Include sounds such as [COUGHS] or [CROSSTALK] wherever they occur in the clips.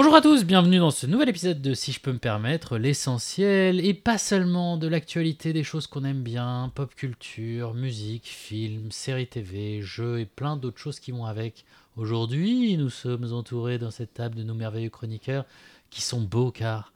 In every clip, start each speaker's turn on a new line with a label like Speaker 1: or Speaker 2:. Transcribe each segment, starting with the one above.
Speaker 1: Bonjour à tous, bienvenue dans ce nouvel épisode de Si je peux me permettre, l'essentiel, et pas seulement de l'actualité, des choses qu'on aime bien, pop culture, musique, films, séries TV, jeux et plein d'autres choses qui vont avec. Aujourd'hui, nous sommes entourés dans cette table de nos merveilleux chroniqueurs qui sont beaux car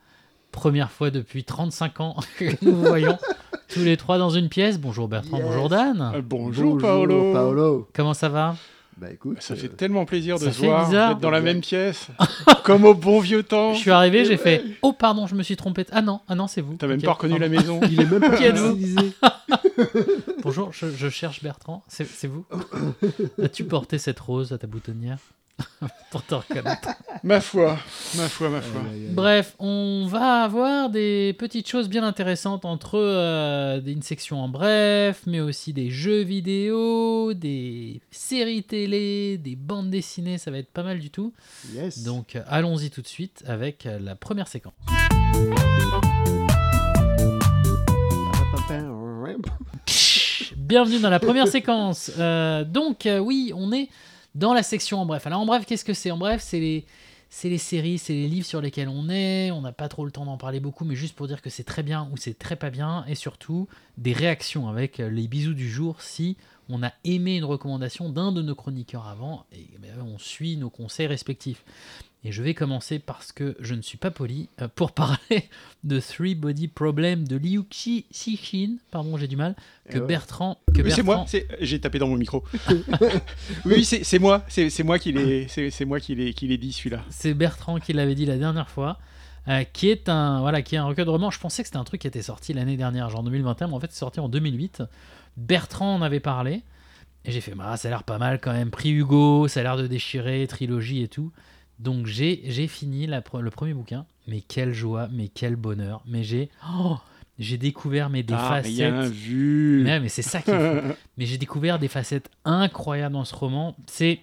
Speaker 1: première fois depuis 35 ans [LAUGHS] que nous vous voyons tous les trois dans une pièce. Bonjour Bertrand,
Speaker 2: Yes.
Speaker 1: bonjour Dan.
Speaker 2: Euh, bonjour, Paolo.
Speaker 3: Paolo.
Speaker 1: Comment ça va?
Speaker 3: Bah écoute,
Speaker 2: Ça fait
Speaker 3: euh,
Speaker 2: tellement plaisir de
Speaker 1: ça
Speaker 2: se voir,
Speaker 1: bizarre.
Speaker 2: d'être dans la même pièce, [LAUGHS] comme au bon vieux temps.
Speaker 1: Je suis arrivé, j'ai fait Oh pardon, je me suis trompé. Ah non, ah non, c'est vous.
Speaker 2: T'as même pas reconnu la maison.
Speaker 3: il est même pas
Speaker 1: Qui êtes-vous. [LAUGHS] Bonjour, je, je cherche Bertrand. C'est vous As-tu porté cette rose à ta boutonnière? [LAUGHS] Pour te reconnaître.
Speaker 2: ma foi, ma foi, ma foi.
Speaker 1: Bref, on va avoir des petites choses bien intéressantes entre euh, une section en bref, mais aussi des jeux vidéo, des séries télé, des bandes dessinées, ça va être pas mal du tout.
Speaker 3: Yes.
Speaker 1: Donc euh, allons-y tout de suite avec la première séquence. Bienvenue dans la première séquence. Euh, donc, euh, oui, on est dans la section en bref. Alors, en bref, qu'est-ce que c'est? En bref, c'est les, c'est les séries, c'est les livres sur lesquels on est. On n'a pas trop le temps d'en parler beaucoup, mais juste pour dire que c'est très bien ou c'est très pas bien. Et surtout, des réactions avec euh, les bisous du jour si on a aimé une recommandation d'un de nos chroniqueurs avant et ben, on suit nos conseils respectifs. Et je vais commencer parce que je ne suis pas poli euh, pour [LAUGHS] parler de Three Body Problem de Liu Qi Xixin, pardon j'ai du mal, que
Speaker 3: ouais.
Speaker 1: Bertrand... Que
Speaker 2: Oui, c'est moi, c'est- j'ai tapé dans mon micro. [LAUGHS] [LAUGHS] oui, c'est c'est moi, c'est c'est moi qui l'ai c'est- c'est moi qui l'ai qui l'ai dit celui-là.
Speaker 1: C'est Bertrand qui l'avait dit la dernière fois, euh, qui est un voilà, qui est un recueil de romans. Je pensais que c'était un truc qui était sorti l'année dernière, genre 2021, mais en fait c'est sorti en 2008. Bertrand en avait parlé et j'ai fait bah, ça a l'air pas mal quand même. Prix Hugo, ça a l'air de déchirer, trilogie et tout. Donc j'ai fini la le premier bouquin, mais quelle joie, mais quel bonheur, mais j'ai oh, j'ai découvert mais des
Speaker 2: ah,
Speaker 1: facettes.
Speaker 2: vu.
Speaker 1: Mais, c'est ça qui est fou. [LAUGHS] Mais j'ai découvert des facettes incroyables dans ce roman. C'est,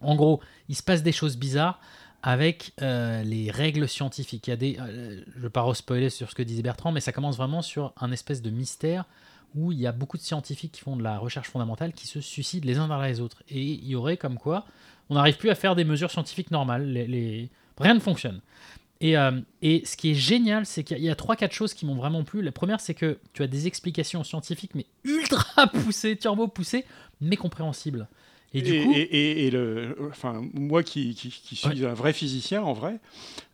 Speaker 1: en gros, il se passe des choses bizarres avec euh, les règles scientifiques. Il y a des, euh, je ne vais pas spoiler sur ce que disait Bertrand, mais ça commence vraiment sur un espèce de mystère où il y a beaucoup de scientifiques qui font de la recherche fondamentale qui se suicident les uns derrière les autres. Et il y aurait comme quoi on n'arrive plus à faire des mesures scientifiques normales. Les, les- Rien ne fonctionne. Et, euh, et ce qui est génial, c'est qu'il y a- trois, quatre choses qui m'ont vraiment plu. La première, c'est que tu as des explications scientifiques, mais ultra [LAUGHS] poussées, turbo poussées, mais compréhensibles. Et du
Speaker 2: et,
Speaker 1: coup,
Speaker 2: et- le, enfin, moi qui, qui, qui suis un vrai physicien, en vrai,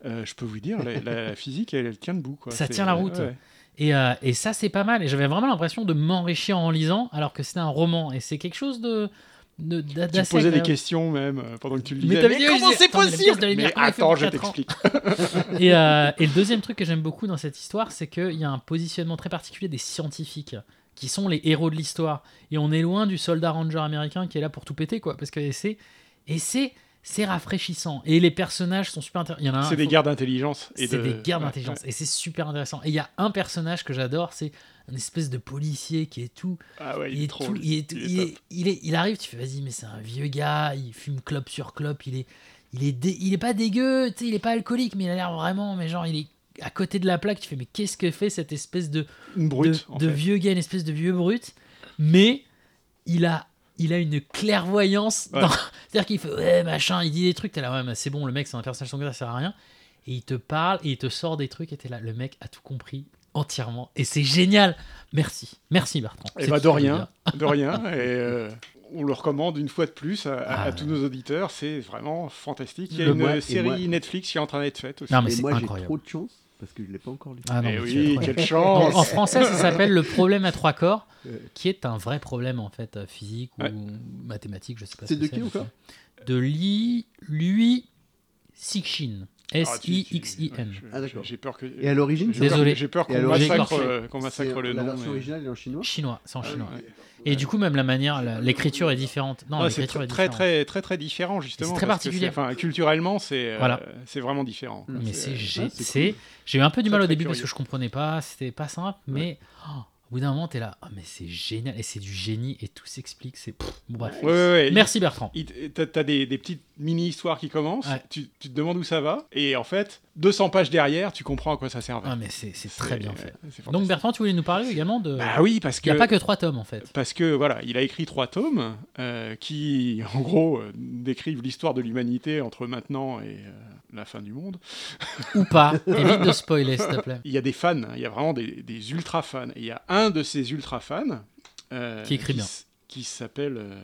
Speaker 2: euh, je peux vous dire, la, la [LAUGHS] physique, elle, elle tient debout. Quoi.
Speaker 1: Ça tient la route.
Speaker 2: ouais.
Speaker 1: et, euh, et ça, c'est pas mal. Et j'avais vraiment l'impression de m'enrichir en lisant, alors que c'était un roman. Et c'est quelque chose de. De
Speaker 2: Tu posais des questions même euh, pendant que tu le
Speaker 1: Mais
Speaker 2: disais.
Speaker 1: t'avais dit,
Speaker 2: comment c'est
Speaker 1: mais
Speaker 2: possible Mais attends, je t'explique. [LAUGHS]
Speaker 1: Et, euh, et le deuxième truc que j'aime beaucoup dans cette histoire, c'est qu'il y a un positionnement très particulier des scientifiques, qui sont les héros de l'histoire. Et on est loin du soldat ranger américain qui est là pour tout péter, quoi. Parce que c'est. Et c'est. C'est rafraîchissant. Et les personnages sont super intéressants. Il y en a un.
Speaker 2: C'est des
Speaker 1: faut-
Speaker 2: guerres d'intelligence. et
Speaker 1: C'est
Speaker 2: de-
Speaker 1: des guerres d'intelligence. Et c'est super intéressant. Et il y a un personnage que j'adore, c'est un espèce de policier qui est tout.
Speaker 2: Ah ouais,
Speaker 1: Il, est
Speaker 2: est trop.
Speaker 1: tout- il, est tout-
Speaker 2: il est
Speaker 1: il
Speaker 2: top.
Speaker 1: est- il est- il arrive, tu fais vas-y, mais c'est un vieux gars, il fume clope sur clope, il est, il est, dé- il est pas dégueu, tu sais, il est pas alcoolique, mais il a l'air vraiment, mais genre, il est à côté de la plaque, tu fais mais qu'est-ce que fait cette espèce de,
Speaker 2: Une brute.
Speaker 1: de,
Speaker 2: en
Speaker 1: de
Speaker 2: fait.
Speaker 1: vieux gars, une espèce de vieux brut, mais il a, il a une clairvoyance.
Speaker 2: Ouais.
Speaker 1: dans- [LAUGHS] C'est-à-dire qu'il fait ouais machin, il dit des trucs, t'es là ouais mais c'est bon, le mec c'est un personnage secondaire, ça sert à rien, et il te parle et il te sort des trucs et t'es là, le mec a tout compris entièrement et c'est génial. Merci, merci Bertrand.
Speaker 2: Eh
Speaker 1: C'est
Speaker 2: bah, de rien, [LAUGHS] de rien. [LAUGHS] Et euh, on le recommande une fois de plus à, à- à
Speaker 1: Ah,
Speaker 2: tous nos auditeurs. C'est vraiment fantastique. Il y a
Speaker 3: Le
Speaker 2: une
Speaker 3: moi- et
Speaker 2: série
Speaker 3: moi-
Speaker 2: Netflix qui est en train d'être faite aussi.
Speaker 1: Non, mais
Speaker 3: Et
Speaker 1: c'est
Speaker 3: moi j'ai
Speaker 1: incroyable.
Speaker 3: trop de chance parce que je l'ai pas encore lu.
Speaker 1: Ah non,
Speaker 2: Eh oui, quelle
Speaker 1: En,
Speaker 2: chance
Speaker 1: en français, ça s'appelle le problème à trois corps, [LAUGHS] qui est un vrai problème en fait physique ou
Speaker 2: Ouais.
Speaker 1: mathématique, je sais pas.
Speaker 3: C'est
Speaker 1: ce
Speaker 3: de qui encore
Speaker 1: De Li, lui, Sixin. S-I-X-I-N.
Speaker 3: Ah, d'accord.
Speaker 2: J'ai peur que.
Speaker 3: Et à l'origine,
Speaker 1: Désolé.
Speaker 2: J'ai peur
Speaker 3: Et
Speaker 2: qu'on massacre, euh, qu'on massacre
Speaker 3: c'est-
Speaker 2: le
Speaker 3: La
Speaker 2: nom.
Speaker 3: version
Speaker 2: mais-
Speaker 3: originale est en chinois
Speaker 1: Chinois, c'est en
Speaker 3: Ah
Speaker 1: chinois.
Speaker 3: ouais.
Speaker 1: Et du coup, même la manière, la- l'écriture est différente. Non,
Speaker 2: Ouais, c'est
Speaker 1: l'écriture
Speaker 2: très,
Speaker 1: est
Speaker 2: très
Speaker 1: différente.
Speaker 2: très très très différent justement.
Speaker 1: C'est très particulier.
Speaker 2: Enfin, culturellement, c'est euh,
Speaker 1: Voilà.
Speaker 2: c'est vraiment différent.
Speaker 1: Mais c'est, j'ai,
Speaker 3: c'est
Speaker 1: c'est- eu un peu du
Speaker 2: Très,
Speaker 1: mal au
Speaker 2: très
Speaker 1: début parce que je comprenais pas, c'était pas simple, mais oh, au bout d'un moment, t'es là, Ah, mais c'est génial, et c'est du génie, et tout s'explique, c'est. pff, bon, bref.
Speaker 2: Ouais, ouais, ouais.
Speaker 1: Merci Bertrand.
Speaker 2: Il- il- T'as des, des petites mini-histoires qui commencent, tu, tu te demandes où ça va, et en fait, 200 pages derrière, tu comprends à quoi ça servait.
Speaker 1: Ah, mais c'est, très bien fait. Donc. Bertrand, tu voulais nous parler également de.
Speaker 2: Bah oui, parce
Speaker 1: Il
Speaker 2: que.
Speaker 1: n'y a pas que trois tomes en fait.
Speaker 2: Parce que voilà, il a écrit trois tomes euh, qui, en gros, euh, décrivent l'histoire de l'humanité entre maintenant et euh, la fin du monde. [LAUGHS]
Speaker 1: Ou pas. Évite de spoiler, s'il te plaît.
Speaker 2: Il y a des fans, il y a vraiment des, des ultra fans. Et il y a un de ces ultra fans euh,
Speaker 1: Qui écrit bien.
Speaker 2: qui s'appelle euh,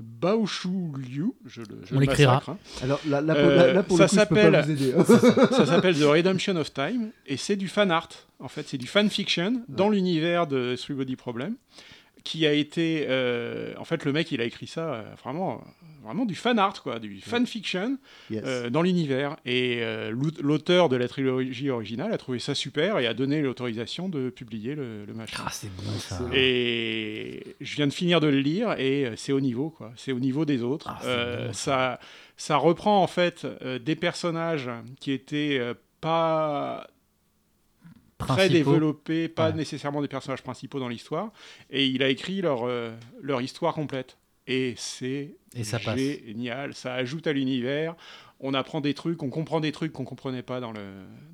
Speaker 2: Baoshu Liu. Je le, je
Speaker 1: On l'écrira.
Speaker 2: hein.
Speaker 3: Alors là, là, pour,
Speaker 2: Euh,
Speaker 3: là, là, pour
Speaker 2: ça s'appelle-
Speaker 3: vous aider. [LAUGHS]
Speaker 2: Ça s'appelle The [LAUGHS] Redemption of Time et c'est du fan art. En fait, c'est du fan fiction dans l'univers de Three Body Problem qui a été. euh, en fait, le mec, il a écrit ça euh, vraiment, vraiment du fan art, quoi, du fan fiction
Speaker 3: Yes.
Speaker 2: euh, dans l'univers. Et euh, l'aut- l'auteur de la trilogie originale a trouvé ça super et a donné l'autorisation de publier le, le machin.
Speaker 1: Ah, c'est bon ça.
Speaker 2: Et je viens de finir de le lire et c'est au niveau, quoi. C'est au niveau des autres.
Speaker 1: Ah,
Speaker 2: Euh,
Speaker 1: bon,
Speaker 2: ça, ça reprend en fait euh, des personnages qui étaient euh, pas très développés, pas
Speaker 1: Ouais.
Speaker 2: nécessairement des personnages principaux dans l'histoire, et il a écrit leur, euh, leur histoire complète. Et c'est
Speaker 1: passe.
Speaker 2: génial, ça ajoute à l'univers, on apprend des trucs, on comprend des trucs qu'on comprenait pas dans, le,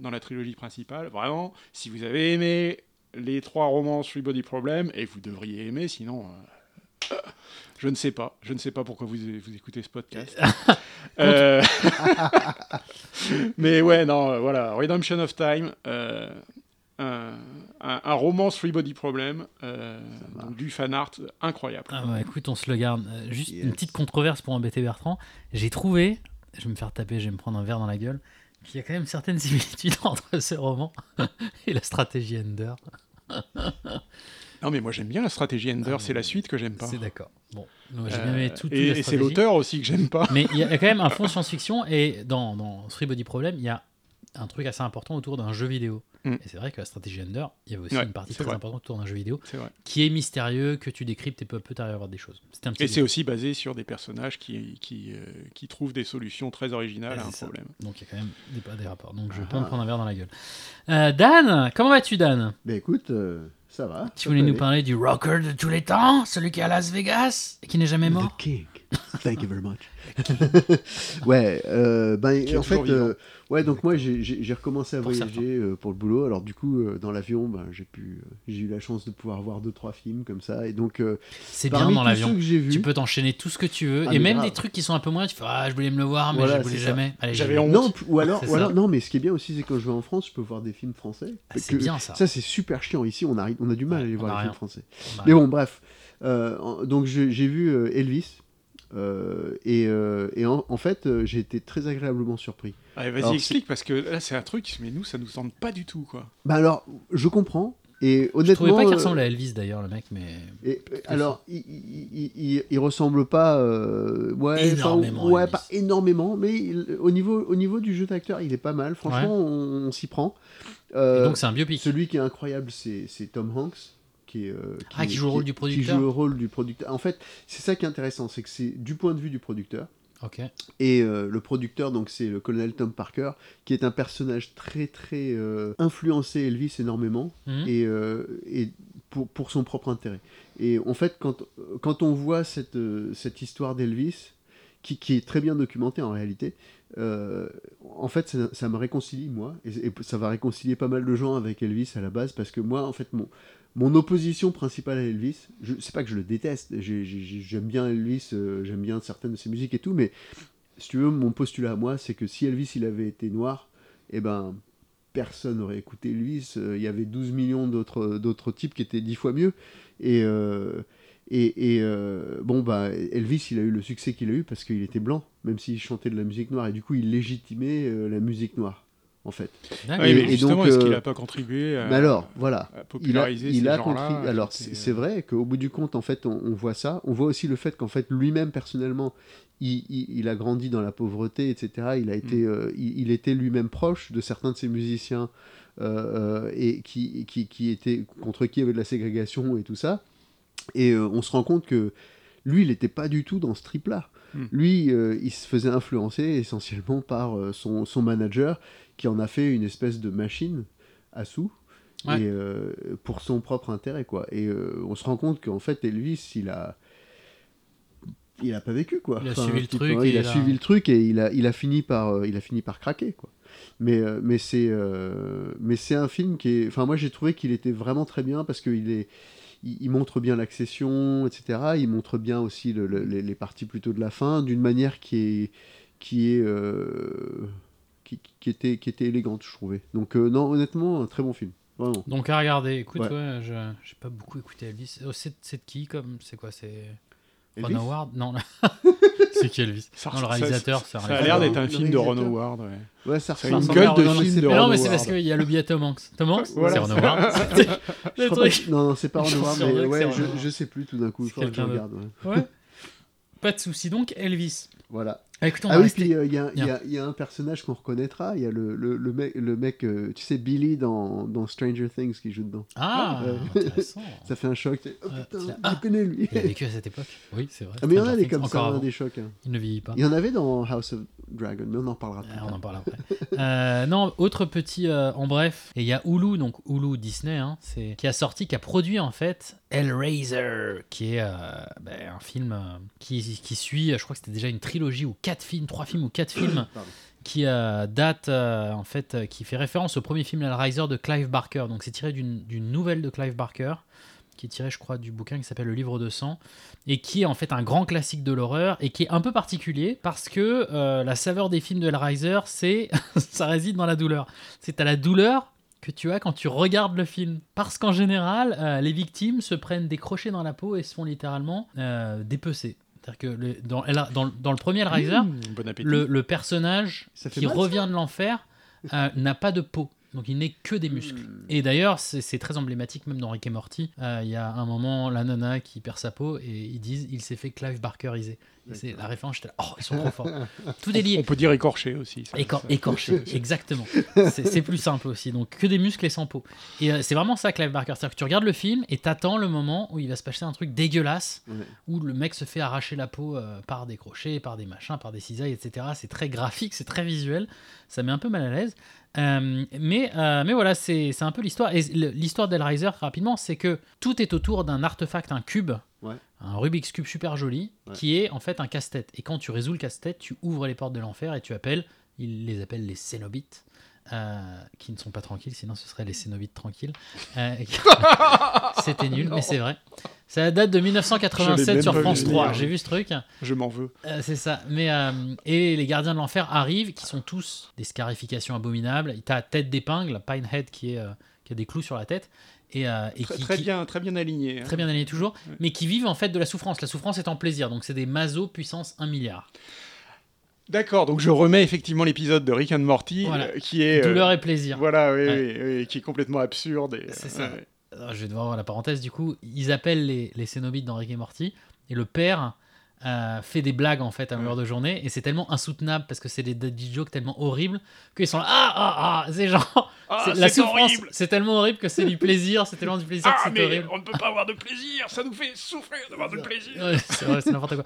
Speaker 2: dans la trilogie principale. Vraiment, si vous avez aimé les trois romans Three Body Problem, et vous devriez aimer, sinon... euh, je ne sais pas, je ne sais pas pourquoi vous, vous écoutez ce podcast. [LAUGHS] Euh, [LAUGHS] Mais ouais, non, voilà, Redemption of Time, euh, un, un- un roman Three Body Problem, euh, donc du fan art incroyable.
Speaker 1: Ah bah écoute, on se le garde. Euh, juste
Speaker 3: Yes.
Speaker 1: une petite controverse pour embêter Bertrand. J'ai trouvé, je vais me faire taper, je vais me prendre un verre dans la gueule, qu'il y a quand même certaines [LAUGHS] similitudes entre ce roman [LAUGHS] et la stratégie Ender. [LAUGHS]
Speaker 2: Non, mais moi j'aime bien la stratégie Ender,
Speaker 1: Ah,
Speaker 2: c'est la suite que j'aime pas.
Speaker 1: C'est d'accord. Bon, moi, j'ai bien
Speaker 2: Euh,
Speaker 1: aimé tout, toute
Speaker 2: et c'est l'auteur aussi que j'aime pas.
Speaker 1: Mais il y a quand même un fond science-fiction et dans, dans Three Body Problem, il y a un truc assez important autour d'un jeu vidéo.
Speaker 2: Mm.
Speaker 1: Et c'est vrai que la stratégie Ender, il y avait aussi
Speaker 2: Ouais,
Speaker 1: une partie très
Speaker 2: vrai.
Speaker 1: importante autour d'un jeu vidéo qui est mystérieux, que tu décryptes et peu à peu t'arrives à voir des choses. Un petit
Speaker 2: Et c'est aussi basé sur des personnages qui, qui, euh, qui trouvent des solutions très originales
Speaker 1: Ouais,
Speaker 2: à un
Speaker 1: ça.
Speaker 2: problème.
Speaker 1: Donc il y a quand même des, des rapports. Donc
Speaker 2: Ah.
Speaker 1: je vais pas me prendre un verre dans la gueule. Euh, Dan, comment vas-tu Dan?
Speaker 3: Ben écoute, euh, ça va.
Speaker 1: Tu
Speaker 3: ça
Speaker 1: voulais
Speaker 3: peut
Speaker 1: nous
Speaker 3: aller.
Speaker 1: parler du rocker de tous les temps, celui qui est à Las Vegas et qui n'est jamais mort?
Speaker 3: The King. [LAUGHS] Thank you very much. [LAUGHS] ouais, euh, ben, en fait, euh, ouais, donc moi j'ai- recommencé à
Speaker 1: Pour
Speaker 3: voyager euh, pour le boulot. Alors du coup, euh, dans l'avion, ben, j'ai pu, euh, j'ai eu la chance de pouvoir voir deux trois films comme ça. Et donc, euh,
Speaker 1: C'est bien dans l'avion. Tu peux t'enchaîner tout ce que tu veux
Speaker 3: Ah,
Speaker 1: et
Speaker 3: mais
Speaker 1: même
Speaker 3: grave.
Speaker 1: des trucs qui sont un peu moins. Tu fais ah je voulais me le voir mais
Speaker 3: Voilà,
Speaker 1: je voulais jamais.
Speaker 2: J'avais
Speaker 1: vais.
Speaker 2: honte.
Speaker 3: non, ou alors, ou non, mais ce qui est bien aussi, c'est quand je vais en France, je peux voir des films français.
Speaker 1: Ah, c'est bien ça.
Speaker 3: Ça, c'est super chiant. Ici, on, arrive, on a du mal
Speaker 1: Ouais,
Speaker 3: à aller
Speaker 1: on
Speaker 3: voir
Speaker 1: rien.
Speaker 3: films français.
Speaker 1: Bah,
Speaker 3: Mais bon, bref. Donc, j'ai vu Elvis. Euh, et euh, et en, en fait, euh, j'ai été très agréablement surpris.
Speaker 2: Allez,
Speaker 3: Alors,
Speaker 2: vas-y, explique, parce que là, c'est un truc, mais nous, ça nous tente pas du tout, quoi.
Speaker 3: Bah alors, je comprends. Et
Speaker 1: je
Speaker 3: honnêtement,
Speaker 1: trouvais pas qu'il ressemblait à Elvis d'ailleurs le mec mais
Speaker 3: et- alors, il, il, il- il- il ressemble pas, euh, ouais,
Speaker 1: Énormément à
Speaker 3: ouais,
Speaker 1: Elvis.
Speaker 3: pas énormément, mais il- au niveau, au niveau du jeu d'acteur, il est pas mal. Franchement, on, on s'y prend.
Speaker 1: Et
Speaker 3: Euh,
Speaker 1: donc c'est un biopic.
Speaker 3: celui qui est incroyable, c'est c'est Tom Hanks. Qui, est,
Speaker 1: Ah, qui joue le rôle du
Speaker 3: Qui
Speaker 1: producteur.
Speaker 3: joue le rôle du producteur. En fait, c'est ça qui est intéressant, c'est que c'est du point de vue du producteur.
Speaker 1: Ok.
Speaker 3: Et euh, le producteur, donc c'est le colonel Tom Parker, qui est un personnage très très euh, influencé Elvis énormément
Speaker 1: Mhm.
Speaker 3: et, euh, et pour, pour son propre intérêt. Et en fait, quand, quand on voit cette, cette histoire d'Elvis, qui, qui est très bien documentée en réalité, en fait, ça, ça me réconcilie, moi, et, et ça va réconcilier pas mal de gens avec Elvis à la base, parce que moi, en fait, mon, mon opposition principale à Elvis, c'est pas que je le déteste, j'ai- j'ai- j'aime bien Elvis, euh, j'aime bien certaines de ses musiques et tout, mais si tu veux, mon postulat à moi, c'est que si Elvis il avait été noir, eh ben personne n'aurait écouté Elvis. Euh, Il y avait 12 millions d'autres types qui étaient 10 fois mieux. Et, euh, et, bon, bah, Elvis, il a eu le succès qu'il a eu parce qu'il était blanc, même s'il chantait de la musique noire. Et du coup, il légitimait la musique noire. En fait.
Speaker 1: D'accord.
Speaker 2: Oui,
Speaker 3: Et-
Speaker 2: mais justement, est-ce qu'il
Speaker 3: euh,
Speaker 2: n'a pas contribué à,
Speaker 3: alors, voilà.
Speaker 2: à
Speaker 3: Il a,
Speaker 2: populariser
Speaker 3: il
Speaker 2: ces
Speaker 3: a contribué. Alors,
Speaker 2: qui
Speaker 3: c'est vrai qu'au bout du compte, en fait, on, on voit ça. On voit aussi le fait qu'en fait, lui-même, personnellement, il, il- il a grandi dans la pauvreté, etc. Il, a été,
Speaker 2: Mm.
Speaker 3: euh, il, était lui-même proche de certains de ses musiciens euh, euh, et qui, qui, qui étaient, contre qui il y avait de la ségrégation et tout ça. Et euh, on se rend compte que lui, il n'était pas du tout dans ce trip-là.
Speaker 2: Mm.
Speaker 3: Lui, euh, il se faisait influencer essentiellement par euh, son, son manager qui en a fait une espèce de machine à sous
Speaker 1: Ouais.
Speaker 3: et, euh, pour son propre intérêt quoi. Et euh, on se rend compte qu'en fait Elvis il a il a pas vécu quoi.
Speaker 1: Il a suivi le truc
Speaker 3: peu, il a suivi le truc et il a il a fini par euh, il a fini par craquer quoi. Mais mais c'est mais c'est un film qui est enfin moi j'ai trouvé qu'il était vraiment très bien parce qu'il est il, il montre bien l'accession etc il montre bien aussi le- le- les, les parties plutôt de la fin d'une manière qui est qui est qui, qui était qui était élégante je trouvais donc euh, non honnêtement un très bon film vraiment
Speaker 1: Donc à regarder. Écoute,
Speaker 3: Ouais.
Speaker 1: ouais, je j'ai pas beaucoup écouté Elvis. Oh, c'est c'est de qui comme c'est quoi c'est Ron Howard? Non, [LAUGHS] c'est qui Elvis?
Speaker 2: Ça,
Speaker 1: Non, le
Speaker 2: ça-
Speaker 1: réalisateur, c'est
Speaker 2: Ça,
Speaker 1: un
Speaker 2: ça a l'air d'être un
Speaker 3: Le
Speaker 2: film de Ron. Howard. ouais.
Speaker 3: ouais ça
Speaker 2: Ça a une
Speaker 3: ressemble
Speaker 2: gueule
Speaker 3: à-
Speaker 2: de film de
Speaker 3: pas-
Speaker 1: Mais non,
Speaker 2: Ron
Speaker 1: mais c'est parce
Speaker 2: Howard.
Speaker 1: qu'il y a le billet Tom Hanks. Tom Hanks [LAUGHS]
Speaker 3: Voilà.
Speaker 1: C'est Ron Howard. [LAUGHS] Le
Speaker 3: pas non non c'est pas Ron Howard mais ouais je,
Speaker 1: Ron
Speaker 3: je sais plus tout d'un coup
Speaker 1: quelqu'un
Speaker 3: regarde ouais.
Speaker 1: Ouais. Pas de souci. Donc Elvis.
Speaker 3: voilà
Speaker 1: Ah, écoute,
Speaker 3: Ah oui, puis euh, il y, a- il y il y a un personnage qu'on reconnaîtra. Il y a le, le, le mec, le mec euh, tu sais, Billy dans, dans Stranger Things qui joue dedans.
Speaker 1: Ah, intéressant. [LAUGHS]
Speaker 3: Ça fait un choc. Oh putain, je
Speaker 1: Ah.
Speaker 3: connais lui.
Speaker 1: Il a vécu à cette époque. Oui, c'est vrai.
Speaker 3: Ah, mais il y en a des comme
Speaker 1: encore
Speaker 3: ça, hein,
Speaker 1: avant.
Speaker 3: des chocs. hein.
Speaker 1: Il ne vieillit pas.
Speaker 3: Il y en avait dans House of Dragon, mais on en parlera plus
Speaker 1: Euh, on en parle après. [LAUGHS] Euh, non, autre petit euh, en bref, et il y a Hulu, donc Hulu Disney, hein, qui a sorti, qui a produit en fait Hellraiser, qui est euh, ben, un film euh, qui, qui suit, je crois que c'était déjà une trilogie ou quatre films, trois films ou quatre [COUGHS] films, qui euh, date euh, en fait, euh, qui fait référence au premier film Hellraiser de Clive Barker. Donc c'est tiré d'une nouvelle de Clive Barker qui est tiré, je crois, du bouquin qui s'appelle Le Livre de sang, et qui est en fait un grand classique de l'horreur, et qui est un peu particulier, parce que euh, la saveur des films de Hellraiser, c'est [LAUGHS] ça réside dans la douleur. C'est à la douleur que tu as quand tu regardes le film. Parce qu'en général, les victimes se prennent des crochets dans la peau et se font littéralement dépecer. C'est-à-dire que le- dans, Hell- dans, dans le premier Hellraiser,
Speaker 2: Mmh, bon
Speaker 1: le, le personnage qui
Speaker 3: mal,
Speaker 1: revient de l'enfer euh, n'a pas de peau. Donc il n'est que des muscles.
Speaker 3: Hmm.
Speaker 1: Et d'ailleurs, c'est c'est très emblématique, même dans Rick et Morty. euh, Il y a un moment, la nana qui perd sa peau et ils disent il s'est fait Clive Barkeriser. C'est la référence, j'étais là, oh, ils sont trop forts. [LAUGHS] Tout est lié.
Speaker 2: On peut dire écorché aussi. ça.
Speaker 1: Écor-
Speaker 2: Ça-
Speaker 1: écorché, [LAUGHS] exactement. C'est plus simple aussi. Donc que des muscles et sans peau. Et euh, c'est vraiment ça, Clive Barker. C'est-à-dire que tu regardes le film et t'attends le moment où il va se passer un truc dégueulasse,
Speaker 3: Ouais.
Speaker 1: où le mec se fait arracher la peau euh, par des crochets, par des machins, par des cisailles, etc. C'est très graphique, c'est très visuel. Ça met un peu mal à l'aise. Euh, mais, euh, mais voilà, c'est c'est un peu l'histoire. Et l'histoire d'Hellraiser, rapidement, c'est que tout est autour d'un artefact, un cube,
Speaker 3: Ouais.
Speaker 1: Un Rubik's Cube super joli,
Speaker 3: Ouais.
Speaker 1: qui est en fait un casse-tête. Et quand tu résous le casse-tête, tu ouvres les portes de l'enfer et tu appelles, ils les appellent les Cénobites. euh, qui ne sont pas tranquilles, sinon ce serait les Cénobites tranquilles. Euh, [LAUGHS] C'était nul, mais c'est vrai. Ça date de
Speaker 2: Je l'ai
Speaker 1: 1987
Speaker 2: même
Speaker 1: sur France
Speaker 2: vu
Speaker 1: 3.
Speaker 2: venir.
Speaker 1: J'ai vu ce truc.
Speaker 2: Je m'en veux.
Speaker 1: Euh, c'est ça. Mais euh, et les gardiens de l'enfer arrivent, qui sont tous des scarifications abominables. T'as tête d'épingle, Pinehead qui est euh, qui a des clous sur la tête et, euh, et
Speaker 2: Très,
Speaker 1: qui,
Speaker 2: très
Speaker 1: qui-
Speaker 2: bien, très bien aligné. hein.
Speaker 1: très bien aligné toujours,
Speaker 2: Ouais.
Speaker 1: mais qui vivent en fait de la souffrance. La souffrance étant plaisir, donc c'est des masos puissance 1 milliard.
Speaker 2: D'accord, donc je remets effectivement l'épisode de Rick and Morty,
Speaker 1: Voilà.
Speaker 2: euh, qui est... euh,
Speaker 1: Douleur et plaisir.
Speaker 2: Voilà, oui,
Speaker 1: Ouais.
Speaker 2: oui, oui, qui est complètement absurde.
Speaker 1: C'est ça.
Speaker 2: ouais.
Speaker 1: Alors, je vais devoir voir la parenthèse du coup. Ils appellent les, les Cénobites dans Rick et Morty, et le père euh, fait des blagues en fait à longueur de journée, et c'est tellement insoutenable parce que c'est des daddy jokes tellement horribles qu'ils sont là. Ah ah ah C'est genre.
Speaker 2: Ah, [LAUGHS]
Speaker 1: c'est- la souffrance, c'est tellement horrible que c'est du plaisir, c'est tellement du plaisir
Speaker 2: Ah,
Speaker 1: que c'est horrible.
Speaker 2: on ne peut pas avoir de plaisir, ça nous fait souffrir d'avoir de plaisir.
Speaker 1: Ouais, c'est vrai, c'est n'importe quoi.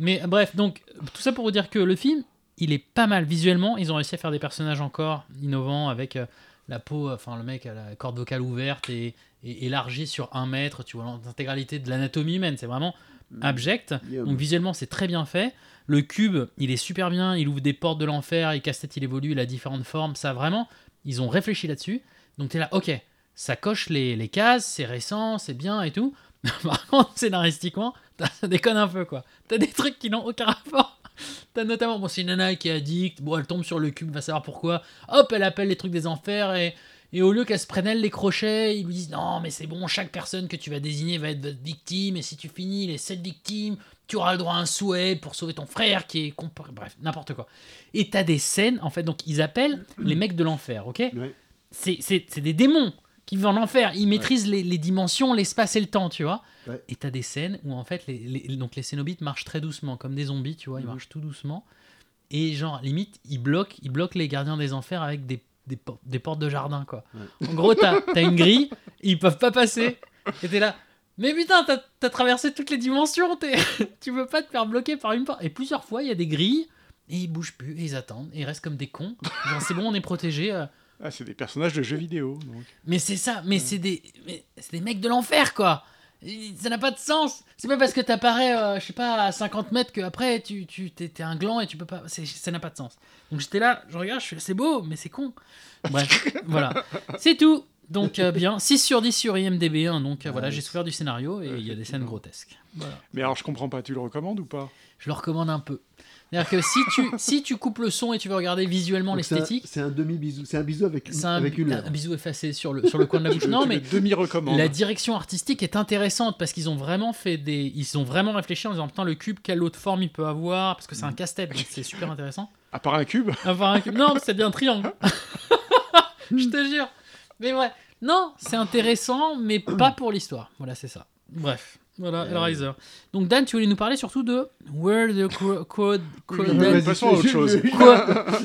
Speaker 1: Mais bref, donc tout ça pour vous dire que le film, il est pas mal visuellement. Ils ont réussi à faire des personnages encore innovants avec euh, la peau, enfin le mec a la corde vocale ouverte et, et élargie sur un mètre. Tu vois l'intégralité de l'anatomie humaine. C'est vraiment abject.
Speaker 3: Guillaume.
Speaker 1: Donc visuellement, c'est très bien fait. Le cube, il est super bien. Il ouvre des portes de l'enfer. Et casse-tête, il évolue. Il a différentes formes. Ça vraiment, ils ont réfléchi là-dessus. Donc tu es là, ok, ça coche les, les cases, c'est récent, c'est bien et tout. [LAUGHS] Par contre, scénaristiquement, t'as- ça déconne un peu quoi. T'as des trucs qui n'ont aucun rapport. T'as notamment, bon, c'est une nana qui est addict, bon, elle tombe sur le cube, va savoir pourquoi. Hop, elle appelle les trucs des enfers et, et au lieu qu'elle se prenne elle les crochets, ils lui disent non, mais c'est bon, chaque personne que tu vas désigner va être votre victime et si tu finis les 7 victimes, tu auras le droit à un souhait pour sauver ton frère qui est comp- bref n'importe quoi. Et t'as des scènes en fait donc ils appellent les mecs de l'enfer ok?
Speaker 3: Ouais.
Speaker 1: c'est des démons qui vivent en enfer ils maîtrisent les, les dimensions l'espace et le temps tu vois?
Speaker 3: Ouais.
Speaker 1: et t'as des scènes où en fait les, les- donc les cénobites marchent très doucement comme des zombies tu vois ils marchent tout doucement. Et genre limite ils bloquent ils bloquent les gardiens des enfers avec des des, por- des portes de jardin quoi en gros t'as [LAUGHS] as une grille ils peuvent pas passer et t'es là mais putain, t'as as traversé toutes les dimensions, [LAUGHS] tu peux pas te faire bloquer par une porte. Et plusieurs fois, il y a des grilles, et ils bougent plus, et ils attendent, et ils restent comme des cons. Genre, c'est bon, on est protégé. euh.
Speaker 2: Ah, c'est des personnages de jeux vidéo. Donc.
Speaker 1: Mais c'est ça, mais c'est des, mais c'est des mecs de l'enfer, quoi. Ça n'a pas de sens. C'est pas parce que t'apparais, euh, je sais pas, à 50 mètres qu'après, tu, tu t'es t'es un gland et tu peux pas. c'est- Ça n'a pas de sens. Donc j'étais là, je regarde, je fais, c'est beau, mais c'est con. Bref, [LAUGHS] voilà. C'est tout. Donc euh, bien, 6 sur 10 sur IMDB, hein, donc euh, voilà, j'ai souffert du scénario et il y a des scènes grotesques. Voilà.
Speaker 2: Mais alors, je comprends pas, tu le recommandes ou pas?
Speaker 1: Je le recommande un peu. C'est-à-dire que si tu, [LAUGHS] si tu coupes le son et tu veux regarder visuellement
Speaker 3: Donc c'est un-
Speaker 1: l'esthétique,
Speaker 3: C'est un demi-bisou. C'est un bisou avec, une-
Speaker 1: un,
Speaker 3: avec une
Speaker 1: un bisou effacé sur le, sur le coin de la [LAUGHS] bouche. Non, mais
Speaker 2: demi-recommande.
Speaker 1: la direction artistique est intéressante parce qu'ils ont vraiment fait des. Ils ont vraiment réfléchi en disant putain, le cube, quelle autre forme il peut avoir Parce que c'est un casse-tête, donc c'est super intéressant.
Speaker 2: À part un cube
Speaker 1: Enfin, un cube. Non, c'est bien un triangle. [LAUGHS] Je te jure. Mais ouais. Non, c'est intéressant, mais pas pour l'histoire. Voilà, c'est ça. Bref. Voilà, Hellraiser. Donc, Dan, tu voulais nous parler surtout de Where the Cro- Code.
Speaker 2: Vas-y, passons à autre chose.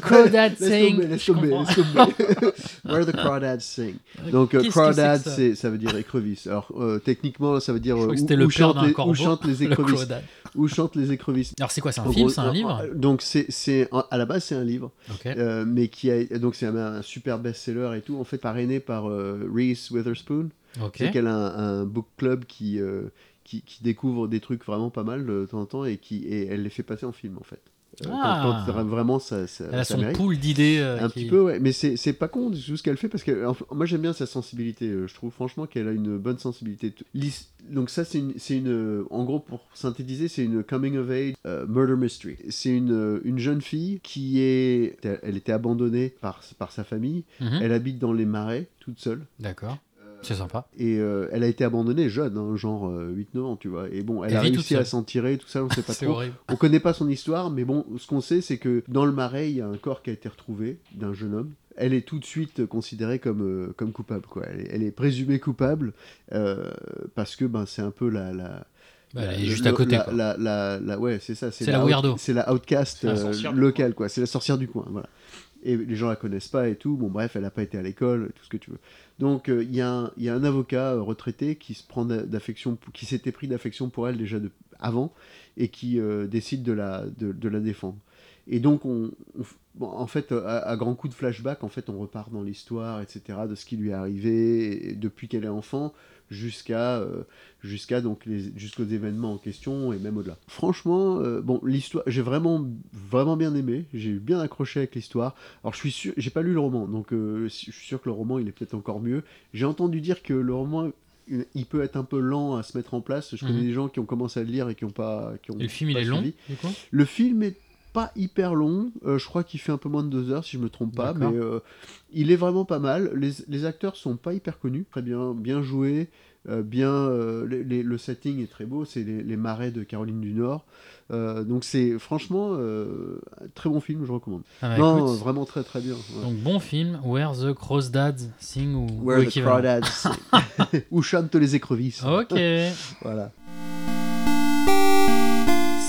Speaker 1: Crawdad
Speaker 3: Laisse tomber, laisse tomber. [LAUGHS] Where the crawdads sing. Donc, euh,
Speaker 1: Qu'est-ce que c'est
Speaker 3: crawdad,
Speaker 1: que ça
Speaker 3: ça veut dire écrevisses. Alors, euh, techniquement, ça veut dire euh, où,
Speaker 1: le
Speaker 3: où
Speaker 1: d'un
Speaker 3: les,
Speaker 1: corbeau.
Speaker 3: où chantent les [LAUGHS]
Speaker 1: Le
Speaker 3: écrevisses.
Speaker 1: Crawdad.
Speaker 3: Où chantent les écrevisses.
Speaker 1: Alors, c'est quoi C'est un
Speaker 3: En
Speaker 1: film C'est un livre
Speaker 3: Donc, c'est, à la base, c'est un livre.
Speaker 1: Ok.
Speaker 3: Euh, mais qui a donc c'est un, un super best-seller et tout en fait parrainé par euh, Reese Witherspoon
Speaker 1: Ok.
Speaker 3: c'est qu'elle a un, un book club qui, euh, qui qui découvre des trucs vraiment pas mal de temps en temps et qui et elle les fait passer en film en fait Euh, quand-
Speaker 1: Ah.
Speaker 3: quand, vraiment ça, ça,
Speaker 1: Elle a
Speaker 3: ça
Speaker 1: son
Speaker 3: mérite.
Speaker 1: pool d'idées. euh,
Speaker 3: un
Speaker 1: qui-
Speaker 3: petit peu ouais mais c'est c'est pas con tout ce qu'elle fait parce que enfin, moi j'aime bien sa sensibilité euh, je trouve franchement qu'elle a une bonne sensibilité donc ça c'est une, c'est une en gros pour synthétiser c'est une coming of age euh, murder mystery c'est une, une jeune fille qui est elle était abandonnée par, par sa famille
Speaker 1: Mhm.
Speaker 3: elle habite dans les marais toute seule
Speaker 1: D'accord. C'est sympa.
Speaker 3: et euh, elle a été abandonnée jeune, hein, genre 8-9 ans, tu vois. Et bon, elle,
Speaker 1: Elle
Speaker 3: a réussi à s'en tirer, tout ça, on sait pas [LAUGHS]
Speaker 1: C'est
Speaker 3: trop.
Speaker 1: horrible.
Speaker 3: On connaît pas son histoire, mais bon, ce qu'on sait, c'est que dans le marais, il y a un corps qui a été retrouvé d'un jeune homme. Elle est tout de suite considérée comme, euh, comme coupable, quoi. Elle est, elle est présumée coupable euh, parce que ben, c'est un peu la. la
Speaker 1: Bah, elle est juste
Speaker 3: le-
Speaker 1: à côté,
Speaker 3: la-
Speaker 1: quoi.
Speaker 3: la- la- la- ouais, c'est ça.
Speaker 1: C'est la weirdo.
Speaker 3: C'est la outcast euh, locale, quoi. C'est la sorcière du coin, voilà. Et les gens la connaissent pas et tout. Bon, bref, elle n'a pas été à l'école, tout ce que tu veux. Donc, euh, il y, a un- avocat euh, retraité qui se prend d'a- d'affection, qui s'était pris d'affection pour elle déjà avant et qui euh, décide de la défendre. Et donc, on, on f- bon, en fait, à, à grands coups de flashback, en fait, on repart dans l'histoire, etc., de ce qui lui est arrivé depuis qu'elle est enfant jusqu'à euh, jusqu'à donc les jusqu'aux événements en question et même au-delà. Franchement, euh, bon, l'histoire, j'ai vraiment vraiment bien aimé, j'ai bien accroché avec l'histoire. Alors, je suis sûr, j'ai pas lu le roman, donc euh, je suis sûr que le roman il est peut-être encore mieux. J'ai entendu dire que le roman il- peut être un peu lent à se mettre en place. Je connais
Speaker 1: Mhm.
Speaker 3: des gens qui ont commencé à le lire et qui ont pas. Qui ont
Speaker 1: Et le film, il est long, du coup?
Speaker 3: Le film est pas hyper long. euh, je crois qu'il fait un peu moins de deux heures, si je me trompe pas. Mais euh, il est vraiment pas mal. Les, les acteurs sont pas hyper connus. Très bien, bien joués. euh, bien, les- les- le setting est très beau. C'est les, marais de Caroline du Nord. Donc c'est franchement un très bon film. Je recommande.
Speaker 1: Ah bah,
Speaker 3: non,
Speaker 1: écoute,
Speaker 3: vraiment très très bien. ouais.
Speaker 1: Donc bon film, Where the Crawdads Sing ou, ou
Speaker 3: Where the Sing. [LAUGHS] Où chantent les écrevisses.
Speaker 1: Ok.
Speaker 3: Voilà.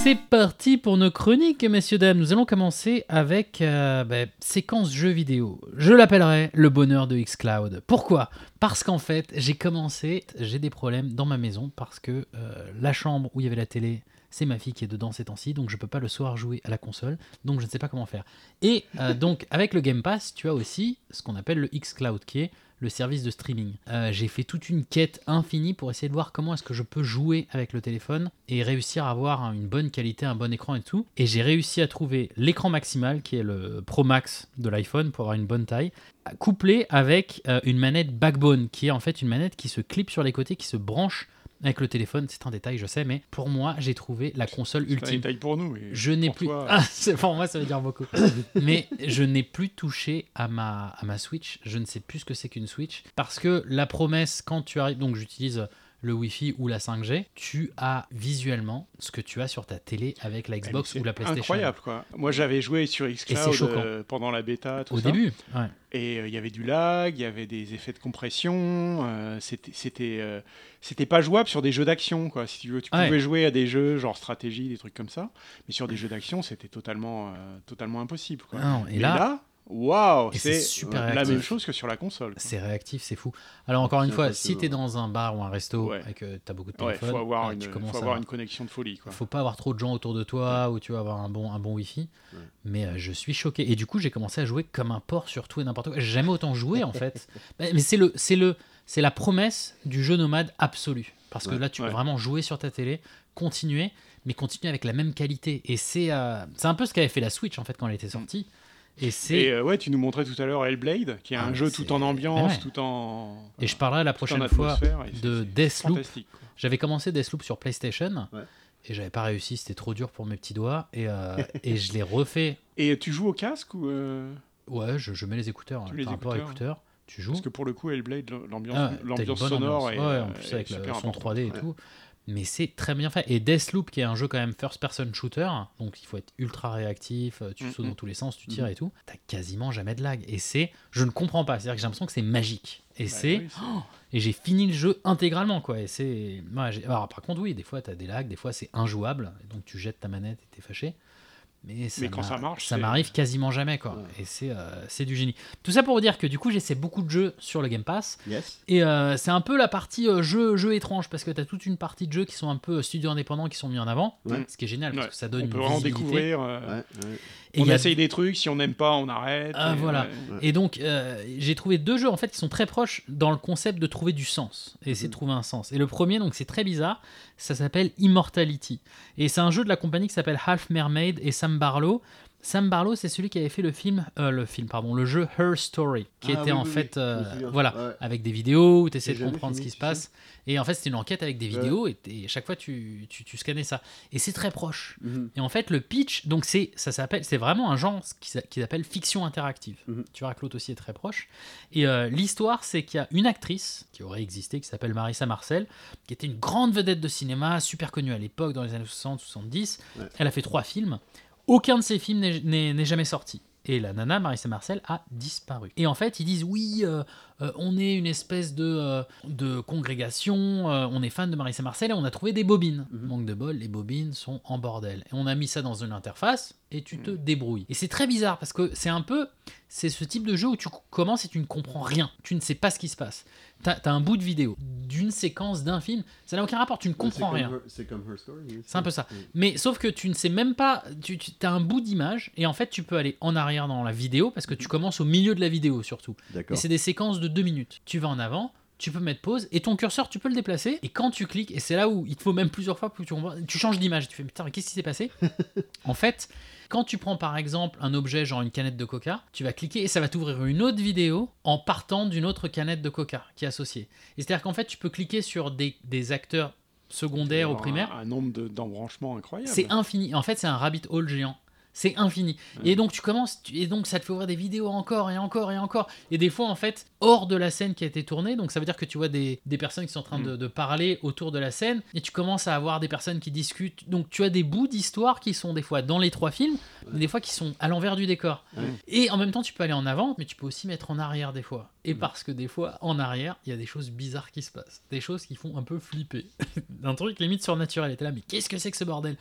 Speaker 1: C'est parti pour nos chroniques, messieurs, dames. Nous allons commencer avec euh, bah, séquence jeux vidéo. Je l'appellerai le bonheur de xCloud. Pourquoi? Parce qu'en fait, j'ai commencé, j'ai des problèmes dans ma maison parce que euh, la chambre où il y avait la télé, c'est ma fille qui est dedans ces temps-ci, donc je peux pas le soir jouer à la console, donc je ne sais pas comment faire. Et euh, donc avec le Game Pass, tu as aussi ce qu'on appelle le xCloud, qui est le service de streaming. Euh, j'ai fait toute une quête infinie pour essayer de voir comment est-ce que je peux jouer avec le téléphone et réussir à avoir une bonne qualité, un bon écran et tout. Et j'ai réussi à trouver l'écran maximal, qui est le Pro Max de l'iPhone, pour avoir une bonne taille, couplé avec euh, une manette Backbone, qui est en fait une manette qui se clip sur les côtés, qui se branche avec le téléphone. C'est un détail, je sais, mais pour moi, j'ai trouvé la console
Speaker 2: C'est un
Speaker 1: ultime.
Speaker 2: détail pour nous.
Speaker 1: Je n'ai plus.
Speaker 2: toi, [LAUGHS]
Speaker 1: Ah, pour moi, ça veut dire beaucoup. [LAUGHS] Mais je n'ai plus touché à ma, à ma Switch. Je ne sais plus ce que c'est qu'une Switch. Parce que la promesse, quand tu arrives. Donc, j'utilise le Wi-Fi ou la 5G, tu as visuellement ce que tu as sur ta télé avec la Xbox
Speaker 2: Eh, mais
Speaker 1: ou la
Speaker 2: c'est
Speaker 1: PlayStation.
Speaker 2: Incroyable quoi. Moi j'avais joué sur xCloud euh, pendant la bêta, tout
Speaker 1: Au
Speaker 2: ça.
Speaker 1: début, ouais.
Speaker 2: Et euh, il y avait du lag, il y avait des effets de compression. euh, c'était, c'était, euh, c'était pas jouable sur des jeux d'action, quoi. Si tu veux, tu
Speaker 1: Ouais.
Speaker 2: pouvais jouer à des jeux genre stratégie, des trucs comme ça, mais sur des jeux d'action, c'était totalement, totalement impossible. Quoi.
Speaker 1: Ah non, et là-
Speaker 2: waouh,
Speaker 1: c'est super
Speaker 2: la
Speaker 1: réactif.
Speaker 2: même chose que sur la console.
Speaker 1: C'est réactif, c'est fou. Alors encore une fois, si tu es dans un bar ou un resto
Speaker 2: Ouais.
Speaker 1: et que tu as beaucoup de
Speaker 2: Ouais,
Speaker 1: téléphone,
Speaker 2: faut avoir
Speaker 1: là,
Speaker 2: une,
Speaker 1: tu
Speaker 2: faut avoir
Speaker 1: à...
Speaker 2: une connexion de folie, quoi.
Speaker 1: faut pas avoir trop de gens autour de toi ou tu vas avoir un bon, un bon Wi-Fi.
Speaker 3: Ouais.
Speaker 1: Mais euh, je suis choqué. Et du coup, j'ai commencé à jouer comme un porc sur tout et n'importe quoi. J'ai jamais autant joué en fait. [LAUGHS] Bah, Mais c'est le, c'est le, c'est la promesse du jeu nomade absolu. Parce que
Speaker 3: Ouais.
Speaker 1: là, tu peux
Speaker 2: Ouais.
Speaker 1: vraiment jouer sur ta télé, continuer, mais continuer avec la même qualité. Et c'est, euh, c'est un peu ce qu'avait fait la Switch en fait quand elle était sortie. Et c'est
Speaker 2: Et euh, ouais, tu nous montrais tout à l'heure Hellblade, qui est
Speaker 1: Ah,
Speaker 2: un
Speaker 1: mais
Speaker 2: jeu tout en ambiance,
Speaker 1: Ouais.
Speaker 2: tout en.
Speaker 1: Et je parlerai la prochaine fois de Deathloop. J'avais commencé Deathloop sur PlayStation
Speaker 3: Ouais.
Speaker 1: et j'avais pas réussi, c'était trop dur pour mes petits doigts et, euh, et je l'ai refait.
Speaker 2: Et tu joues au casque ou euh,
Speaker 1: Ouais, je, je mets les écouteurs,
Speaker 2: Tu
Speaker 1: hein,
Speaker 2: les écouteurs.
Speaker 1: écouteurs, tu joues.
Speaker 2: Parce que pour le coup, Hellblade, l'ambiance,
Speaker 1: Ah,
Speaker 2: sonore
Speaker 1: ambiance.
Speaker 2: est,
Speaker 1: ouais, en plus
Speaker 2: est
Speaker 1: avec le son
Speaker 2: importante.
Speaker 1: 3D et
Speaker 3: Ouais.
Speaker 1: tout. Mais c'est très bien fait. Et Deathloop, qui est un jeu quand même first-person shooter, donc il faut être ultra réactif, euh, tu
Speaker 2: Mhm.
Speaker 1: sautes dans tous les sens, tu tires
Speaker 3: Mhm.
Speaker 1: et tout. T'as quasiment jamais de lag. Et c'est, je ne comprends pas. C'est-à-dire que j'ai l'impression que c'est magique. Et
Speaker 2: Bah
Speaker 1: c'est,
Speaker 2: oui,
Speaker 1: oh, et j'ai fini le jeu intégralement quoi. Et c'est, ouais, par contre oui, des fois t'as des lags, des fois c'est injouable, donc tu jettes ta manette et t'es fâché. Mais, ça
Speaker 2: Mais quand ça marche,
Speaker 1: ça m'arrive quasiment jamais quoi.
Speaker 3: Ouais.
Speaker 1: Et c'est, euh, c'est du génie. Tout ça pour vous dire que du coup j'essaie beaucoup de jeux sur le Game Pass.
Speaker 3: Yes.
Speaker 1: Et euh, c'est un peu la partie euh, jeu, jeu étrange parce que tu as toute une partie de jeux qui sont un peu studios indépendants qui sont mis en avant,
Speaker 3: Ouais.
Speaker 1: ce qui est génial parce que ça donne
Speaker 2: on
Speaker 1: une
Speaker 2: peut
Speaker 1: visibilité.
Speaker 2: découvrir. Euh.
Speaker 1: Et
Speaker 2: on
Speaker 1: il y a-
Speaker 2: essaye des trucs, si on n'aime pas, on arrête.
Speaker 1: Ah,
Speaker 2: et,
Speaker 1: voilà.
Speaker 2: ouais.
Speaker 1: Et donc euh, j'ai trouvé deux jeux en fait qui sont très proches dans le concept de trouver du sens et essayer de trouver un sens. Et le premier donc c'est très bizarre, ça s'appelle Immortality et c'est un jeu de la compagnie qui s'appelle Half Mermaid et Sam Barlow. Sam Barlow, c'est celui qui avait fait le film, euh, le film, pardon, le jeu Her Story, qui
Speaker 3: Ah
Speaker 1: était
Speaker 3: oui,
Speaker 1: en
Speaker 3: oui,
Speaker 1: fait, euh, voilà,
Speaker 3: Ouais.
Speaker 1: avec des vidéos où tu essaies de comprendre ce qui se passe. Et en fait, c'était une enquête avec des
Speaker 3: Ouais.
Speaker 1: vidéos et, et chaque fois tu, tu, tu scannais ça. Et c'est très proche.
Speaker 3: Mhm.
Speaker 1: Et en fait, le pitch, donc c'est, ça s'appelle, c'est vraiment un genre qui, s'a- qui s'appelle fiction interactive.
Speaker 3: Mhm.
Speaker 1: Tu vois que l'autre aussi est très proche. Et euh, l'histoire, c'est qu'il y a une actrice qui aurait existé, qui s'appelle Marissa Marcel, qui était une grande vedette de cinéma, super connue à l'époque, dans les années 60-70.
Speaker 3: Ouais.
Speaker 1: Elle a fait trois films. Aucun de ces films n'est- jamais sorti. Et la nana, Marissa Marcel, a disparu. Et en fait, ils disent oui, euh, euh, on est une espèce de, euh, de congrégation, euh, on est fan de Marissa Marcel et on a trouvé des bobines.
Speaker 3: Mhm.
Speaker 1: Manque de bol, les bobines sont en bordel. Et on a mis ça dans une interface et tu
Speaker 2: Mhm.
Speaker 1: te débrouilles. Et c'est très bizarre parce que c'est un peu, c'est ce type de jeu où tu commences et tu ne comprends rien. Tu ne sais pas ce qui se passe. T'as as un bout de vidéo d'une séquence d'un film, ça n'a aucun rapport, tu ne comprends rien.
Speaker 3: C'est comme Her Story.
Speaker 1: C'est un peu ça.
Speaker 3: Oui.
Speaker 1: Mais sauf que tu ne sais même pas, tu, as un bout d'image et en fait tu peux aller en arrière dans la vidéo parce que tu commences au milieu de la vidéo surtout. Et c'est des séquences de deux minutes. Tu vas en avant, tu peux mettre pause et ton curseur tu peux le déplacer et quand tu cliques, et c'est là où il te faut même plusieurs fois pour que tu changes d'image. Tu fais putain mais qu'est-ce qui s'est passé [LAUGHS] En fait, quand tu prends par exemple un objet genre une canette de coca, tu vas cliquer et ça va t'ouvrir une autre vidéo en partant d'une autre canette de coca qui est associée. Et c'est-à-dire qu'en fait tu peux cliquer sur des, des acteurs secondaires ou
Speaker 2: Alors,
Speaker 1: primaires
Speaker 2: Un, un nombre de- d'embranchements incroyable.
Speaker 1: c'est infini. En fait, c'est un rabbit hole géant. C'est infini. Et donc tu commences, tu- et donc ça te fait ouvrir des vidéos encore et encore et encore. Et des fois, en fait, hors de la scène qui a été tournée, donc ça veut dire que tu vois des, des personnes qui sont en train de, de parler autour de la scène, et tu commences à avoir des personnes qui discutent. Donc tu as des bouts d'histoire qui sont des fois dans les trois films, mais des fois qui sont à l'envers du décor. Et en même temps, tu peux aller en avant, mais tu peux aussi mettre en arrière des fois. Et parce que des fois, en arrière, il y a des choses bizarres qui se passent. Des choses qui font un peu flipper. [LAUGHS] un truc limite surnaturel. Et t'es là, mais qu'est-ce que c'est que ce bordel?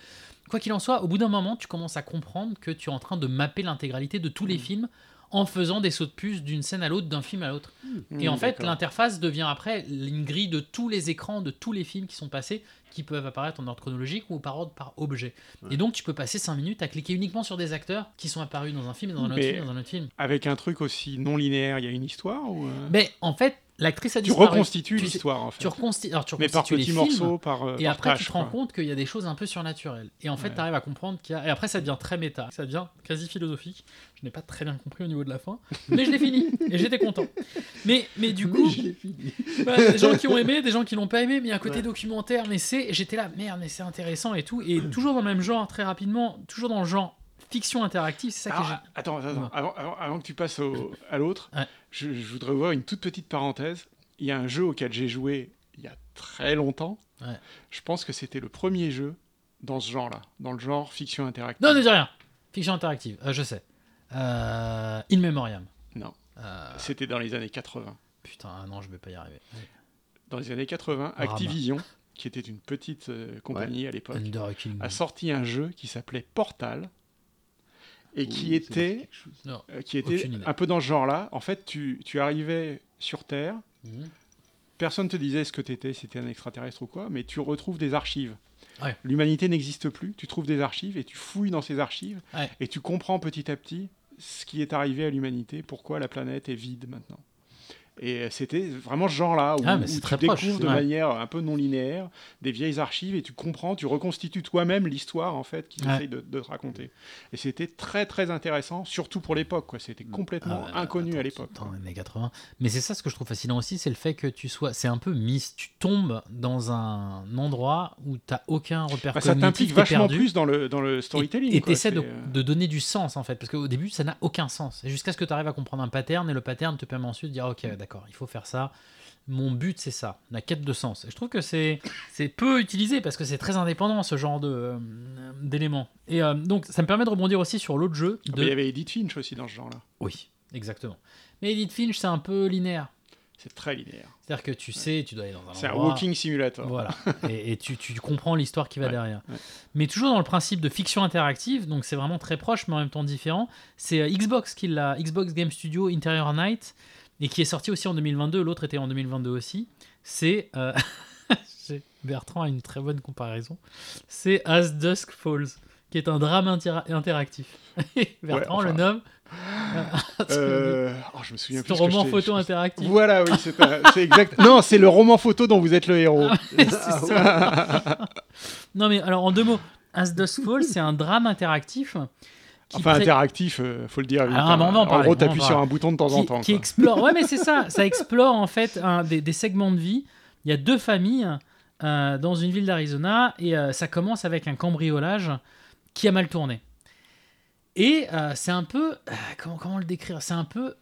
Speaker 1: Quoi qu'il en soit, au bout d'un moment, tu commences à comprendre que tu es en train de mapper l'intégralité de tous les films en faisant des sauts de puce d'une scène à l'autre, d'un film à l'autre.
Speaker 2: Mmh,
Speaker 1: Et en fait,
Speaker 2: d'accord.
Speaker 1: l'interface devient après une grille de tous les écrans de tous les films qui sont passés, qui peuvent apparaître en ordre chronologique ou par ordre par objet. Et donc, tu peux passer 5 minutes à cliquer uniquement sur des acteurs qui sont apparus dans un film, dans un autre
Speaker 2: Mais-
Speaker 1: film, dans un autre film.
Speaker 2: Avec un truc aussi non linéaire, il y a une histoire ou, euh,
Speaker 1: Mais en fait, l'actrice a
Speaker 2: Tu
Speaker 1: disparu.
Speaker 2: reconstitues
Speaker 1: Tu sais-
Speaker 2: l'histoire en fait.
Speaker 1: Tu reconstitues, alors, tu
Speaker 2: Mais par
Speaker 1: reconstitues les
Speaker 2: petits morceaux, par. euh,
Speaker 1: Et
Speaker 2: par
Speaker 1: après,
Speaker 2: tâche,
Speaker 1: tu te rends
Speaker 2: quoi.
Speaker 1: compte qu'il y a des choses un peu surnaturelles. Et en fait,
Speaker 2: Ouais.
Speaker 1: tu arrives à comprendre qu'il y a. Et après, ça devient très méta. Ça devient quasi philosophique. Je n'ai pas très bien compris au niveau de la fin. Mais je l'ai fini. Et j'étais content. Mais, mais du coup.
Speaker 3: Fini.
Speaker 1: des gens qui ont aimé, des gens qui l'ont pas aimé. Mais il y a un côté
Speaker 3: Ouais.
Speaker 1: documentaire. Mais c'est. J'étais là, merde, mais c'est intéressant et tout. Et toujours dans le même genre, très rapidement. Toujours dans le genre fiction interactive. C'est ça que
Speaker 2: Alors,
Speaker 1: j'ai.
Speaker 2: attends, attends.
Speaker 1: Ouais.
Speaker 2: Avant, avant- avant que tu passes au- à l'autre,
Speaker 1: Ouais.
Speaker 2: je, je voudrais voir une toute petite parenthèse. Il y a un jeu auquel j'ai joué il y a très longtemps.
Speaker 1: Ouais.
Speaker 2: Je pense que c'était le premier jeu dans ce genre-là, dans le genre fiction interactive.
Speaker 1: Non, ne dis rien. Fiction interactive, euh, je sais. Euh, In Memoriam.
Speaker 2: Non.
Speaker 1: Euh,
Speaker 2: C'était dans les années 80.
Speaker 1: putain, ah non, je vais pas y arriver.
Speaker 2: Dans les années 80,
Speaker 1: Rama.
Speaker 2: Activision, qui était une petite euh, compagnie à l'époque,
Speaker 1: a
Speaker 2: sorti un jeu qui s'appelait Portal et qui était.
Speaker 1: Non.
Speaker 2: euh, qui était
Speaker 1: Aucune idée.
Speaker 2: un peu dans ce genre-là. En fait, tu, tu arrivais sur Terre,
Speaker 1: Mhm.
Speaker 2: personne te disait ce que tu étais, si c'était un extraterrestre ou quoi, mais tu retrouves des archives.
Speaker 1: Ouais.
Speaker 2: L'humanité n'existe plus, tu trouves des archives et tu fouilles dans ces archives
Speaker 1: Ouais.
Speaker 2: et tu comprends petit à petit ce qui est arrivé à l'humanité, pourquoi la planète est vide maintenant. Et c'était vraiment ce genre-là, où,
Speaker 1: Ah,
Speaker 2: où tu
Speaker 1: très proche,
Speaker 2: découvres de
Speaker 1: ouais.
Speaker 2: manière un peu non linéaire des vieilles archives et tu comprends, tu reconstitues toi-même l'histoire en fait qu'ils
Speaker 1: Ouais.
Speaker 2: essayent de, de te raconter. Et c'était très très intéressant, surtout pour l'époque. quoi. C'était complètement
Speaker 1: Ah,
Speaker 2: inconnu
Speaker 1: attends,
Speaker 2: à l'époque.
Speaker 1: Dans les années 80. Mais c'est ça ce que je trouve fascinant aussi, c'est le fait que tu sois. C'est un peu mis. Tu tombes dans un endroit où tu n'as aucun repère
Speaker 2: Bah, ça t'implique vachement
Speaker 1: perdu.
Speaker 2: plus dans le, dans le storytelling.
Speaker 1: Et tu essaies de,
Speaker 2: euh,
Speaker 1: de donner du sens en fait, parce qu'au début ça n'a aucun sens. Et jusqu'à ce que tu arrives à comprendre un pattern, et le pattern te permet ensuite de dire ok, d'accord, il faut faire ça. Mon but c'est ça, la quête de sens. Et je trouve que c'est peu utilisé parce que c'est très indépendant ce genre euh, d'éléments. Et euh, donc ça me permet de rebondir aussi sur l'autre jeu.
Speaker 2: ah, mais Il y avait Edith Finch aussi dans ce genre-là.
Speaker 1: Oui, exactement. Mais Edith Finch c'est un peu linéaire.
Speaker 2: C'est très linéaire.
Speaker 1: C'est-à-dire que tu sais, tu dois aller dans un
Speaker 2: C'est un
Speaker 1: endroit.
Speaker 2: walking simulator.
Speaker 1: Voilà. [LAUGHS] et, et tu, tu comprends l'histoire qui va
Speaker 2: Ouais,
Speaker 1: derrière.
Speaker 2: ouais.
Speaker 1: Mais toujours dans le principe de fiction interactive, donc c'est vraiment très proche mais en même temps différent. C'est euh, Xbox qui l'a, Xbox Game Studio Interior Night, et qui est sorti aussi en 2022. L'autre était en 2022 aussi. C'est euh, [LAUGHS] Bertrand a une très bonne comparaison. C'est As Dusk Falls, qui est un drame intera- interactif. [LAUGHS] Bertrand
Speaker 2: enfin,
Speaker 1: le nomme.
Speaker 2: Euh, [LAUGHS] oh, je me souviens plus
Speaker 1: ton roman photo interactif.
Speaker 2: Voilà, oui, c'est exact. Non, c'est le roman photo dont vous êtes le héros.
Speaker 1: C'est ça. non mais alors en deux mots, As Dusk Falls, c'est un drame interactif.
Speaker 2: Enfin,
Speaker 1: pré-
Speaker 2: interactif, euh, faut le dire.
Speaker 1: Ah,
Speaker 2: hein.
Speaker 1: mais on va en parler,
Speaker 2: gros, t'appuies sur un bouton de temps en temps.
Speaker 1: qui
Speaker 2: quoi.
Speaker 1: explore. Ouais, mais c'est ça. [LAUGHS] Ça explore en fait un- des, des segments de vie. Il y a deux familles euh, dans une ville d'Arizona et euh, ça commence avec un cambriolage qui a mal tourné. Et euh, c'est un peu comment comment le décrire? C'est un peu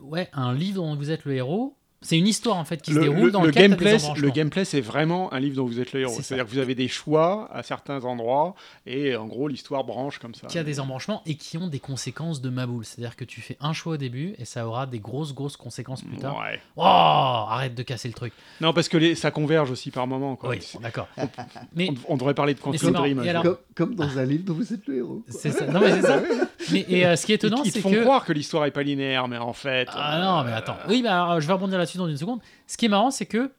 Speaker 1: ouais un livre dont vous êtes le héros. C'est une histoire en fait qui se
Speaker 2: Le,
Speaker 1: déroule
Speaker 2: le-
Speaker 1: dans
Speaker 2: le gameplay,
Speaker 1: des
Speaker 2: le gameplay, c'est vraiment un livre dont vous êtes le héros.
Speaker 1: C'est.
Speaker 2: C'est-à-dire que vous avez des choix à certains endroits et en gros, l'histoire branche comme ça.
Speaker 1: qui a des embranchements et qui ont des conséquences de maboule. C'est-à-dire que tu fais un choix au début et ça aura des grosses grosses conséquences plus tard.
Speaker 2: Ouais.
Speaker 1: Oh, arrête de casser le truc.
Speaker 2: Non, parce que les, ça converge aussi par moment. Quoi.
Speaker 1: Oui,
Speaker 2: C'est-
Speaker 1: d'accord. [LAUGHS] Mais
Speaker 2: On, on devrait parler de
Speaker 1: c'est
Speaker 2: Quantum. Dream.
Speaker 1: alors-
Speaker 3: Comme, comme dans un livre dont vous êtes le héros.
Speaker 1: c'est ça. Non mais c'est ça. [LAUGHS] Mais et euh, ce qui est
Speaker 2: Ils,
Speaker 1: étonnant,
Speaker 2: ils te
Speaker 1: c'est
Speaker 2: font
Speaker 1: que
Speaker 2: croire que l'histoire est pas linéaire, mais en fait.
Speaker 1: ah
Speaker 2: euh,
Speaker 1: non mais attends. Oui, bah je vais rebondir là-dessus dans une seconde. Ce qui est marrant, c'est que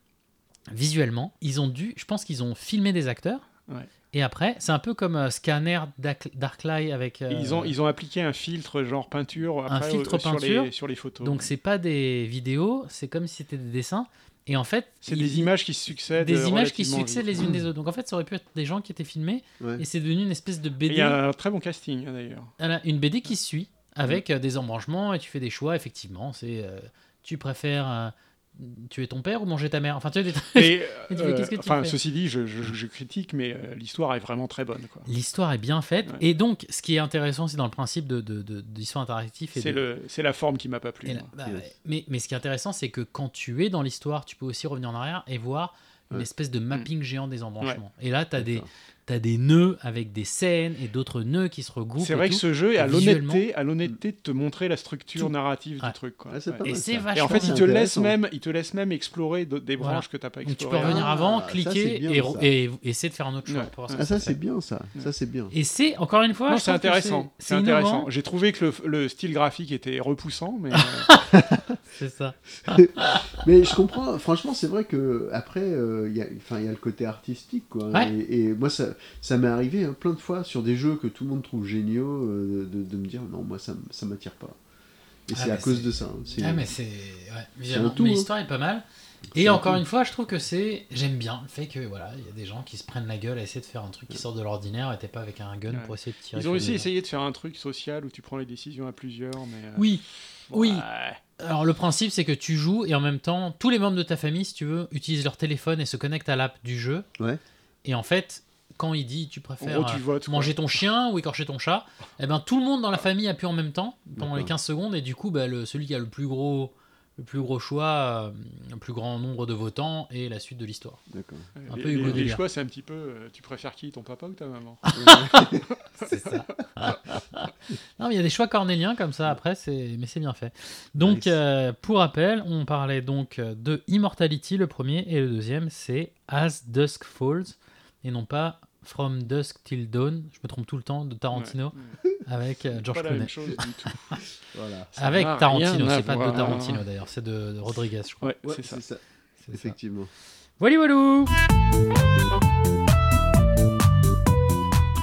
Speaker 1: visuellement, ils ont dû, je pense qu'ils ont filmé des acteurs.
Speaker 2: Ouais.
Speaker 1: Et après, c'est un peu comme euh, Scanner Dark- Darklight avec. euh,
Speaker 2: Ils, ont, ils ont appliqué un filtre genre peinture après,
Speaker 1: filtre
Speaker 2: euh, sur,
Speaker 1: peinture.
Speaker 2: les, sur les photos.
Speaker 1: Donc c'est pas des vidéos, c'est comme si c'était des dessins. Et en fait,
Speaker 2: c'est des images qui se succèdent.
Speaker 1: des images qui
Speaker 2: relativement
Speaker 1: succèdent
Speaker 2: vite.
Speaker 1: les unes des autres. Donc en fait, ça aurait pu être des gens qui étaient filmés
Speaker 3: Ouais.
Speaker 1: et c'est devenu une espèce de BD.
Speaker 2: Il y a un très bon casting hein, d'ailleurs.
Speaker 1: Voilà, une BD qui se suit avec euh, des embranchements et tu fais des choix. Effectivement, c'est euh, tu préfères euh, tuer ton père ou manger ta mère? Enfin, tu as des trucs. [LAUGHS]
Speaker 2: Mais,
Speaker 1: Et tu fais,
Speaker 2: euh,
Speaker 1: qu'est-ce que tu
Speaker 2: enfin,
Speaker 1: fais?
Speaker 2: ceci dit, je, je- je critique, mais euh, l'histoire est vraiment très bonne.
Speaker 1: L'histoire est bien faite
Speaker 2: Ouais.
Speaker 1: et donc ce qui est intéressant, c'est dans le principe de, de, de- d'histoire interactive.
Speaker 2: C'est
Speaker 1: de-
Speaker 2: la forme qui m'a pas plu.
Speaker 1: la- bah,
Speaker 3: Yes.
Speaker 1: mais, mais ce qui est intéressant, c'est que quand tu es dans l'histoire, tu peux aussi revenir en arrière et voir une espèce de mapping géant des embranchements. Et là, tu as des. T'as des nœuds avec des scènes et d'autres nœuds qui se regroupent.
Speaker 2: C'est
Speaker 1: et
Speaker 2: vrai que ce jeu est à
Speaker 1: Visuellement-
Speaker 2: l'honnêteté, à l'honnêteté de te montrer la structure
Speaker 1: Tout.
Speaker 2: narrative
Speaker 1: Ouais.
Speaker 2: du truc. Quoi.
Speaker 3: Ah, c'est
Speaker 2: Ouais.
Speaker 3: pas
Speaker 1: Et
Speaker 3: mal,
Speaker 1: c'est
Speaker 3: ça.
Speaker 1: vachement
Speaker 2: Et en fait, il te laisse même, il te laisse même explorer des
Speaker 1: Voilà.
Speaker 2: branches que t'as pas
Speaker 1: Donc tu
Speaker 2: explorées.
Speaker 1: peux revenir
Speaker 3: Ah,
Speaker 1: avant,
Speaker 3: ça,
Speaker 1: cliquer et, et essayer de faire un autre choix.
Speaker 3: Ah, ça, c'est bien, ça. Ça, c'est bien.
Speaker 1: Et c'est, encore une fois,
Speaker 2: c'est intéressant.
Speaker 1: C'est,
Speaker 2: intéressant. J'ai trouvé que le, le style graphique était repoussant, mais euh, [LAUGHS]
Speaker 1: C'est ça. [LAUGHS]
Speaker 3: Mais je comprends, franchement, c'est vrai que après, euh, il y a- enfin, il y a le côté artistique, quoi.
Speaker 1: Ouais.
Speaker 3: Et, et moi, ça, ça m'est arrivé hein, plein de fois sur des jeux que tout le monde trouve géniaux, euh, de, de me dire non, moi, ça, ça m'attire pas. Et
Speaker 1: Ah,
Speaker 3: c'est à cause de ça. hein.
Speaker 1: Ah, mais c'est. Ouais, visuellement.
Speaker 3: un tout,
Speaker 1: mais
Speaker 3: hein.
Speaker 1: l'histoire est pas mal. Et encore
Speaker 3: tout.
Speaker 1: une fois, je trouve que c'est. J'aime bien le fait que voilà, il y a des gens qui se prennent la gueule à essayer de faire un truc qui sort de l'ordinaire et t'es pas avec un gun
Speaker 2: Ouais.
Speaker 1: pour essayer de tirer.
Speaker 2: ils ont aussi essayé de faire un truc social où tu prends les décisions à plusieurs. Mais euh,
Speaker 1: Oui. oui. Alors le principe c'est que tu joues et en même temps tous les membres de ta famille, si tu veux, utilisent leur téléphone et se connectent à l'app du jeu.
Speaker 3: Ouais.
Speaker 1: Et en fait, quand il dit tu préfères
Speaker 2: gros, tu
Speaker 1: euh,
Speaker 2: votes. quoi.
Speaker 1: manger ton chien ou écorcher ton chat, [LAUGHS] eh ben tout le monde dans la famille appuie en même temps pendant les
Speaker 3: D'accord.
Speaker 1: 15 secondes et du coup bah, le, celui qui a le plus gros le plus gros choix, euh, le plus grand nombre de votants et la suite de l'histoire.
Speaker 3: D'accord.
Speaker 1: Un
Speaker 2: les,
Speaker 1: peu
Speaker 2: les-
Speaker 1: Hugo
Speaker 2: les choix, c'est un petit peu. euh, tu préfères qui, ton papa ou ta maman? [LAUGHS] [LAUGHS]
Speaker 1: C'est ça. non, mais il y a des choix cornéliens comme ça après, c'est mais c'est bien fait. Donc,
Speaker 3: Nice.
Speaker 1: euh, pour rappel, on parlait donc de Immortality, le premier, et le deuxième, c'est As Dusk Falls, et non pas From Dusk Till Dawn, je me trompe tout le temps, de Tarantino, avec George Clooney.
Speaker 3: Voilà.
Speaker 1: Avec Tarantino, c'est pas de Tarantino d'ailleurs, c'est de, Rodriguez, je crois.
Speaker 2: Ouais, c'est ça.
Speaker 3: ça. Effectivement.
Speaker 1: Voilà, voilou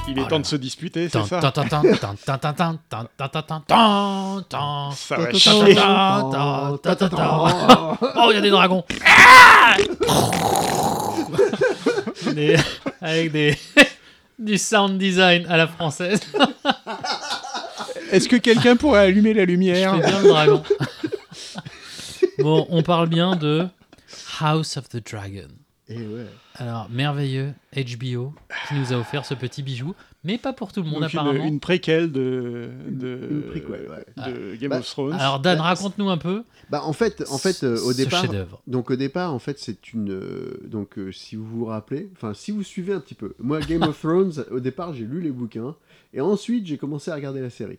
Speaker 2: Il est
Speaker 1: oh
Speaker 2: temps de se disputer, c'est ça
Speaker 1: Oh, il y a des dragons des- [LAUGHS] Avec des [LAUGHS] du sound design à la française. [LAUGHS]
Speaker 2: Est-ce que quelqu'un pourrait allumer la
Speaker 1: Je
Speaker 2: lumière
Speaker 1: fais bien le dragon. Bon, on parle bien de House of the Dragon.
Speaker 3: Et ouais.
Speaker 1: Alors, merveilleux HBO qui nous a offert ce petit bijou, mais pas pour tout le monde
Speaker 2: Donc
Speaker 1: apparemment.
Speaker 2: une préquelle de, de,
Speaker 3: Une préquelle, ouais.
Speaker 2: de Game
Speaker 3: Bah,
Speaker 2: of Thrones.
Speaker 1: Alors Dan,
Speaker 3: Bah,
Speaker 1: raconte-nous un peu
Speaker 3: Bah en fait, en fait, euh, au départ,
Speaker 1: chef-d'œuvre.
Speaker 3: donc au départ, en fait, c'est une, euh, donc euh, si vous vous rappelez, enfin si vous suivez un petit peu, moi Game of [LAUGHS] Thrones, au départ, j'ai lu les bouquins et ensuite j'ai commencé à regarder la série.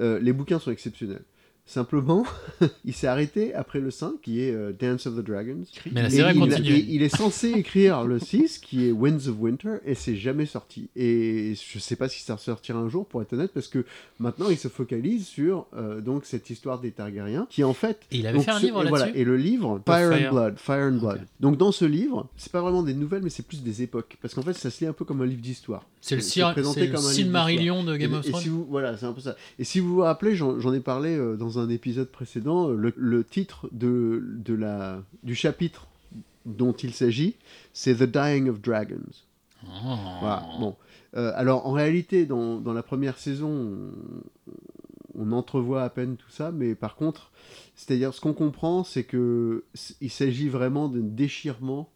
Speaker 3: Euh, les bouquins sont exceptionnels. Simplement, [LAUGHS] il s'est arrêté après le 5, qui est euh, Dance of the Dragons.
Speaker 1: Mais la
Speaker 3: Et
Speaker 1: série
Speaker 3: il, et il est censé écrire le 6, qui est Winds of Winter, et c'est jamais sorti. Et je sais pas si ça ressortira un jour, pour être honnête, parce que maintenant il se focalise sur euh, donc cette histoire des Targaryens, qui en fait.
Speaker 1: Et il avait
Speaker 3: donc,
Speaker 1: fait un
Speaker 3: ce-
Speaker 1: livre
Speaker 3: et voilà,
Speaker 1: là-dessus
Speaker 3: Et le livre,
Speaker 1: The
Speaker 3: Fire,
Speaker 1: Fire.
Speaker 3: and Blood. Fire and Blood. Donc dans ce livre, c'est pas vraiment des nouvelles, mais c'est plus des époques. Parce qu'en fait, ça se lit un peu comme un livre d'histoire.
Speaker 1: C'est le, Silmarillion de Game
Speaker 3: et,
Speaker 1: of
Speaker 3: et
Speaker 1: Thrones.
Speaker 3: si vous, voilà, c'est un peu ça. Et si vous vous rappelez, j'en j'en ai parlé euh, dans un épisode précédent, le, le titre de, de la, du chapitre dont il s'agit, c'est The Dying of Dragons.
Speaker 1: Oh.
Speaker 3: Voilà, bon. Euh, alors, en réalité, dans, dans la première saison, on, on entrevoit à peine tout ça, mais par contre, c'est-à-dire, ce qu'on comprend, c'est que il s'agit vraiment d'un déchirement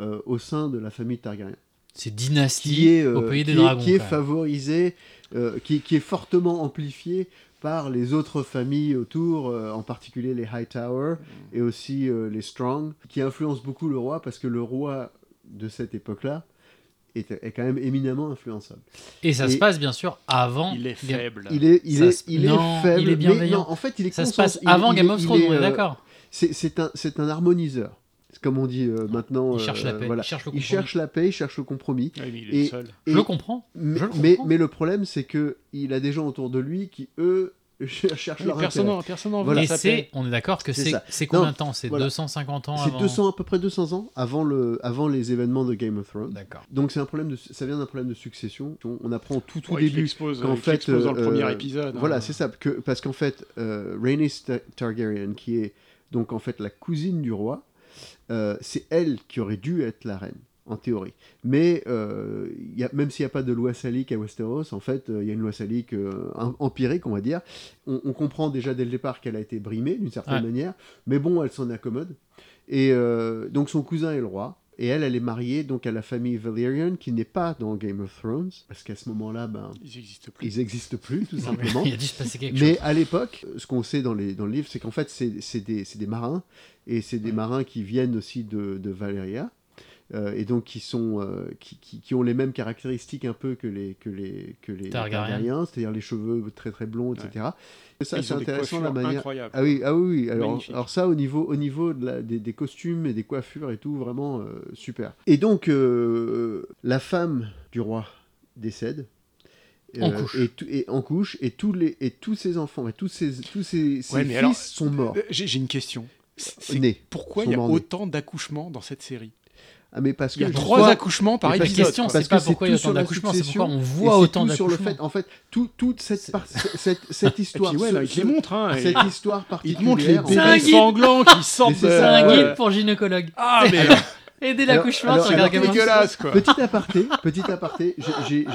Speaker 3: euh, au sein de la famille Targaryen
Speaker 1: C'est Dynastie
Speaker 3: qui est, euh,
Speaker 1: au pays des
Speaker 3: qui est- qui favorisé, euh, qui, qui est fortement amplifié par les autres familles autour, euh, en particulier les Hightower et aussi euh, les Strong, qui influencent beaucoup le roi parce que le roi de cette époque-là est, est quand même éminemment influençable.
Speaker 1: Et ça se passe bien sûr avant.
Speaker 2: Il est
Speaker 1: Game-
Speaker 2: faible.
Speaker 3: Il est, il
Speaker 1: Ça
Speaker 3: est,
Speaker 1: se-
Speaker 3: il
Speaker 1: non,
Speaker 3: est faible,
Speaker 1: il est bienveillant.
Speaker 3: mais non, en fait, il est
Speaker 1: Ça se passe avant
Speaker 3: il
Speaker 1: Game of Thrones, on est
Speaker 3: euh,
Speaker 1: d'accord.
Speaker 3: C'est c'est un, c'est un harmoniseur. Comme on dit euh, maintenant.
Speaker 1: Il cherche la paix,
Speaker 3: voilà.
Speaker 1: il cherche le
Speaker 3: Il
Speaker 1: compromis.
Speaker 3: cherche la paix, il cherche le compromis.
Speaker 2: Ouais, mais il est
Speaker 3: et-
Speaker 2: seul.
Speaker 1: Je le comprends.
Speaker 3: Mais,
Speaker 1: Je le
Speaker 3: mais,
Speaker 1: comprends.
Speaker 3: mais le problème, c'est que il a des gens autour de lui qui, eux, [LAUGHS] cherchent
Speaker 2: Oui,
Speaker 3: leur
Speaker 2: personne
Speaker 3: intérêt.
Speaker 2: n'en personne n'en veut
Speaker 3: Voilà.
Speaker 1: c'est, on est d'accord que
Speaker 3: C'est
Speaker 1: combien de temps? C'est
Speaker 3: voilà.
Speaker 1: 250 ans
Speaker 3: C'est
Speaker 1: avant
Speaker 3: 200, à peu près 200 ans avant, le, avant les événements de Game of Thrones.
Speaker 1: D'accord.
Speaker 3: Donc c'est un problème de, ça vient d'un problème de succession. On, on apprend tout
Speaker 2: Ouais, il
Speaker 3: début
Speaker 2: l'expose,
Speaker 3: qu'en fait,
Speaker 2: l'expose dans le
Speaker 3: euh,
Speaker 2: premier
Speaker 3: euh,
Speaker 2: épisode.
Speaker 3: Voilà,
Speaker 2: hein.
Speaker 3: c'est ça. Que, parce qu'en fait, euh, Rhaenys Ta- Targaryen, qui est donc en fait la cousine du roi, euh, c'est elle qui aurait dû être la reine, en théorie. Mais euh, il y a, même s'il n'y a pas de loi salique à Westeros, en fait, euh, il y a une loi salique euh, em- empirique, on va dire. On, on comprend déjà dès le départ qu'elle a été brimée d'une certaine
Speaker 1: Ouais.
Speaker 3: manière, mais bon, elle s'en accommode. Et euh, donc son cousin est le roi. Et elle, elle est mariée donc à la famille Valyrian, qui n'est pas dans Game of Thrones, parce qu'à ce moment-là, ben,
Speaker 2: Ils n'existent plus.
Speaker 3: ils n'existent plus, tout
Speaker 1: Non,
Speaker 3: simplement. [LAUGHS]
Speaker 1: Il a dû se passer quelque
Speaker 3: Mais
Speaker 1: chose.
Speaker 3: à l'époque, ce qu'on sait dans, les, dans le livre, c'est qu'en fait, c'est des, marins, et c'est des marins qui viennent aussi de, de Valyria, et donc qui, sont, euh, qui, qui, qui ont les mêmes caractéristiques un peu que les, que les, que les
Speaker 1: Targaryens.
Speaker 3: C'est-à-dire les cheveux très très blonds, etc. Et ça, c'est intéressant la manière. Ah oui, ah oui, oui. Alors, alors ça, au niveau, au niveau de la- des, des costumes et des coiffures et tout, vraiment euh, super. Et donc, euh, la femme du roi décède.
Speaker 1: En
Speaker 3: Euh,
Speaker 1: couche.
Speaker 3: Et, en couche, et tous, les, et tous ses enfants et tous ses, tous ses, ses
Speaker 2: Ouais, mais
Speaker 3: fils
Speaker 2: alors,
Speaker 3: sont morts.
Speaker 2: Euh, J'ai une question. C'est-. Pourquoi il y a autant d'accouchements dans cette série?
Speaker 3: Mais parce
Speaker 2: Il y
Speaker 3: que
Speaker 2: a trois
Speaker 3: crois-
Speaker 2: accouchements par
Speaker 3: que-
Speaker 2: épisode.
Speaker 1: question,
Speaker 2: quoi.
Speaker 1: c'est
Speaker 3: parce
Speaker 1: pas
Speaker 3: que c'est
Speaker 1: pourquoi il y a autant
Speaker 3: la
Speaker 1: d'accouchements, c'est pourquoi on voit
Speaker 3: c'est
Speaker 1: autant
Speaker 3: tout sur le
Speaker 1: d'accouchements.
Speaker 3: fait, en fait, tout- toute cette, par- cette, cette [LAUGHS]
Speaker 2: Et
Speaker 3: histoire,
Speaker 2: puis ouais,
Speaker 3: ce-
Speaker 2: là, il te les
Speaker 3: ce-
Speaker 2: montre. Hein, et-
Speaker 3: cette histoire
Speaker 2: Il te montre les
Speaker 3: particulière.
Speaker 1: C'est
Speaker 2: bébés
Speaker 1: guide.
Speaker 2: sanglants qui sortent
Speaker 3: c'est.
Speaker 1: C'est un
Speaker 3: ouais.
Speaker 1: guide pour gynécologue.
Speaker 2: Ah, mais [LAUGHS]
Speaker 1: Aider l'accouchement, Thrones.
Speaker 2: dégueulasse, quoi.
Speaker 3: Petit aparté, petit aparté,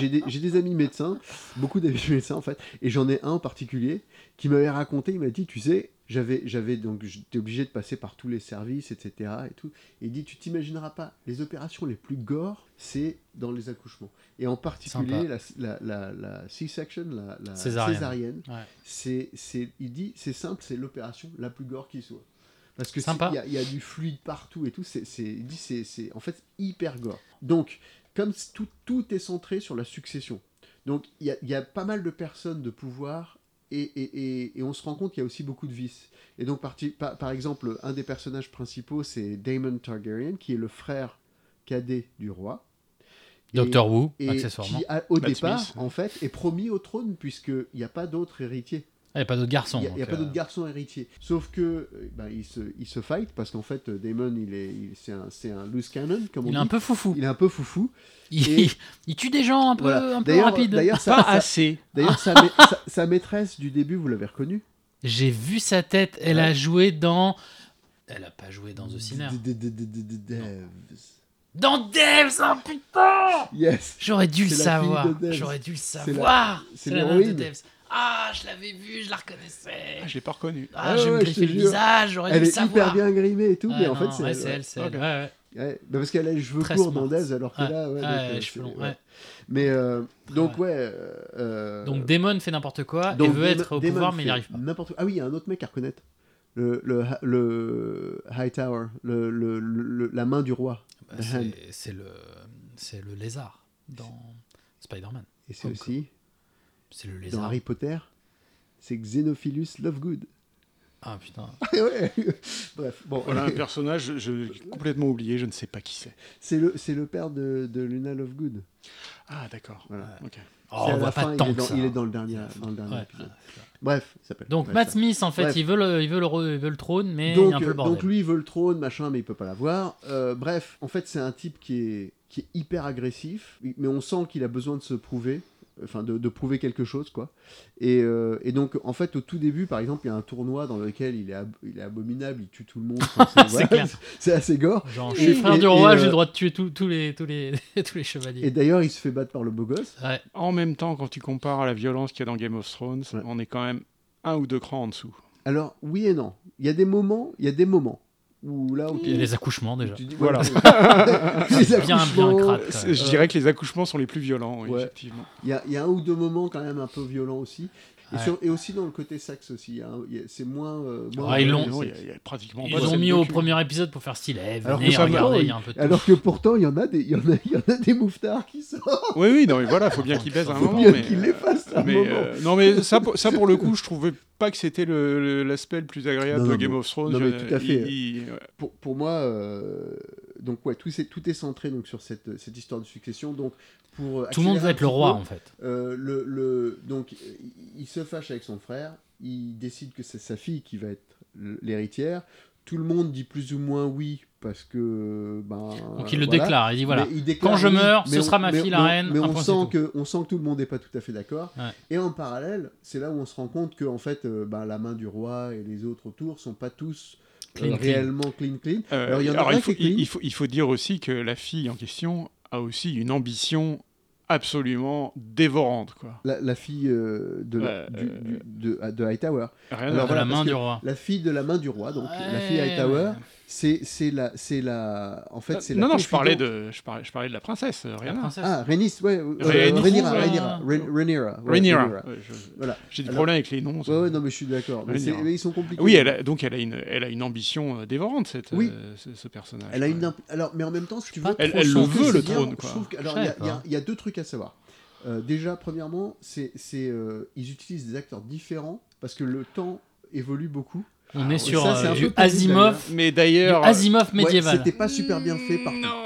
Speaker 3: des, j'ai des amis médecins, beaucoup d'amis [LAUGHS] médecins en fait, et j'en ai un en particulier qui m'avait raconté, il m'a dit, tu sais, j'avais, j'avais donc j'étais obligé de passer par tous les services, etc. et tout, et il dit, tu t'imagineras pas, les opérations les plus gore, c'est dans les accouchements, et en particulier la, la, la, la C-section, la, la
Speaker 1: Césarienne.
Speaker 3: césarienne,
Speaker 1: Ouais.
Speaker 3: c'est, c'est, il dit, c'est simple, c'est l'opération la plus gore qui soit. Parce que il y, a- il y a du fluide partout et tout. C'est, c'est, il dit c'est, c'est en fait hyper gore. Donc, comme tout, tout est centré sur la succession, donc il y y a pas mal de personnes de pouvoir et, et, et, et on se rend compte qu'il y a aussi beaucoup de vices. Et donc, par, par, par exemple, un des personnages principaux, c'est Daemon Targaryen, qui est le frère cadet du roi.
Speaker 1: Doctor Who,
Speaker 3: et
Speaker 1: accessoirement.
Speaker 3: qui, a- au
Speaker 2: Matt
Speaker 3: départ,
Speaker 2: Smith.
Speaker 3: en fait, est promis au trône puisqu'il n'y a pas d'autre héritier.
Speaker 1: Il n'y a pas d'autres garçons.
Speaker 3: Il n'y a, pas
Speaker 1: euh,
Speaker 3: d'autre garçon héritier. Sauf que euh, ben, il, se, il se fight parce qu'en fait, euh, Damon, il est, il- c'est, un, c'est un loose cannon, comme on
Speaker 1: Il est
Speaker 3: dit.
Speaker 1: un peu foufou.
Speaker 3: Il est un peu foufou.
Speaker 1: Il,
Speaker 3: Et- [LAUGHS]
Speaker 1: il tue des gens un peu,
Speaker 3: Voilà.
Speaker 1: un peu rapides.
Speaker 3: d'ailleurs, sa,
Speaker 2: Pas assez.
Speaker 3: d'ailleurs sa, ma- sa- sa maîtresse du début, vous l'avez reconnue?
Speaker 1: J'ai vu sa tête. Elle
Speaker 3: Ouais.
Speaker 1: a joué dans. Elle a pas joué dans The Sinner. Dans Devs, oh putain
Speaker 3: Yes
Speaker 1: J'aurais dû le savoir. J'aurais dû le savoir.
Speaker 3: c'est
Speaker 1: meuf de
Speaker 3: l'héroïne.
Speaker 1: Devs. Ah, je l'avais vue, je la reconnaissais.
Speaker 2: Ah, je l'ai pas reconnu.
Speaker 1: Ah,
Speaker 3: Ouais,
Speaker 1: je me
Speaker 3: ouais, te
Speaker 1: griffais le
Speaker 3: jure.
Speaker 1: visage, j'aurais
Speaker 3: Elle
Speaker 1: dû
Speaker 3: est
Speaker 1: le savoir.
Speaker 3: hyper bien grimée et tout,
Speaker 1: Ouais,
Speaker 3: mais en
Speaker 1: non,
Speaker 3: fait, c'est
Speaker 1: ouais,
Speaker 3: elle,
Speaker 1: c'est
Speaker 3: ouais.
Speaker 1: elle, c'est
Speaker 2: Ok.
Speaker 1: elle. Ouais, ouais.
Speaker 3: Ouais, bah parce qu'elle a les cheveux
Speaker 1: Très
Speaker 3: courts Devs, alors que
Speaker 1: Ouais.
Speaker 3: là, ouais,
Speaker 1: Ouais,
Speaker 3: donc, euh,
Speaker 1: les cheveux longs,
Speaker 3: ouais.
Speaker 1: ouais.
Speaker 3: Mais euh, donc,
Speaker 1: Ouais.
Speaker 3: ouais. euh, euh,
Speaker 1: Donc Damon fait n'importe quoi
Speaker 3: donc
Speaker 1: et veut
Speaker 3: Damon-
Speaker 1: être au
Speaker 3: Damon
Speaker 1: pouvoir, mais il n'y arrive pas.
Speaker 3: N'importe Ah oui, il y a un autre mec à reconnaître. Le, le, le High Tower, le, le- le- la main du roi.
Speaker 1: Bah, c'est- le, c'est le lézard dans Spider-Man.
Speaker 3: Et c'est aussi,
Speaker 1: C'est le
Speaker 3: dans
Speaker 1: lézard.
Speaker 3: Harry Potter, c'est Xenophilus Lovegood.
Speaker 1: Ah putain. [LAUGHS]
Speaker 3: ouais. Bref, bon.
Speaker 2: Voilà un [LAUGHS] personnage, je, je l'ai complètement oublié, je ne sais pas qui c'est.
Speaker 3: C'est le, c'est le père de, de Luna Lovegood.
Speaker 2: Ah, d'accord.
Speaker 3: Voilà.
Speaker 2: Ok.
Speaker 1: Oh,
Speaker 3: C'est à
Speaker 1: on voit
Speaker 3: fin,
Speaker 1: pas
Speaker 3: il
Speaker 1: tant
Speaker 3: est
Speaker 1: que
Speaker 3: dans,
Speaker 1: ça.
Speaker 3: il est dans le dernier, dans le dernier
Speaker 1: Ouais.
Speaker 3: épisode. Bref, ça s'appelle.
Speaker 1: Donc
Speaker 3: Bref,
Speaker 1: Matt. Smith, en fait,
Speaker 3: Bref.
Speaker 1: il, veut le, il, veut le, re- il veut le trône, mais il
Speaker 3: donc,
Speaker 1: y a un peu le bordel.
Speaker 3: donc lui il veut le trône machin mais il peut pas l'avoir Euh, bref en fait c'est un type qui est qui est hyper agressif mais on sent qu'il a besoin de se prouver enfin de, de prouver quelque chose quoi et, euh, et donc en fait au tout début par exemple il y a un tournoi dans lequel il est, ab- il est abominable il tue tout le monde [LAUGHS] [LAUGHS]
Speaker 1: C'est
Speaker 3: assez gore
Speaker 1: Genre, je suis frère
Speaker 3: et-
Speaker 1: du roi,
Speaker 3: euh,
Speaker 1: j'ai le droit de tuer tous tous les, tous, les, [LAUGHS] tous les chevaliers.
Speaker 3: et d'ailleurs il se fait battre par le beau gosse
Speaker 1: Ouais.
Speaker 2: En même temps, quand tu compares à la violence qu'il y a dans Game of Thrones,
Speaker 3: Ouais.
Speaker 2: on est quand même un ou deux crans en dessous.
Speaker 3: alors oui et non il y a des moments il y a des moments où là où
Speaker 1: Il y a les accouchements déjà.
Speaker 3: dis,
Speaker 2: Voilà.
Speaker 3: Les [LAUGHS] [LAUGHS]
Speaker 1: Bien, bien
Speaker 3: accouchements,
Speaker 2: C'est-
Speaker 1: même.
Speaker 2: Je dirais que les accouchements sont les plus violents, oui,
Speaker 3: Ouais.
Speaker 2: effectivement.
Speaker 3: Il y a, il y a un ou deux moments quand même un peu violents aussi. Et,
Speaker 1: Ouais.
Speaker 3: sur- et aussi dans le côté sexe aussi. a- C'est moins. euh, moins
Speaker 1: Ah, ils l'ont-
Speaker 2: pratiquement
Speaker 1: Ils
Speaker 2: pas de
Speaker 1: ont
Speaker 2: scène
Speaker 1: mis au premier épisode pour faire style. Eh,
Speaker 3: Alors
Speaker 1: venez,
Speaker 3: que ça me-
Speaker 1: regardez,
Speaker 3: oh,
Speaker 1: il y a un peu de tout.
Speaker 3: Alors que pourtant, il y en a des, il y en a, il y en a des mouftards qui sortent.
Speaker 2: Oui, oui, non, mais voilà, faut bien qu'il baise à [LAUGHS] un
Speaker 3: Faut
Speaker 2: moment.
Speaker 3: bien
Speaker 2: mais,
Speaker 3: qu'il les fasse à un moment.
Speaker 2: euh, non, mais ça, pour- ça, pour le [LAUGHS] coup, je trouvais pas que c'était le- le- l'aspect le, plus agréable
Speaker 3: Non,
Speaker 2: de Game of Thrones.
Speaker 3: non, mais tout à fait.
Speaker 2: il- il- ouais.
Speaker 3: Pour, pour moi, euh, donc ouais, tout, est, tout est centré donc sur cette, cette histoire de succession. Donc pour
Speaker 1: Tout le monde veut être le roi
Speaker 3: peu,
Speaker 1: en fait.
Speaker 3: euh, le, le, donc, il, se fâche avec son frère, il décide que c'est sa fille qui va être l'héritière. Tout le monde dit plus ou moins oui parce que. Ben,
Speaker 1: Donc il le
Speaker 3: voilà.
Speaker 1: déclare. Il dit voilà.
Speaker 3: Mais il déclare
Speaker 1: Quand je meurs, ce
Speaker 3: on-
Speaker 1: sera ma fille la reine.
Speaker 3: Mais on
Speaker 1: point,
Speaker 3: sent, que, on sent que tout le monde n'est pas tout à fait d'accord.
Speaker 1: Ouais.
Speaker 3: Et en parallèle, c'est là où on se rend compte que en fait, euh, ben, la main du roi et les autres autour sont pas tous
Speaker 1: Clean, clean.
Speaker 3: réellement clean clean.
Speaker 2: Euh,
Speaker 3: Alors, il y en a
Speaker 2: alors,
Speaker 3: un
Speaker 2: il,
Speaker 3: qui
Speaker 2: faut, il, faut, il faut dire aussi que la fille en question a aussi une ambition absolument dévorante. Quoi.
Speaker 3: La, la fille euh, de, la-
Speaker 2: Ouais,
Speaker 3: du-
Speaker 2: euh,
Speaker 3: du- de, de Hightower.
Speaker 2: Rien
Speaker 3: Alors,
Speaker 1: de
Speaker 3: voilà,
Speaker 1: la main du roi.
Speaker 3: La fille de la main du roi, donc la fille Hightower,
Speaker 1: ouais.
Speaker 3: C'est c'est la c'est la en fait c'est la
Speaker 2: non, non, je parlais, de, je, parlais, je parlais de la princesse, euh,
Speaker 1: princesse.
Speaker 3: Ah, Rhaenys, ouais, euh, Rhaenyra. Rhaenyra, Rhaen- Rhaenyra, Voilà.
Speaker 2: J'ai des problèmes avec les noms.
Speaker 3: Ouais, ouais, non, mais je suis d'accord. Mais, mais ils sont compliqués.
Speaker 2: Oui, elle a- donc elle a une, elle a une ambition euh, dévorante, cette,
Speaker 3: Oui.
Speaker 2: euh, ce, ce personnage.
Speaker 3: Elle a une alors, mais en même temps, si tu veux,
Speaker 2: Elle- le veut, le trône,
Speaker 3: Je
Speaker 2: quoi.
Speaker 3: alors, il y, a- deux trucs à savoir. Euh, déjà, premièrement, c'est, c'est, euh, ils utilisent des acteurs différents parce que le temps évolue beaucoup.
Speaker 1: On est
Speaker 3: Et
Speaker 1: sur
Speaker 3: ça,
Speaker 1: euh,
Speaker 3: un
Speaker 1: du Asimov,
Speaker 2: Mais d'ailleurs,
Speaker 1: Asimov
Speaker 3: Ouais,
Speaker 1: médiéval.
Speaker 3: c'était pas super bien fait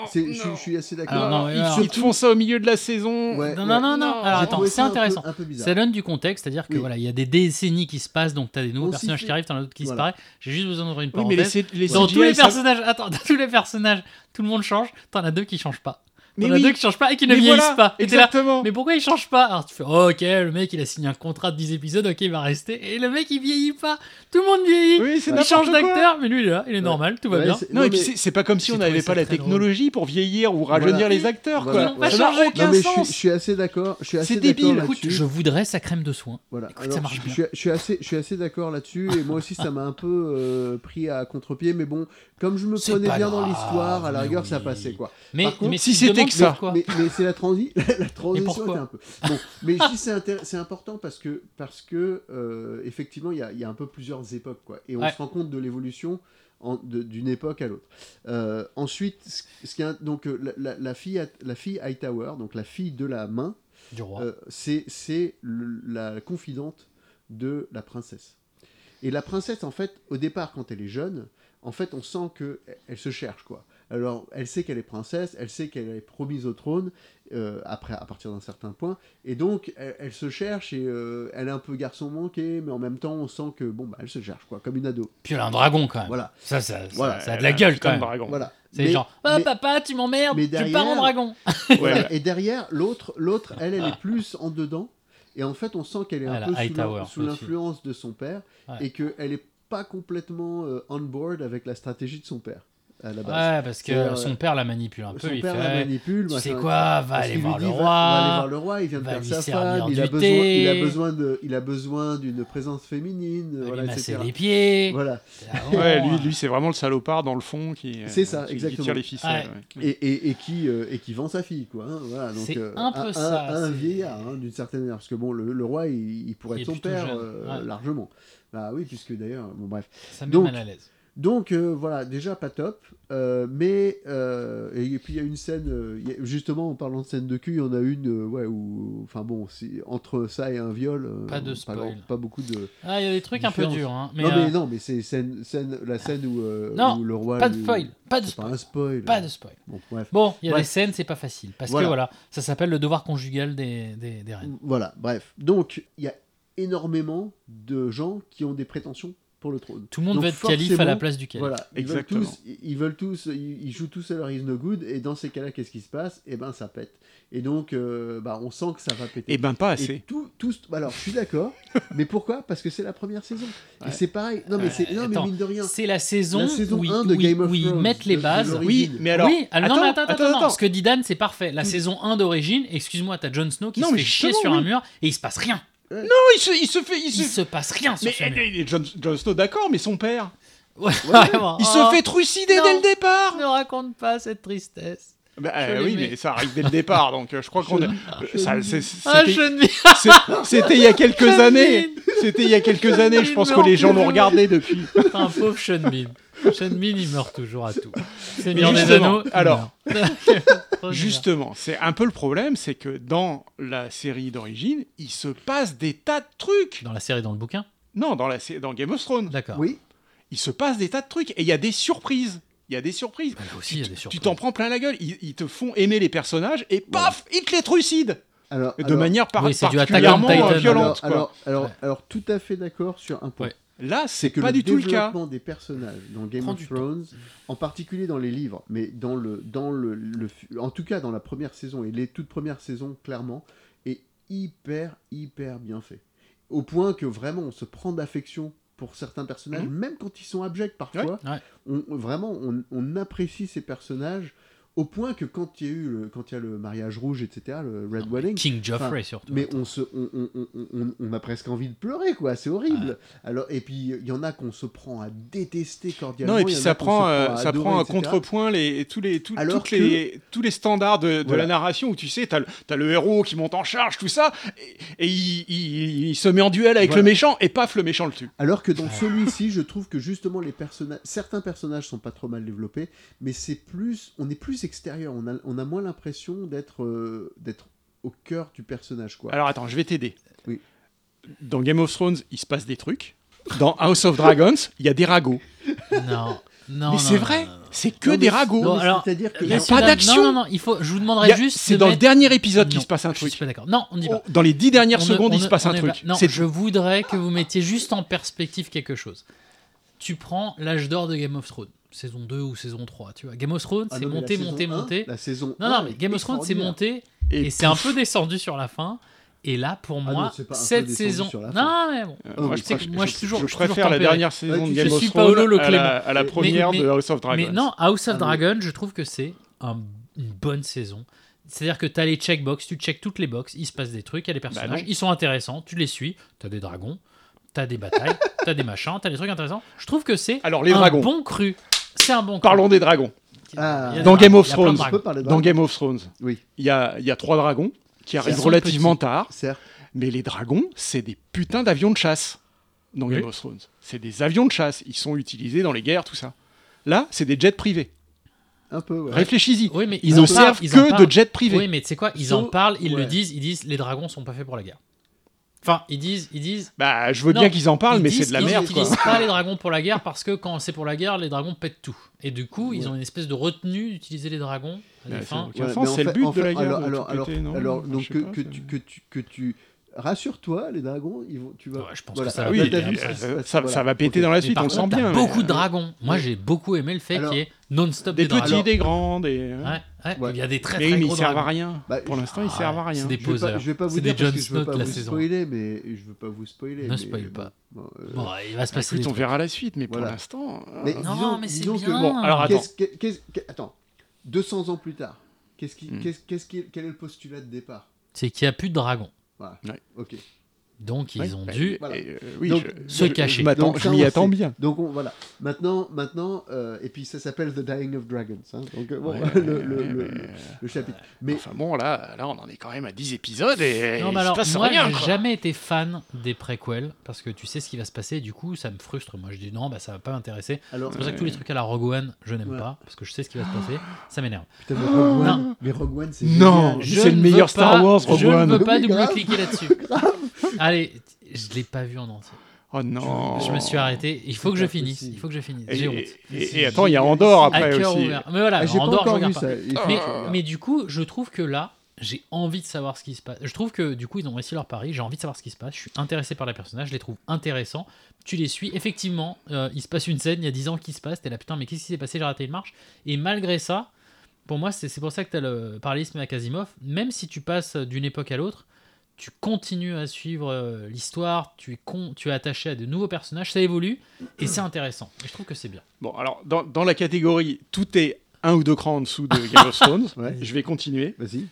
Speaker 3: C'est- je, suis assez d'accord.
Speaker 1: Mais
Speaker 2: ils, te font ça au milieu de la saison.
Speaker 3: Ouais,
Speaker 1: Non,
Speaker 3: ouais.
Speaker 1: non, non, non. Alors attends, c'est
Speaker 3: ça un peu-
Speaker 1: intéressant.
Speaker 3: Un peu bizarre.
Speaker 1: Ça donne du contexte, c'est-à-dire que
Speaker 3: Oui.
Speaker 1: voilà, il y a des décennies qui se passent, donc tu as des nouveaux
Speaker 3: On
Speaker 1: personnages
Speaker 3: fait.
Speaker 1: qui arrivent, t'en as d'autres qui
Speaker 3: Voilà.
Speaker 1: disparaissent. J'ai juste besoin d'ouvrir une
Speaker 2: Oui, mais les,
Speaker 1: parenthèse.
Speaker 2: les
Speaker 1: Dans
Speaker 2: CGI,
Speaker 1: tous les
Speaker 2: ça-
Speaker 1: personnages, attends, [LAUGHS] dans tous les personnages, tout le monde change. T'en as deux qui changent pas.
Speaker 2: Mais
Speaker 1: as
Speaker 2: oui.
Speaker 1: deux qui changent pas et qui ne
Speaker 2: Mais
Speaker 1: vieillissent
Speaker 2: voilà,
Speaker 1: pas. Et t'es là,
Speaker 2: Exactement.
Speaker 1: mais pourquoi ils changent pas? Alors tu fais, oh, ok, le mec il a signé un contrat de 10 épisodes, ok, il va rester. Et le mec il vieillit pas. Tout le monde vieillit.
Speaker 2: Oui, c'est
Speaker 1: il change d'acteur, mais lui il est là, il est normal, tout va
Speaker 3: Ouais,
Speaker 1: bien.
Speaker 3: c'est-
Speaker 2: Non, et puis
Speaker 3: mais-
Speaker 2: c'est- c'est pas comme si on n'avait pas la
Speaker 1: drôle.
Speaker 2: technologie pour vieillir ou rajeunir
Speaker 3: Voilà.
Speaker 2: les acteurs.
Speaker 3: Voilà,
Speaker 2: quoi.
Speaker 3: voilà.
Speaker 2: Ça n'a aucun
Speaker 3: Non, mais je suis,
Speaker 2: sens.
Speaker 3: je suis assez d'accord. Je suis assez
Speaker 2: C'est
Speaker 3: d'accord
Speaker 2: débile.
Speaker 3: là-dessus.
Speaker 1: Écoute, je voudrais sa crème de soin.
Speaker 3: Voilà.
Speaker 1: Écoute, ça marche
Speaker 3: je,
Speaker 1: bien.
Speaker 3: je suis, assez, je suis assez d'accord là-dessus. Et moi aussi, ça m'a un peu euh, pris à contre-pied. Mais bon, comme je me
Speaker 1: C'est
Speaker 3: prenais bien dans l'histoire, à la rigueur, ça passait quoi.
Speaker 1: Mais,
Speaker 3: Par contre,
Speaker 1: mais
Speaker 2: si c'était ça.
Speaker 3: Mais, mais c'est la, transi [LAUGHS] la transition un peu. Bon, mais je dis c'est important parce que parce que euh, effectivement il y a, il y a un peu plusieurs époques quoi, et on
Speaker 1: Ouais.
Speaker 3: se rend compte de l'évolution d'une époque à l'autre. Euh, ensuite, ce, ce qui est donc euh, la, la- la fille, la fille Hightower, donc la fille de la main,
Speaker 1: Du roi.
Speaker 3: euh, c'est la confidente de la princesse. Et la princesse, en fait, au départ, quand elle est jeune, en fait, on sent que elle se cherche, quoi. Alors, elle sait qu'elle est princesse, elle sait qu'elle est promise au trône, euh, après, à partir d'un certain point, et donc, elle, elle se cherche, et euh, elle est un peu garçon manqué, mais en même temps, on sent que, bon, bah, elle se cherche, quoi, comme une ado.
Speaker 1: Puis elle a un dragon quand même.
Speaker 3: Voilà.
Speaker 1: Ça, ça, ça,
Speaker 3: Voilà.
Speaker 1: ça a de la gueule quand même.
Speaker 2: dragon.
Speaker 3: Voilà.
Speaker 1: C'est genre, ah
Speaker 3: mais-
Speaker 1: papa, tu m'emmerdes, tu pars en dragon. [LAUGHS]
Speaker 3: Voilà. Et derrière, l'autre, l'autre, elle, elle est plus en dedans. Et en fait, on sent qu'elle est
Speaker 1: Ah,
Speaker 3: un
Speaker 1: la
Speaker 3: peu sous l'influence de son père
Speaker 1: Ouais.
Speaker 3: et qu'elle est pas complètement euh, on board avec la stratégie de son père à la base.
Speaker 1: Ouais, parce que
Speaker 3: C'est-à-dire,
Speaker 1: son père la manipule un peu.
Speaker 3: Son
Speaker 1: il
Speaker 3: père
Speaker 1: fait,
Speaker 3: la manipule.
Speaker 1: tu sais quoi, va aller
Speaker 3: lui
Speaker 1: voir
Speaker 3: dit,
Speaker 1: le
Speaker 3: va-
Speaker 1: roi.
Speaker 3: Va, aller voir le roi, il vient de
Speaker 1: va
Speaker 3: perdre
Speaker 1: lui
Speaker 3: sa
Speaker 1: servir
Speaker 3: femme, il a, besoin, il a besoin de, il a besoin d'une présence féminine,
Speaker 1: Va lui
Speaker 3: voilà,
Speaker 1: masser
Speaker 3: etc.
Speaker 1: les pieds.
Speaker 3: Voilà.
Speaker 1: Ah,
Speaker 2: Ouais, lui, lui c'est vraiment le salopard dans le fond qui, euh,
Speaker 3: C'est ça,
Speaker 2: qui- qui
Speaker 3: exactement.
Speaker 2: tire les ficelles.
Speaker 1: Ouais.
Speaker 2: ouais.
Speaker 3: Et, et, et qui euh, et qui vend sa fille quoi hein, voilà donc
Speaker 1: C'est
Speaker 3: euh,
Speaker 1: un peu ça,
Speaker 3: un, vieillard hein, d'une certaine manière parce que bon le, le roi il, il pourrait être son père euh, largement bah oui puisque d'ailleurs bon bref
Speaker 1: Ça me met mal à l'aise.
Speaker 3: Donc euh, voilà déjà pas top euh, mais euh, et, puis il y a une scène y a- justement en parlant de scène de cul il y en a une ouais où enfin bon entre ça et un viol
Speaker 1: Pas de spoil.
Speaker 3: pas beaucoup de
Speaker 1: Ah, il y a des trucs un peu durs. Hein. Mais,
Speaker 3: non mais non mais c'est scène, scène la scène où,
Speaker 1: Non,
Speaker 3: où le roi
Speaker 1: pas de spoil. Pas de
Speaker 3: pas
Speaker 1: spoil.
Speaker 3: un spoil
Speaker 1: Pas de spoil.
Speaker 3: bon bref
Speaker 1: Bon, il y a
Speaker 3: Bref.
Speaker 1: des scènes, c'est pas facile. Parce
Speaker 3: Voilà.
Speaker 1: que voilà, ça s'appelle le devoir conjugal des, des, des reines.
Speaker 3: Voilà, bref. Donc, il y a énormément de gens qui ont des prétentions pour le trône.
Speaker 1: Tout le monde
Speaker 3: Donc,
Speaker 1: veut être calife à la place du calife.
Speaker 3: Voilà, ils veulent
Speaker 2: Exactement.
Speaker 3: tous, ils veulent tous, ils, ils jouent tous à leur is no good, et dans ces cas-là, qu'est-ce qui se passe? Eh ben, ça pète. Et donc, euh, bah, on sent que ça va péter.
Speaker 2: Eh ben, pas
Speaker 3: Et
Speaker 2: assez.
Speaker 3: tout, tous, alors, je suis d'accord, [LAUGHS] mais pourquoi? Parce que c'est la première saison. Et c'est pareil. Non, mais c'est, non, mais mine de rien.
Speaker 1: C'est la saison,
Speaker 3: La saison
Speaker 1: où, ils-
Speaker 3: 1 de
Speaker 1: où
Speaker 3: Game of
Speaker 1: où ils
Speaker 3: Thrones,
Speaker 1: mettent les bases.
Speaker 2: Oui, mais alors.
Speaker 1: oui, ah, non, mais attends, attends, attends,
Speaker 2: attends.
Speaker 1: Ce que dit Dan, c'est parfait. La saison 1 d'origine, excuse-moi, t'as Jon Snow qui
Speaker 2: Non,
Speaker 1: se fait chier sur un mur et il se passe rien.
Speaker 2: Non, il se, il se fait. Il
Speaker 1: Il
Speaker 2: se...
Speaker 1: se passe rien sur
Speaker 2: Mais
Speaker 1: ce mur.
Speaker 2: eh, eh, Jon, Jon Snow, d'accord, mais son père.
Speaker 1: Ouais, vraiment.
Speaker 2: Il
Speaker 1: Oh,
Speaker 2: se fait trucider
Speaker 1: non.
Speaker 2: dès le départ.
Speaker 1: Ne raconte pas cette tristesse.
Speaker 2: Bah,
Speaker 1: Je
Speaker 2: euh, oui,
Speaker 1: l'aimais.
Speaker 2: mais ça arrive dès le départ, donc euh, je crois qu'on. euh, ça- c'est-
Speaker 1: Ah,
Speaker 2: C'était c'est- c'était il y a quelques [LAUGHS]
Speaker 1: Sean
Speaker 2: années. C'était il y a quelques années. Je
Speaker 1: Il
Speaker 2: pense que
Speaker 1: meurt
Speaker 2: les gens l'ont regardé depuis. [LAUGHS]
Speaker 1: Un pauvre Sean Bean. Sean Bean, il meurt toujours à tout. Seigneur
Speaker 2: Mais
Speaker 1: des
Speaker 2: justement,
Speaker 1: Anneaux.
Speaker 2: alors. [LAUGHS] Justement, c'est un peu le problème, c'est que dans la série d'origine, il se passe des tas de trucs.
Speaker 1: Dans la série, dans le bouquin
Speaker 2: Non, dans, la, dans Game of Thrones,
Speaker 1: D'accord.
Speaker 3: Oui,
Speaker 2: il se passe des tas de trucs et il y a des surprises. Il y a des surprises.
Speaker 1: Là aussi, il y a des
Speaker 2: Tu
Speaker 1: surprises.
Speaker 2: t'en prends plein la gueule. Ils, ils te font aimer les personnages et paf, ils te les trucident
Speaker 3: alors.
Speaker 2: de
Speaker 3: alors-
Speaker 2: manière par-
Speaker 1: Oui, c'est
Speaker 2: particulièrement euh, violente.
Speaker 3: alors, alors, alors,
Speaker 1: Ouais.
Speaker 3: alors, tout à fait d'accord sur un point.
Speaker 1: Ouais.
Speaker 2: Là, c'est
Speaker 3: que
Speaker 2: pas
Speaker 3: le
Speaker 2: du tout le cas.
Speaker 3: développement des personnages dans Game of
Speaker 1: temps.
Speaker 3: Thrones, en particulier dans les livres, mais dans le, dans le, le- en tout cas dans la première saison et les toutes premières saisons, clairement, est hyper, hyper bien fait. Au point que vraiment on se prend d'affection pour certains personnages, même quand ils sont abjects parfois.
Speaker 1: Ouais.
Speaker 3: On, vraiment, on, on apprécie ces personnages au point que quand il y a eu le, quand il y a le mariage rouge, etc., le Red Wedding,
Speaker 1: King Joffrey, surtout.
Speaker 3: mais on, se, on, on- on- a presque envie de pleurer, quoi. C'est horrible. Alors, et puis, il y en a qu'on se prend à détester cordialement.
Speaker 2: Non, et puis
Speaker 3: y en a
Speaker 2: ça prend, euh,
Speaker 3: à
Speaker 2: ça
Speaker 3: adorer,
Speaker 2: prend un
Speaker 3: etc.
Speaker 2: contrepoint les, tous, les, tout-
Speaker 3: Alors
Speaker 2: toutes les, tous les standards de, de
Speaker 3: Voilà.
Speaker 2: la narration où tu sais, t'as le, t'as le héros qui monte en charge, tout ça, et, et il, il- il se met en duel avec
Speaker 3: Voilà.
Speaker 2: le méchant, et paf, le méchant le tue.
Speaker 3: Alors que dans celui-ci, je trouve que justement, les personnages, certains personnages sont pas trop mal développés, mais c'est plus, on est plus extérieur. On a, on a moins l'impression d'être, euh, d'être au cœur du personnage, quoi.
Speaker 2: Alors attends, je vais t'aider.
Speaker 3: Oui.
Speaker 2: Dans Game of Thrones, il se passe des trucs. Dans House of Dragons, [LAUGHS] il y a des ragots.
Speaker 1: Non, non.
Speaker 2: mais c'est vrai, c'est que
Speaker 3: Non,
Speaker 2: des ragots.
Speaker 1: Bon,
Speaker 3: mais
Speaker 1: alors,
Speaker 3: c'est-à-dire que
Speaker 2: il y a pas d'action.
Speaker 1: Non, non, non, il faut, je vous demanderai
Speaker 2: a-
Speaker 1: juste.
Speaker 2: C'est
Speaker 1: de
Speaker 2: dans le dernier épisode qu'il se passe un
Speaker 1: Je suis
Speaker 2: truc.
Speaker 1: pas d'accord. Non, on dit pas.
Speaker 2: Dans les dix dernières
Speaker 1: On
Speaker 2: secondes,
Speaker 1: on
Speaker 2: il se passe un truc.
Speaker 1: pas- Non,
Speaker 2: C'est
Speaker 1: je voudrais que vous mettiez juste en perspective quelque chose. Tu prends l'âge d'or de Game of Thrones, saison 2 ou saison 3, tu vois. Game of Thrones,
Speaker 3: Ah
Speaker 1: c'est monté, monté,
Speaker 3: 1,
Speaker 1: monté.
Speaker 3: La saison
Speaker 1: Non,
Speaker 3: 1
Speaker 1: non, mais Game of Thrones, c'est monté
Speaker 2: Et
Speaker 1: et c'est un peu descendu sur la fin. Et là, pour
Speaker 3: Ah
Speaker 1: moi,
Speaker 3: non,
Speaker 1: cette saison. Non, mais bon.
Speaker 2: Euh,
Speaker 3: Oh,
Speaker 2: moi, je,
Speaker 1: tu sais que
Speaker 2: préfère-
Speaker 1: moi,
Speaker 2: je-
Speaker 1: je suis toujours-
Speaker 2: je
Speaker 1: toujours
Speaker 2: préfère la dernière saison
Speaker 3: Ouais,
Speaker 2: de Game
Speaker 1: je
Speaker 2: of
Speaker 1: suis
Speaker 2: Thrones à la, à la
Speaker 1: Mais-
Speaker 2: première
Speaker 1: mais-
Speaker 2: de House of Dragons.
Speaker 1: Mais non, House of
Speaker 3: Ah,
Speaker 1: Dragon, je trouve que c'est un- une bonne saison. C'est-à-dire que tu as les checkbox, tu check toutes les box, il se passe des trucs, il y a des personnages,
Speaker 2: Bah non.
Speaker 1: ils sont intéressants, tu les suis, tu as des dragons, tu as des batailles, [LAUGHS] tu as des machins, tu as des trucs intéressants. Je trouve que c'est
Speaker 2: Alors, les
Speaker 1: un
Speaker 2: dragons.
Speaker 1: bon cru. C'est un bon cru.
Speaker 2: Parlons des dragons.
Speaker 3: Ah.
Speaker 2: Dans Game of Thrones.
Speaker 3: On
Speaker 1: dragons.
Speaker 3: peut parler de
Speaker 2: Dans Game of Thrones,
Speaker 3: Oui,
Speaker 2: il y a, il y a trois dragons qui arrivent relativement
Speaker 1: petits.
Speaker 2: tard,
Speaker 3: certes.
Speaker 2: mais les dragons, c'est des putains d'avions de chasse dans
Speaker 1: Oui.
Speaker 2: Game of Thrones. C'est des avions de chasse. Ils sont utilisés dans les guerres, tout ça. Là, c'est des jets privés.
Speaker 3: Un peu, ouais.
Speaker 2: Réfléchis-y.
Speaker 1: Oui, mais
Speaker 2: Ils ne servent
Speaker 1: en
Speaker 2: que de jets privés.
Speaker 1: Oui, mais tu sais quoi Ils
Speaker 3: So-
Speaker 1: en parlent, ils le disent, ils disent les dragons sont pas faits pour la guerre. Enfin, ils disent, ils disent.
Speaker 2: Bah, je veux
Speaker 1: Non,
Speaker 2: bien qu'ils en parlent,
Speaker 1: ils
Speaker 2: mais c'est de la merde, quoi.
Speaker 1: n'utilisent pas les dragons pour la guerre parce que quand c'est pour la guerre, les dragons pètent tout. Et du coup, ils ont une espèce de retenue d'utiliser les dragons à des
Speaker 2: Ouais,
Speaker 1: fins.
Speaker 2: c'est- le but
Speaker 3: en
Speaker 2: de la guerre,
Speaker 3: Alors,
Speaker 2: de
Speaker 3: alors,
Speaker 2: tout
Speaker 3: alors,
Speaker 2: péter, non?
Speaker 3: alors,
Speaker 2: Je
Speaker 3: donc
Speaker 2: sais
Speaker 3: que,
Speaker 2: pas,
Speaker 3: que
Speaker 2: c'est-
Speaker 3: tu, que tu, que tu rassure-toi, les dragons, ils vont, tu vas.
Speaker 1: Ouais, je pense
Speaker 3: voilà.
Speaker 1: que ça
Speaker 2: Ah
Speaker 1: va
Speaker 2: oui,
Speaker 1: péter,
Speaker 2: euh,
Speaker 1: hein,
Speaker 2: ça,
Speaker 1: ça.
Speaker 2: ça-
Speaker 3: Voilà.
Speaker 2: ça va péter dans la suite, on le sent bien. mais,
Speaker 1: beaucoup de
Speaker 2: euh,
Speaker 1: dragons. Moi, j'ai beaucoup aimé le fait qu'il y ait non-stop
Speaker 2: Des
Speaker 1: des dragons.
Speaker 2: petits, des grands, des.
Speaker 1: Ouais, ouais,
Speaker 3: Ouais.
Speaker 1: Il y a des très
Speaker 2: Mais
Speaker 1: très
Speaker 2: mais
Speaker 1: gros
Speaker 2: ils servent à
Speaker 1: dragons.
Speaker 2: rien.
Speaker 3: Bah,
Speaker 2: Pour
Speaker 3: je-
Speaker 2: l'instant, ils
Speaker 1: Ah,
Speaker 2: servent à rien.
Speaker 1: c'est des
Speaker 3: Je vais, pas,
Speaker 1: poseurs.
Speaker 3: je vais pas vous dire
Speaker 1: des
Speaker 3: parce
Speaker 1: Jon
Speaker 3: que je veux pas vous spoiler, mais je veux pas vous spoiler.
Speaker 1: Ne spoil pas.
Speaker 3: bon, euh,
Speaker 1: Bon, il va se passer
Speaker 2: Écoute,
Speaker 1: des
Speaker 2: on verra la suite, mais pour
Speaker 3: Voilà.
Speaker 2: l'instant. euh,
Speaker 3: Mais
Speaker 1: Non, mais c'est bien.
Speaker 2: Bon, alors attends.
Speaker 3: Attends, 200 ans plus tard, qu'est-ce qui,
Speaker 2: Hmm.
Speaker 3: qu'est-ce, qu'est-ce qui- quel est le postulat de départ?
Speaker 1: C'est qu'il n'y a plus de dragons.
Speaker 3: Voilà.
Speaker 2: Ouais.
Speaker 3: Ok.
Speaker 1: Donc, ils
Speaker 2: ouais,
Speaker 1: ont
Speaker 2: bah,
Speaker 1: dû.
Speaker 2: et-
Speaker 3: Voilà.
Speaker 2: et, euh, oui,
Speaker 3: Donc,
Speaker 2: je-
Speaker 1: se
Speaker 2: je-
Speaker 1: cacher.
Speaker 2: Je,
Speaker 3: Donc,
Speaker 2: je m'y attends bien.
Speaker 3: Donc on, voilà. Maintenant, maintenant, euh, et puis ça s'appelle The Dying of Dragons. hein. Donc euh, bon,
Speaker 2: Ouais, [LAUGHS]
Speaker 3: le, le-
Speaker 2: ouais,
Speaker 3: le-
Speaker 2: mais-
Speaker 3: le- le chapitre. Mais
Speaker 2: Enfin bon, là, là, on en est quand même à 10 épisodes et
Speaker 1: Non,
Speaker 2: il
Speaker 1: mais
Speaker 2: se
Speaker 1: alors,
Speaker 2: passe
Speaker 1: moi,
Speaker 2: rien.
Speaker 1: j'ai jamais été fan des préquels parce que tu sais ce qui va se passer. Et du coup, ça me frustre. Moi, je dis non, bah ça va pas m'intéresser. C'est pour ça que tous les trucs à la Rogue One, je n'aime
Speaker 3: Ouais.
Speaker 1: pas parce que je sais ce qui va se passer. Ça m'énerve.
Speaker 3: putain, mais Rogue One,
Speaker 1: Non.
Speaker 3: mais Rogue One, c'est
Speaker 2: Non.
Speaker 1: Je
Speaker 2: c'est le meilleur Star Wars, Rogue
Speaker 1: Je
Speaker 2: One.
Speaker 1: ne veux pas
Speaker 3: Oui, grave.
Speaker 1: double-cliquer là-dessus. [LAUGHS] Allez, je l'ai pas vu en entier.
Speaker 2: Oh non.
Speaker 1: Je me suis arrêté. Il faut que je finisse.
Speaker 3: possible.
Speaker 1: Il faut que je finisse. J'ai honte.
Speaker 2: et- et attends, il y a Andorre
Speaker 1: À
Speaker 2: après aussi.
Speaker 1: ouvert. Mais voilà,
Speaker 3: Ah,
Speaker 1: Andorre, je regarde pas. Mais,
Speaker 2: Ah.
Speaker 1: mais du coup, je trouve que là, j'ai envie de savoir ce qui se passe. Je trouve que du coup, ils ont réussi leur pari. J'ai envie de savoir ce qui se passe. Je suis intéressé par les personnages. Je les trouve intéressants. Tu les suis. Effectivement, euh, il se passe une scène il y a 10 ans qui se passe. T'es là, putain, mais qu'est-ce qui s'est passé? J'ai raté une marche. Et malgré ça, pour moi, c'est pour ça que tu as le parallélisme avec Asimov. Même si tu passes d'une époque à l'autre, tu continues à suivre euh, l'histoire. Tu, es con- tu es attaché à de nouveaux personnages. Ça évolue. Et c'est intéressant. Et je trouve que c'est bien.
Speaker 2: Bon, alors, dans, dans la catégorie tout est un ou deux crans en dessous de Game of Thrones, [LAUGHS]
Speaker 3: Ouais.
Speaker 2: je vais continuer.
Speaker 3: Vas-y.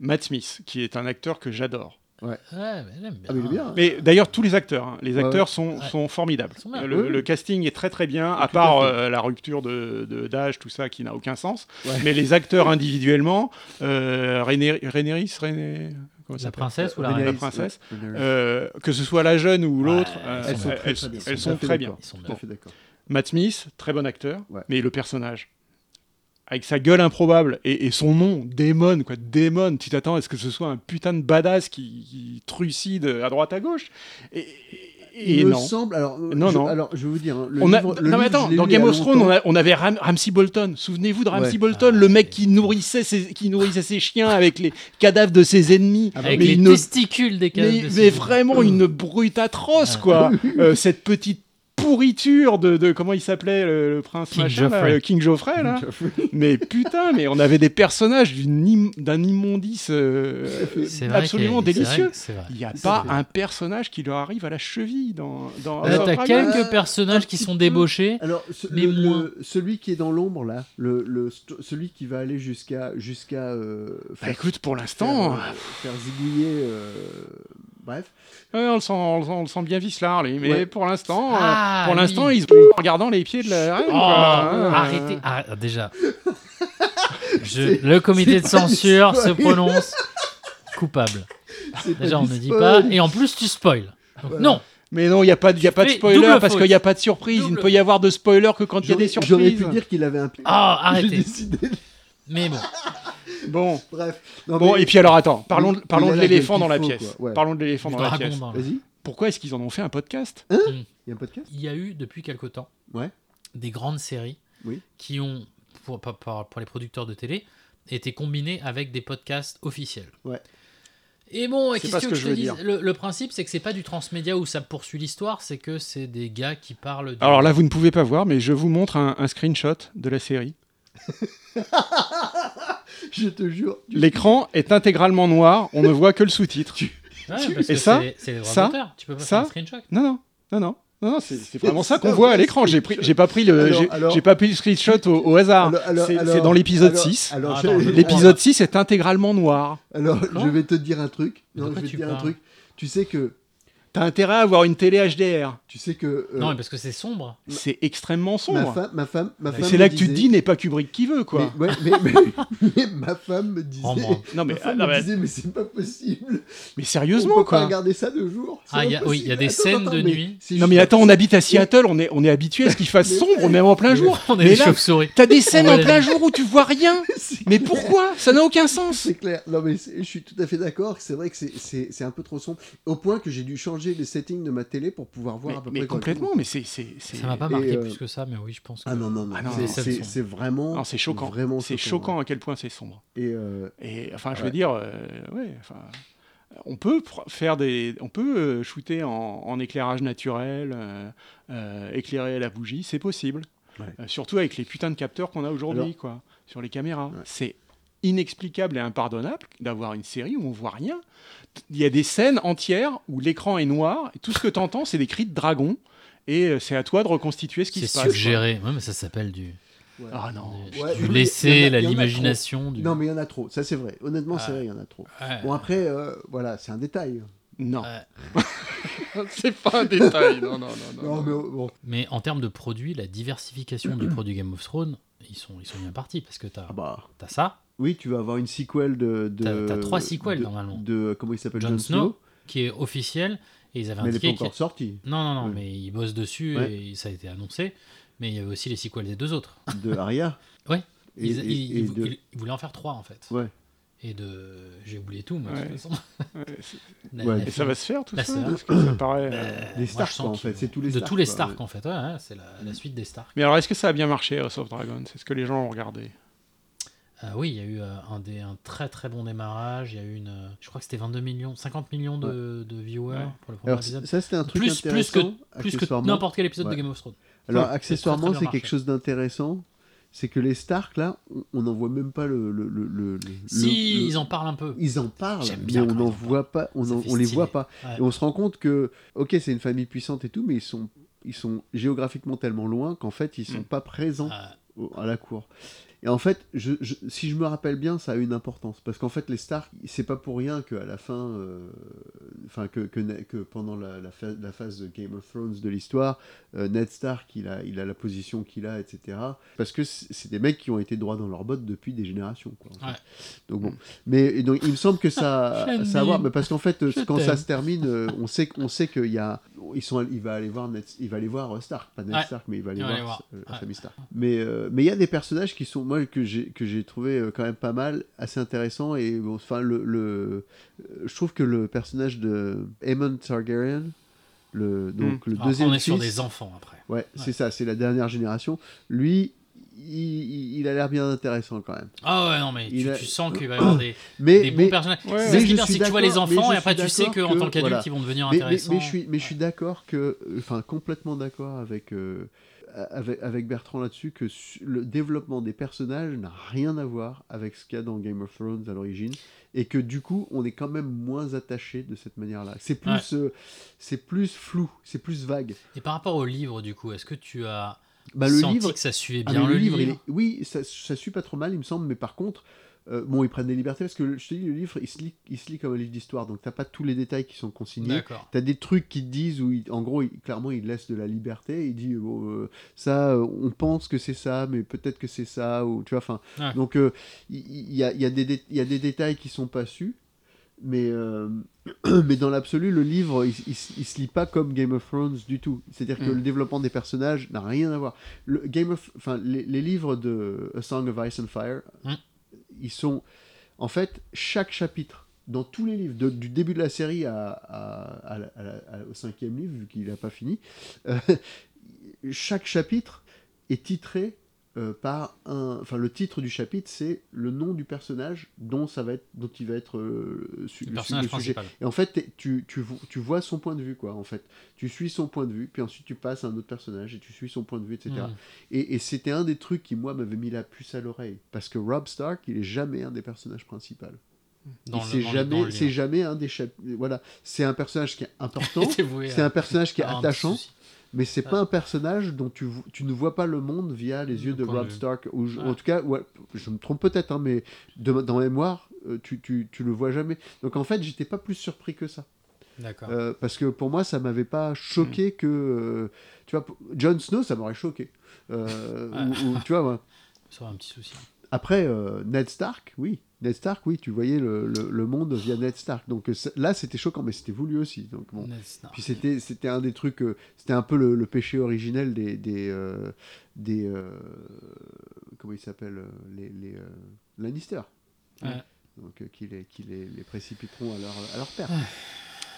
Speaker 2: Matt Smith, qui est un acteur que j'adore.
Speaker 1: Ouais, mais bien.
Speaker 3: Ah, mais bien. hein.
Speaker 2: D'ailleurs, tous les acteurs, hein, les acteurs
Speaker 3: ouais.
Speaker 2: sont,
Speaker 1: Ouais.
Speaker 2: sont formidables.
Speaker 1: Sont.
Speaker 2: Le,
Speaker 3: Oui.
Speaker 2: le casting est très très bien, à part euh, la rupture de de- d'âge, tout ça qui n'a aucun sens.
Speaker 3: Ouais.
Speaker 2: Mais les acteurs individuellement, euh, Rhaenyra- Rhaenyris, comment
Speaker 1: La princesse ou la reine
Speaker 2: la princesse. Euh, que ce soit la jeune ou l'autre,
Speaker 1: Ouais,
Speaker 2: euh,
Speaker 1: elles
Speaker 3: elles sont très,
Speaker 2: elles,
Speaker 3: bien.
Speaker 2: elles
Speaker 3: Tout
Speaker 2: sont
Speaker 3: à fait
Speaker 2: très
Speaker 3: d'accord.
Speaker 2: bien.
Speaker 1: Ils sont
Speaker 3: Tout
Speaker 1: bien.
Speaker 3: à fait d'accord.
Speaker 2: Matt Smith, très bon acteur,
Speaker 3: Ouais.
Speaker 2: mais le personnage, avec sa gueule improbable et, et son nom, Démon, quoi, Démon, tu t'attends à ce que ce soit un putain de badass qui, qui trucide à droite à gauche Et, et- et
Speaker 3: Il me
Speaker 2: non.
Speaker 3: semble. Alors, euh,
Speaker 2: Non,
Speaker 3: je,
Speaker 2: non.
Speaker 3: alors, je vais vous dire. hein, le
Speaker 2: On a-
Speaker 3: livre- le
Speaker 2: non mais attends, dans Game of Thrones, on, a- on avait Ram- Ramsay Bolton. Souvenez-vous de
Speaker 3: Ouais.
Speaker 2: Bolton, le mec qui nourrissait, ses, qui nourrissait ses chiens avec les cadavres de ses ennemis.
Speaker 1: Avec
Speaker 2: mais
Speaker 1: les testicules des cases
Speaker 2: mais,
Speaker 1: de
Speaker 2: mais
Speaker 1: ciseaux.
Speaker 2: vraiment une brute atroce, quoi. Euh, cette petite pourriture de, de- comment il s'appelait le, le prince
Speaker 1: King
Speaker 2: machin, là, le King Geoffrey là. mais putain, mais on avait des personnages im- d'un immondice euh,
Speaker 1: vrai
Speaker 2: absolument délicieux.
Speaker 1: vrai vrai.
Speaker 2: Il n'y a pas
Speaker 3: vrai.
Speaker 2: un personnage qui leur arrive à la cheville dans. dans
Speaker 1: t'as quelques
Speaker 3: Euh,
Speaker 1: personnages qui sont
Speaker 3: peu.
Speaker 1: débauchés.
Speaker 3: Alors, ce-
Speaker 1: Mais
Speaker 3: le-
Speaker 1: moins.
Speaker 3: le- celui qui est dans l'ombre là, le, le celui qui va aller jusqu'à jusqu'à euh,
Speaker 2: Bah,
Speaker 3: faire,
Speaker 2: écoute, pour
Speaker 3: faire,
Speaker 2: l'instant,
Speaker 3: euh, faire zigouiller. Bref.
Speaker 2: ouais, on, le sent, on, le sent, on le sent bien vicelard, lui. Mais
Speaker 3: Ouais.
Speaker 2: pour l'instant, euh,
Speaker 1: Ah,
Speaker 2: pour l'instant, ils se en regardant les pieds de la reine.
Speaker 1: Oh,
Speaker 2: quoi. Euh,
Speaker 1: arrêtez, arrête- déjà. [LAUGHS] Je- le comité de censure se
Speaker 3: spoil.
Speaker 1: prononce coupable. Déjà, on ne dit pas. Et en plus, tu spoil. Donc,
Speaker 3: Voilà.
Speaker 1: Non,
Speaker 2: Mais non, il n'y a pas, de- y a pas de spoiler parce qu'il n'y a pas de surprise. Il ne peut y avoir de spoiler que quand il y a des
Speaker 3: J'aurais- J'aurais
Speaker 2: surprises.
Speaker 3: pu dire qu'il avait un.
Speaker 1: Ah,
Speaker 3: J'ai
Speaker 1: arrêtez.
Speaker 3: décidé. de-
Speaker 1: Mais bon. [LAUGHS]
Speaker 2: Bon, [LAUGHS]
Speaker 3: Bref. Non,
Speaker 2: bon
Speaker 3: mais-
Speaker 2: et puis alors attends, parlons,
Speaker 3: Oui,
Speaker 2: parlons de l'éléphant dans la pièce.
Speaker 3: ouais.
Speaker 2: Parlons de l'éléphant dans la pièce.
Speaker 3: Vas-y.
Speaker 2: Pourquoi est-ce qu'ils en ont fait un podcast
Speaker 3: Il y a un podcast
Speaker 1: Il y a eu depuis quelque temps
Speaker 3: Ouais.
Speaker 1: des grandes séries
Speaker 3: Oui.
Speaker 1: qui ont, pour, pour- pour- pour les producteurs de télé, été combinées avec des podcasts officiels.
Speaker 3: Ouais.
Speaker 1: Et bon, qu'est-ce que, je
Speaker 2: veux dire.
Speaker 1: le, le principe, c'est que c'est pas du transmédia où ça poursuit l'histoire, c'est que c'est des gars qui parlent. du-
Speaker 2: Alors là, vous ne pouvez pas voir, mais je vous montre un, un screenshot de la série. [LAUGHS]
Speaker 3: Je te jure. tu-
Speaker 2: L'écran est intégralement noir, on ne voit que le sous-titre.
Speaker 1: Ouais, parce
Speaker 2: Et
Speaker 1: que
Speaker 2: ça,
Speaker 1: c'est les- droits
Speaker 2: ça,
Speaker 1: d'auteur. Tu peux pas
Speaker 2: ça,
Speaker 1: faire un screenshot.
Speaker 2: Non, non, non, non. Non, non, c'est c'est vraiment ça qu'on voit à l'écran. J'ai pris,
Speaker 3: screenshot.
Speaker 2: j'ai pas pris le,
Speaker 3: Alors,
Speaker 2: j'ai
Speaker 3: alors-
Speaker 2: j'ai pas pris le screenshot au, au hasard.
Speaker 3: Alors-
Speaker 2: C'est dans l'épisode
Speaker 3: alors-
Speaker 2: 6.
Speaker 3: Alors,
Speaker 1: Ah, attends,
Speaker 2: L'épisode 6 est intégralement noir.
Speaker 3: Alors,
Speaker 1: D'accord.
Speaker 3: je vais te dire un truc. Non, je vais te dire un truc. Tu sais que
Speaker 2: T'as intérêt à avoir une télé HDR.
Speaker 3: Tu sais que. euh,
Speaker 1: Non, mais parce que c'est sombre.
Speaker 2: C'est extrêmement
Speaker 3: ma,
Speaker 2: sombre.
Speaker 3: femme, ma femme, ma
Speaker 2: Et
Speaker 3: femme
Speaker 2: c'est
Speaker 3: me
Speaker 2: là que tu te
Speaker 3: disait-
Speaker 2: dis, n'est pas Kubrick qui veut, quoi.
Speaker 3: Mais, ouais, mais, mais- [LAUGHS] mais ma femme me disait.
Speaker 1: Rembrandt.
Speaker 2: Non, mais,
Speaker 3: ma femme
Speaker 2: ah,
Speaker 3: me
Speaker 2: mais-
Speaker 3: disait, mais c'est pas possible.
Speaker 2: mais
Speaker 3: On
Speaker 2: sérieusement,
Speaker 3: peut pas
Speaker 2: quoi.
Speaker 3: regarder ça deux jours. c'est
Speaker 1: Ah, il y a- oui, il y a
Speaker 3: impossible.
Speaker 1: des
Speaker 3: Attends,
Speaker 1: scènes
Speaker 3: attends,
Speaker 1: de
Speaker 3: mais
Speaker 1: nuit.
Speaker 3: c'est
Speaker 2: Non, mais attends, on habite à Seattle, on est, on est habitué à ce qu'il fasse
Speaker 3: Mais
Speaker 2: sombre, même en plein jour.
Speaker 1: On est
Speaker 2: Mais
Speaker 1: des
Speaker 2: là,
Speaker 1: chauves-souris.
Speaker 2: t'as des scènes
Speaker 1: On
Speaker 2: en plein jour où tu vois rien. [LAUGHS]
Speaker 3: C'est
Speaker 2: Mais pourquoi? Ça n'a aucun sens.
Speaker 3: C'est clair. Non, mais c'est- je suis tout à fait d'accord. que C'est vrai que c'est- c'est c'est un peu trop sombre. Au point que j'ai dû changer les settings de ma télé pour pouvoir voir
Speaker 2: Mais,
Speaker 3: à peu
Speaker 2: mais
Speaker 3: près
Speaker 2: complètement, mais c'est.
Speaker 1: Ça m'a pas marqué
Speaker 3: euh,
Speaker 1: plus que ça, mais oui, je pense que.
Speaker 3: Ah non, non, non.
Speaker 2: Ah non,
Speaker 3: c'est- vraiment.
Speaker 2: C'est choquant.
Speaker 3: Vraiment
Speaker 2: C'est
Speaker 3: choquant, ouais.
Speaker 2: à quel point c'est sombre.
Speaker 3: Et euh,
Speaker 2: Et enfin, je
Speaker 3: Ouais.
Speaker 2: veux dire, euh, ouais, enfin, on peut faire des, on peut shooter en, en éclairage naturel, euh, euh, éclairer à la bougie, c'est possible.
Speaker 3: Ouais.
Speaker 2: Euh, surtout avec les putains de capteurs qu'on a aujourd'hui, quoi, sur les caméras.
Speaker 3: Ouais.
Speaker 2: C'est inexplicable et impardonnable d'avoir une série où on voit rien. Il y a des scènes entières où l'écran est noir et tout ce que tu entends, c'est des cris de dragon. Et euh, c'est à toi de reconstituer ce qui
Speaker 1: C'est
Speaker 2: se passe. quoi.
Speaker 1: suggéré. Ouais, mais ça s'appelle du,
Speaker 3: ouais.
Speaker 2: Ah non.
Speaker 1: du,
Speaker 3: Ouais,
Speaker 1: laisser, l'imagination. Du...
Speaker 3: Non, mais il y en a trop. Ça, c'est vrai. Honnêtement, c'est
Speaker 1: Ouais.
Speaker 3: vrai, il y en a trop.
Speaker 1: Ouais.
Speaker 3: Bon, après, euh, voilà, c'est un détail.
Speaker 2: Non.
Speaker 1: Ouais. [LAUGHS]
Speaker 2: c'est pas un détail. Non, non, non. non,
Speaker 3: Non, mais bon.
Speaker 1: Mais en termes de produits, la diversification du produit Game of Thrones, ils sont, ils sont bien partis parce que t'as
Speaker 3: Ah bah.
Speaker 1: as ça,
Speaker 3: Oui, tu vas avoir une sequel de. de
Speaker 1: T'as- trois sequels,
Speaker 3: de-
Speaker 1: normalement.
Speaker 3: De. Comment il s'appelle
Speaker 1: Jon Snow, qui est officiel, et ils avaient
Speaker 3: Mais elle n'est pas
Speaker 1: indiqué.
Speaker 3: encore
Speaker 1: qu'il-
Speaker 3: sortie.
Speaker 1: Non, non, non, mais ils bossent dessus
Speaker 3: Ouais.
Speaker 1: et ça a été annoncé. Mais il y avait aussi les sequels des deux autres.
Speaker 3: De Arya.
Speaker 1: Ouais.
Speaker 3: Et,
Speaker 1: Ils,
Speaker 3: et-
Speaker 1: ils-
Speaker 3: et
Speaker 1: ils-
Speaker 3: de-
Speaker 1: ils- ils voulaient en faire trois en fait.
Speaker 3: Ouais.
Speaker 1: Et de. J'ai oublié tout, moi, de toute façon.
Speaker 2: Ouais, [LAUGHS] c'est-
Speaker 1: La-
Speaker 3: Ouais.
Speaker 1: la
Speaker 2: Et ça va se faire tout
Speaker 1: Là,
Speaker 2: ça Parce que ça paraît. euh,
Speaker 1: Euh,
Speaker 3: Les
Speaker 1: moi,
Speaker 3: Stark, en fait, c'est tous les
Speaker 1: De
Speaker 3: Stark,
Speaker 1: tous les Stark
Speaker 3: ouais.
Speaker 1: en fait, c'est la, la suite des Stark.
Speaker 2: Mais alors, est-ce que ça a bien marché, House of Dragon C'est ce que les gens ont regardé?
Speaker 1: Ah oui, il y a eu euh, un, des, un très très bon démarrage. Il y a eu une. euh, Je crois que c'était 22 millions, 50 millions de, de viewers
Speaker 2: Ouais.
Speaker 1: pour le premier
Speaker 3: Alors,
Speaker 1: épisode.
Speaker 3: ça, c'était un truc
Speaker 1: Plus, plus que,
Speaker 3: intéressant.
Speaker 1: plus que n'importe quel épisode
Speaker 3: Ouais.
Speaker 1: de Game of Thrones.
Speaker 3: Alors,
Speaker 1: Ouais, c'est
Speaker 3: accessoirement,
Speaker 1: très, très
Speaker 3: c'est quelque chose d'intéressant. C'est que les Stark, là, on- n'en voit même pas le. le, le, le-
Speaker 1: Si, ils en parlent un peu.
Speaker 3: Ils en parlent,
Speaker 1: J'aime
Speaker 3: mais
Speaker 1: bien
Speaker 3: on n'en voit pas, on, en- les voit pas.
Speaker 1: Ouais.
Speaker 3: Et on se rend compte que, ok, c'est une famille puissante et tout, mais ils sont, ils sont géographiquement tellement loin qu'en fait, ils sont
Speaker 2: Mm.
Speaker 3: pas présents
Speaker 1: Ah,
Speaker 3: à la cour. Et en fait, je, je- si je me rappelle bien, ça a une importance. Parce qu'en fait, les Stark, c'est pas pour rien qu'à la fin, euh, enfin, que, que, que pendant la, la, phase, la phase de Game of Thrones de l'histoire, euh, Ned Stark, il a, il a la position qu'il a, etc. Parce que c'est des mecs qui ont été droits dans leurs bottes depuis des générations. Quoi, en fait.
Speaker 1: Ouais.
Speaker 3: Donc bon. Mais et donc, il me semble que ça, [LAUGHS] ça a à voir, mais parce qu'en fait,
Speaker 1: Je
Speaker 3: quand ça se termine, euh, on sait, on sait qu'il y a, ils sont, il va aller voir Ned, il va aller voir euh, Stark, pas Ned
Speaker 1: Ouais.
Speaker 3: Stark, mais il va aller
Speaker 1: Il va
Speaker 3: voir,
Speaker 1: aller voir.
Speaker 3: euh,
Speaker 1: Ouais.
Speaker 3: Stark. Mais euh, mais il y a des personnages qui sont moi que j'ai que j'ai trouvé quand même pas mal, assez intéressants et bon, enfin le, le je trouve que le personnage de Aemon Targaryen, le donc le
Speaker 1: alors,
Speaker 3: deuxième
Speaker 1: on est sur des enfants après.
Speaker 3: Ouais, c'est ça, c'est la dernière génération. Lui, il, a l'air bien intéressant quand même.
Speaker 1: Ah ouais, non, mais
Speaker 3: Il
Speaker 1: tu,
Speaker 3: a-
Speaker 1: tu sens qu'il va y avoir [COUGHS] des,
Speaker 3: Mais,
Speaker 1: des
Speaker 3: mais,
Speaker 1: bons personnages.
Speaker 2: Ouais,
Speaker 1: C'est
Speaker 3: mais
Speaker 1: ce qui est bien, c'est que tu vois les
Speaker 3: mais
Speaker 1: enfants et après tu sais qu'en
Speaker 3: que-
Speaker 1: tant qu'adulte,
Speaker 3: voilà.
Speaker 1: ils vont devenir
Speaker 3: mais, mais-
Speaker 1: intéressants.
Speaker 3: mais je suis, mais je suis d'accord que, enfin, complètement d'accord avec, euh, avec, avec Bertrand là-dessus que le développement des personnages n'a rien à voir avec ce qu'il y a dans Game of Thrones à l'origine et que du coup, on est quand même moins attaché de cette manière-là. C'est plus, euh, c'est plus flou, c'est plus vague.
Speaker 1: Et par rapport au livre, du coup, est-ce que tu as
Speaker 3: Bah, le livre,
Speaker 1: que ça suivait
Speaker 3: Ah,
Speaker 1: bien
Speaker 3: mais
Speaker 1: le,
Speaker 3: livre,
Speaker 1: livre,
Speaker 3: il est- oui, ça, ça suit pas trop mal, il me semble, mais par contre, euh, bon, ils prennent des libertés parce que je te dis, le livre, il se lit, il se lit comme un livre d'histoire, donc t'as pas tous les détails qui sont consignés. T'as des trucs qui te disent où, il- en gros, il- clairement, il laisse de la liberté. Il dit, bon, euh, ça, euh, on pense que c'est ça, mais peut-être que c'est ça, ou tu vois, enfin.
Speaker 1: Ouais.
Speaker 3: Donc, il il y, a, y a des y a des détails qui sont pas su, mais, euh, [CLEARS THROAT] mais dans l'absolu, le livre, il, il, se- il se lit pas comme Game of Thrones du tout. C'est-à-dire que
Speaker 2: Mm.
Speaker 3: le développement des personnages n'a rien à voir. Le Game of, enfin, les, les livres de A Song of Ice and Fire,
Speaker 1: Mm.
Speaker 3: ils sont, en fait, chaque chapitre dans tous les livres, de- du début de la série à- au cinquième livre, vu qu'il n'a pas fini, euh, [LAUGHS] chaque chapitre est titré euh, par un. Enfin, le titre du chapitre, c'est le nom du personnage dont ça va être, dont il va être euh, su-
Speaker 1: Le
Speaker 3: le,
Speaker 1: personnage
Speaker 3: le sujet. Et en fait, tu, tu, vo- tu vois son point de vue, quoi. En fait, tu suis son point de vue, puis ensuite tu passes à un autre personnage et tu suis son point de vue, etc.
Speaker 1: Mm.
Speaker 3: Et, et c'était un des trucs qui, moi, m'avait mis la puce à l'oreille. Parce que Rob Stark, il est jamais un des personnages principaux. C'est jamais, c'est jamais un des chapitres. Voilà, c'est un personnage qui est [LAUGHS] important. C'est un personnage qui est attachant. Mais c'est pas un personnage dont tu, tu ne vois pas le monde via les yeux
Speaker 1: Le
Speaker 3: de Rob. Stark. Ou je-. En tout cas, ouais, je me trompe peut-être, hein, mais de, dans mémoire, euh, tu, tu, tu le vois jamais. Donc en fait, j'étais pas plus surpris que ça.
Speaker 1: D'accord.
Speaker 3: Euh, parce que pour moi, ça m'avait pas choqué que. euh, tu vois, Jon Snow, ça m'aurait choqué. Euh, ou- ou, tu vois, ouais.
Speaker 1: Ça aurait un petit souci.
Speaker 3: Après, Ned Stark, oui. Ned Stark, oui, tu voyais le, le- le monde via Ned Stark. Donc euh, là, c'était choquant, mais c'était voulu aussi. Donc, bon.
Speaker 1: Ned Stark.
Speaker 3: Puis c'était, c'était un des trucs, euh, c'était un peu le, le péché originel des, des, euh, des euh, comment ils s'appellent, les, les euh, Lannister.
Speaker 1: Ouais.
Speaker 3: Donc euh, qui, les, qui les, les précipiteront à leur, à leur perte.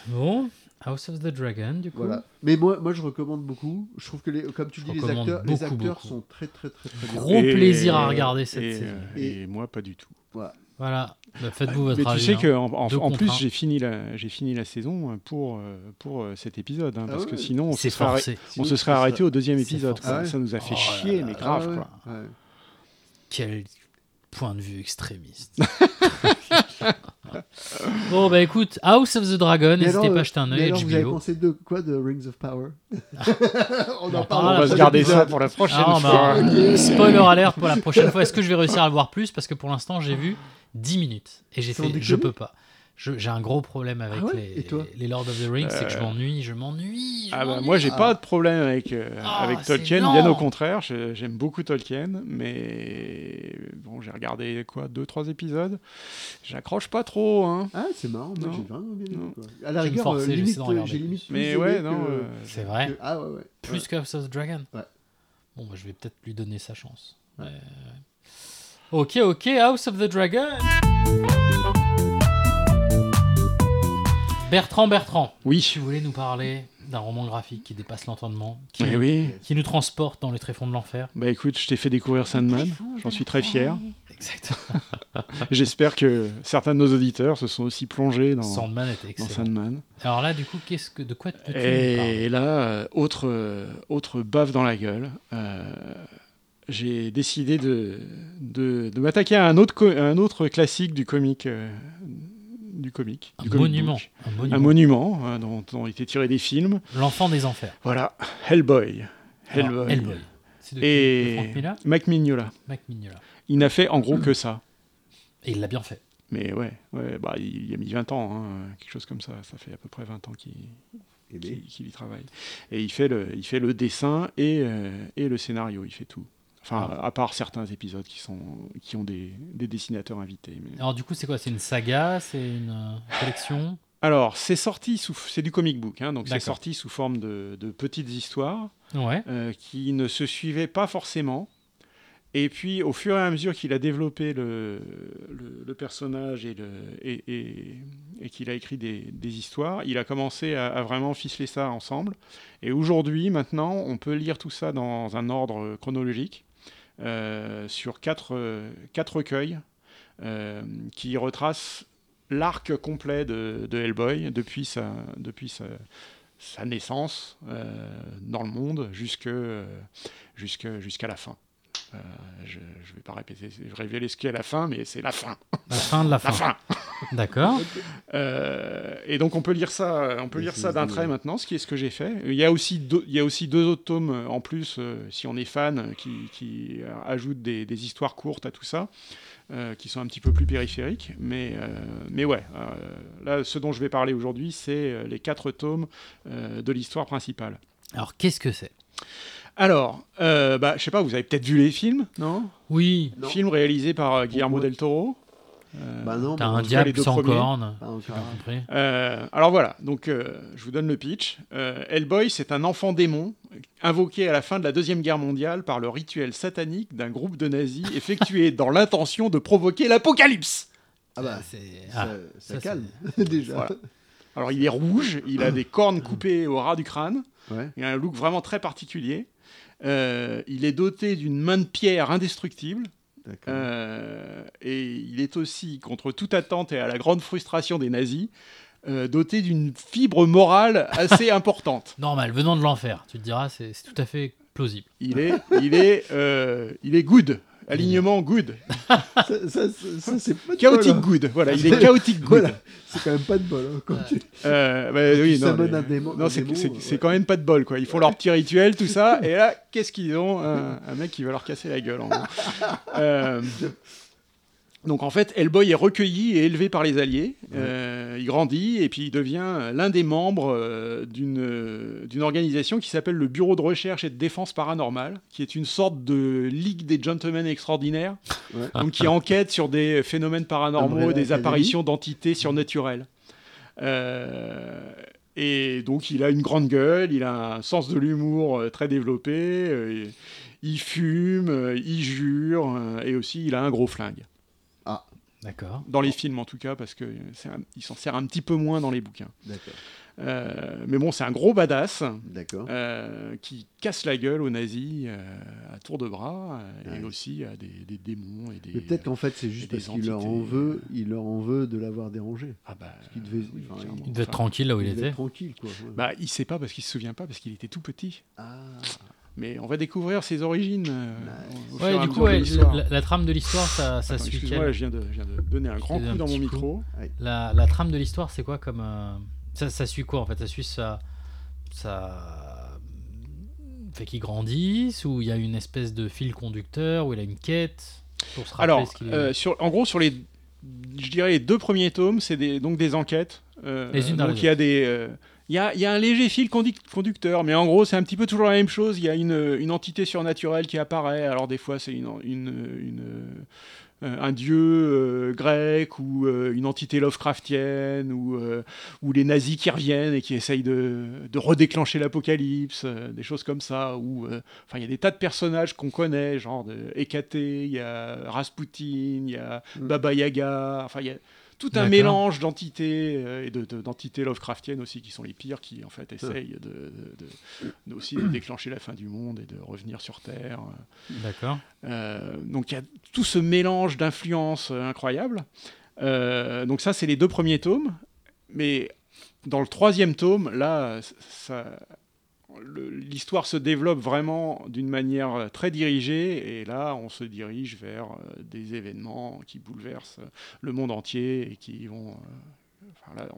Speaker 1: Bon, House of the Dragon, du coup.
Speaker 3: Voilà. Mais moi, moi, je recommande beaucoup. Je trouve que, les, comme tu
Speaker 1: Je
Speaker 3: dis, les acteurs, les acteurs
Speaker 1: beaucoup.
Speaker 3: sont très, très, très, très bien.
Speaker 1: Gros plaisir à regarder cette
Speaker 2: et,
Speaker 1: série.
Speaker 2: euh, Et, moi, pas du tout.
Speaker 3: Voilà.
Speaker 1: Voilà, Bah, faites-vous votre
Speaker 2: Mais tu
Speaker 1: avis.
Speaker 2: sais
Speaker 1: hein.
Speaker 2: qu'en en, plus, j'ai fini, la, j'ai fini la saison pour, euh, pour euh, cet épisode. hein,
Speaker 3: Ah
Speaker 2: parce
Speaker 3: ouais.
Speaker 2: que sinon, on se serait, arrêt- on se arrêté au deuxième épisode.
Speaker 3: Ah ouais.
Speaker 2: Ça nous a fait
Speaker 1: Oh là
Speaker 2: chier,
Speaker 1: là.
Speaker 2: mais
Speaker 3: Ah
Speaker 2: grave.
Speaker 3: ouais,
Speaker 2: quoi.
Speaker 3: ouais.
Speaker 1: Quel point de vue extrémiste. [LAUGHS] [LAUGHS] bon, bah écoute, House of the Dragon, n'hésitez pas à jeter un
Speaker 3: mais
Speaker 1: œil,
Speaker 3: vous avez pensé de quoi de Rings of Power [LAUGHS] On
Speaker 1: en
Speaker 3: en
Speaker 1: parle
Speaker 2: On va se garder ça pour la prochaine
Speaker 1: Ah,
Speaker 2: fois.
Speaker 1: bah, spoiler alert pour la prochaine fois. Est-ce que je vais réussir à le voir plus? Parce que pour l'instant, j'ai vu 10 minutes. Et j'ai fait, je peux pas. J'ai un gros problème avec
Speaker 3: Ah ouais
Speaker 1: les, les Lord of the Rings, c'est que je
Speaker 2: Euh,
Speaker 1: m'ennuie, je m'ennuie.
Speaker 2: Ah bah, moi, j'ai
Speaker 3: Ah.
Speaker 2: pas de problème avec, euh,
Speaker 1: Ah,
Speaker 2: avec Tolkien, bien au contraire. J'aime beaucoup Tolkien, mais bon, j'ai regardé quoi, deux, trois épisodes. J'accroche pas trop, hein.
Speaker 3: Ah, c'est marrant. Moi,
Speaker 2: Non.
Speaker 3: j'ai vraiment bien aimé. À la rigueur,
Speaker 1: forcer,
Speaker 3: euh, limite, j'ai limite
Speaker 2: Mais ouais, non. euh,
Speaker 1: C'est vrai.
Speaker 3: que- Ah ouais, ouais.
Speaker 1: Plus que House of the Dragon
Speaker 3: Ouais.
Speaker 1: Bon, bah, je vais peut-être lui donner sa chance. Ouais, ouais. Ok, ok, House of the Dragon Bertrand, Bertrand,
Speaker 2: Oui.
Speaker 1: tu voulais nous parler d'un roman graphique qui dépasse l'entendement, qui,
Speaker 2: Eh oui.
Speaker 1: qui nous transporte dans les tréfonds de l'enfer.
Speaker 2: Bah écoute, je t'ai fait découvrir Sandman. J'en suis très fier.
Speaker 1: Exactement. [LAUGHS]
Speaker 2: J'espère que certains de nos auditeurs se sont aussi plongés dans,
Speaker 1: Sandman était
Speaker 2: dans
Speaker 1: excellent.
Speaker 2: Sandman.
Speaker 1: Alors là, du coup, qu'est-ce que, de quoi nous parler
Speaker 2: Et là, euh, autre, euh, autre baffe dans la gueule. euh, j'ai décidé de, de, de m'attaquer à un autre, un autre classique du comic. euh, du comic.
Speaker 1: Un
Speaker 2: du comic
Speaker 1: monument. Un
Speaker 2: Un
Speaker 1: monument.
Speaker 2: monument euh, dont, ont été tirés des films.
Speaker 1: L'enfant des enfers.
Speaker 2: Voilà, Hellboy.
Speaker 1: Alors,
Speaker 2: Hellboy.
Speaker 1: Hellboy. C'est de, qui de Frank
Speaker 2: Et
Speaker 1: Miller
Speaker 2: Mac Mignola.
Speaker 1: Mac Mignola.
Speaker 2: Il n'a fait en gros que ça.
Speaker 1: Et il l'a bien fait.
Speaker 2: Mais ouais, ouais bah, il, il a mis 20 ans, hein, quelque chose comme ça. Ça fait à peu près 20 ans qu'il
Speaker 3: bien,
Speaker 2: qu'il qu'il y travaille. Et il fait le, il fait le dessin et, euh, et le scénario, il fait tout. Enfin,
Speaker 1: Ah.
Speaker 2: à part certains épisodes qui, sont, qui ont des, des dessinateurs invités. mais-
Speaker 1: Alors du coup, c'est quoi? C'est une saga? C'est une euh, collection?
Speaker 2: Alors, c'est sorti sous, c'est du comic book, hein, donc c'est sorti sous forme de, de petites histoires
Speaker 1: Ouais.
Speaker 2: euh, qui ne se suivaient pas forcément. Et puis, au fur et à mesure qu'il a développé le, le, le personnage et, et, et- et qu'il a écrit des, des histoires, il a commencé à, à vraiment ficeler ça ensemble. Et aujourd'hui, maintenant, on peut lire tout ça dans un ordre chronologique sur quatre, euh, quatre recueils euh, qui retracent l'arc complet de, Hellboy depuis sa, naissance euh, dans le monde euh, jusqu'à la fin. Euh, je ne vais pas répéter, révéler ce qu'est la fin, mais c'est la fin.
Speaker 1: La fin de la fin. [LAUGHS]
Speaker 2: La fin.
Speaker 1: D'accord. [LAUGHS]
Speaker 2: Euh, et donc on peut lire ça, on peut lire ça d'un trait maintenant, ce qui est ce que j'ai fait. Il y a aussi deux, il y a aussi deux autres tomes euh, en plus, euh, si on est fan, qui, qui, ajoutent des, des histoires courtes à tout ça, euh, qui sont un petit peu plus périphériques. Mais, euh, mais ouais, euh, là, ce dont je vais parler aujourd'hui, c'est les quatre tomes euh, de l'histoire principale.
Speaker 1: Alors qu'est-ce que c'est?
Speaker 2: Alors, euh, bah, je sais pas, vous avez peut-être vu les films, non?
Speaker 1: Oui.
Speaker 3: Non.
Speaker 2: Films réalisés par euh, Guillermo
Speaker 3: Pourquoi
Speaker 2: del Toro. Euh,
Speaker 3: Bah non,
Speaker 1: T'as
Speaker 3: bah,
Speaker 1: un diable sans
Speaker 2: premiers.
Speaker 1: cornes. compris.
Speaker 2: Euh, alors voilà, donc euh, je vous donne le pitch. Euh, Hellboy, c'est un enfant démon invoqué à la fin de la Deuxième Guerre mondiale par le rituel satanique d'un groupe de nazis [LAUGHS] effectué dans l'intention de provoquer l'apocalypse.
Speaker 3: Ah bah,
Speaker 1: C'est-
Speaker 3: ça,
Speaker 1: ah,
Speaker 3: ça
Speaker 1: ça,
Speaker 3: calme, [LAUGHS] déjà.
Speaker 2: Voilà. Alors il est rouge, il a des cornes coupées au ras du crâne,
Speaker 3: Ouais.
Speaker 2: il a un look vraiment très particulier. Euh, il est doté d'une main de pierre indestructible. Euh, et il est aussi, contre toute attente et à la grande frustration des nazis, euh, doté d'une fibre morale assez [LAUGHS] importante.
Speaker 1: Normal, venant de l'enfer, tu te diras, c'est c'est tout à fait plausible.
Speaker 2: Il est, il est, euh, il est good. Alignement good. [LAUGHS]
Speaker 3: ça, ça, ça, ça, c'est pas de
Speaker 2: Chaotic
Speaker 3: bol, hein.
Speaker 2: good. Voilà, il est [LAUGHS] chaotic good.
Speaker 3: Voilà. C'est quand même pas de bol. hein, quand tu-
Speaker 2: Euh, bah oui,
Speaker 3: Tu
Speaker 2: non,
Speaker 3: un un
Speaker 2: c'est
Speaker 3: ouais.
Speaker 2: quand même pas de bol, quoi. Ils font leur petit rituel, tout ça, et là, qu'est-ce qu'ils ont? Un, un mec qui va leur casser la gueule, en gros. [LAUGHS] Euh, Donc en fait, Hellboy est recueilli et élevé par les Alliés. Euh, il grandit et puis il devient l'un des membres euh, d'une euh, organisation qui s'appelle le Bureau de recherche et de défense paranormale, qui est une sorte de ligue des gentlemen extraordinaires,
Speaker 3: Ouais. [LAUGHS]
Speaker 2: donc qui enquête sur des phénomènes paranormaux, des apparitions d'entités surnaturelles. Euh, et donc il a une grande gueule, il a un sens de l'humour euh, très développé, euh, il fume, euh, il jure, euh, et aussi il a un gros flingue.
Speaker 1: D'accord.
Speaker 2: Dans les films en tout cas, parce qu'il s'en sert un petit peu moins dans les bouquins.
Speaker 3: D'accord.
Speaker 2: Euh, mais bon, c'est un gros badass
Speaker 3: D'accord.
Speaker 2: euh, qui casse la gueule aux nazis euh, à tour de bras, euh, et aussi à des, des démons et des...
Speaker 3: Mais peut-être qu'en fait, c'est juste
Speaker 2: des
Speaker 3: parce qu'il leur en veut, il leur en veut de l'avoir dérangé.
Speaker 2: Ah bah,
Speaker 3: qu'il devait-
Speaker 2: oui,
Speaker 3: enfin,
Speaker 2: clairement.
Speaker 1: Il devait être tranquille là où il, était.
Speaker 3: tranquille, quoi. ouais.
Speaker 2: Bah, il sait pas parce qu'il se souvient pas, parce qu'il était tout petit.
Speaker 3: Ah.
Speaker 2: Mais on va découvrir ses origines. et
Speaker 1: Ouais, du coup, ouais, la, la trame de l'histoire, ça, ça
Speaker 2: Attends,
Speaker 1: suit quel
Speaker 2: je viens, de, je viens de donner un grand
Speaker 1: Je
Speaker 2: coup
Speaker 1: un
Speaker 2: dans mon
Speaker 1: coup.
Speaker 2: micro.
Speaker 1: la, la trame de l'histoire, c'est quoi comme euh, ça, ça suit quoi en fait? Ça suit ça, ça fait qu'il grandisse ou il y a une espèce de fil conducteur ou il a une quête pour se rappeler
Speaker 2: Alors,
Speaker 1: ce qu'il est?
Speaker 2: euh, sur, en gros, sur les, je dirais les deux premiers tomes, c'est des, donc des enquêtes. Euh,
Speaker 1: Les unes dans
Speaker 2: donc il y a des, il y, a, il y a un léger fil conduc- conducteur, mais en gros, c'est un petit peu toujours la même chose. Il y a une, une entité surnaturelle qui apparaît. Alors des fois, c'est une, une, une, euh, un dieu euh, grec ou euh, une entité Lovecraftienne ou, ou les nazis qui reviennent et qui essayent de, de redéclencher l'apocalypse, des choses comme ça. Ou enfin, il y a des tas de personnages qu'on connaît, genre de Hécaté, il y a Rasputin, il y a
Speaker 3: Mm.
Speaker 2: Baba Yaga. Enfin, il y a tout un mélange d'entités euh, et de- de- Lovecraftiennes aussi qui sont les pires, qui en fait essayent de, de- aussi déclencher la fin du monde et de revenir sur Terre.
Speaker 1: D'accord.
Speaker 2: Euh, donc il y a tout ce mélange d'influences euh, incroyables. Euh, donc ça, c'est les deux premiers tomes. Mais dans le troisième tome, là, ça- l'histoire se développe vraiment d'une manière très dirigée. Et là, on se dirige vers euh, des événements qui bouleversent euh, le monde entier et qui vont... euh, enfin, là,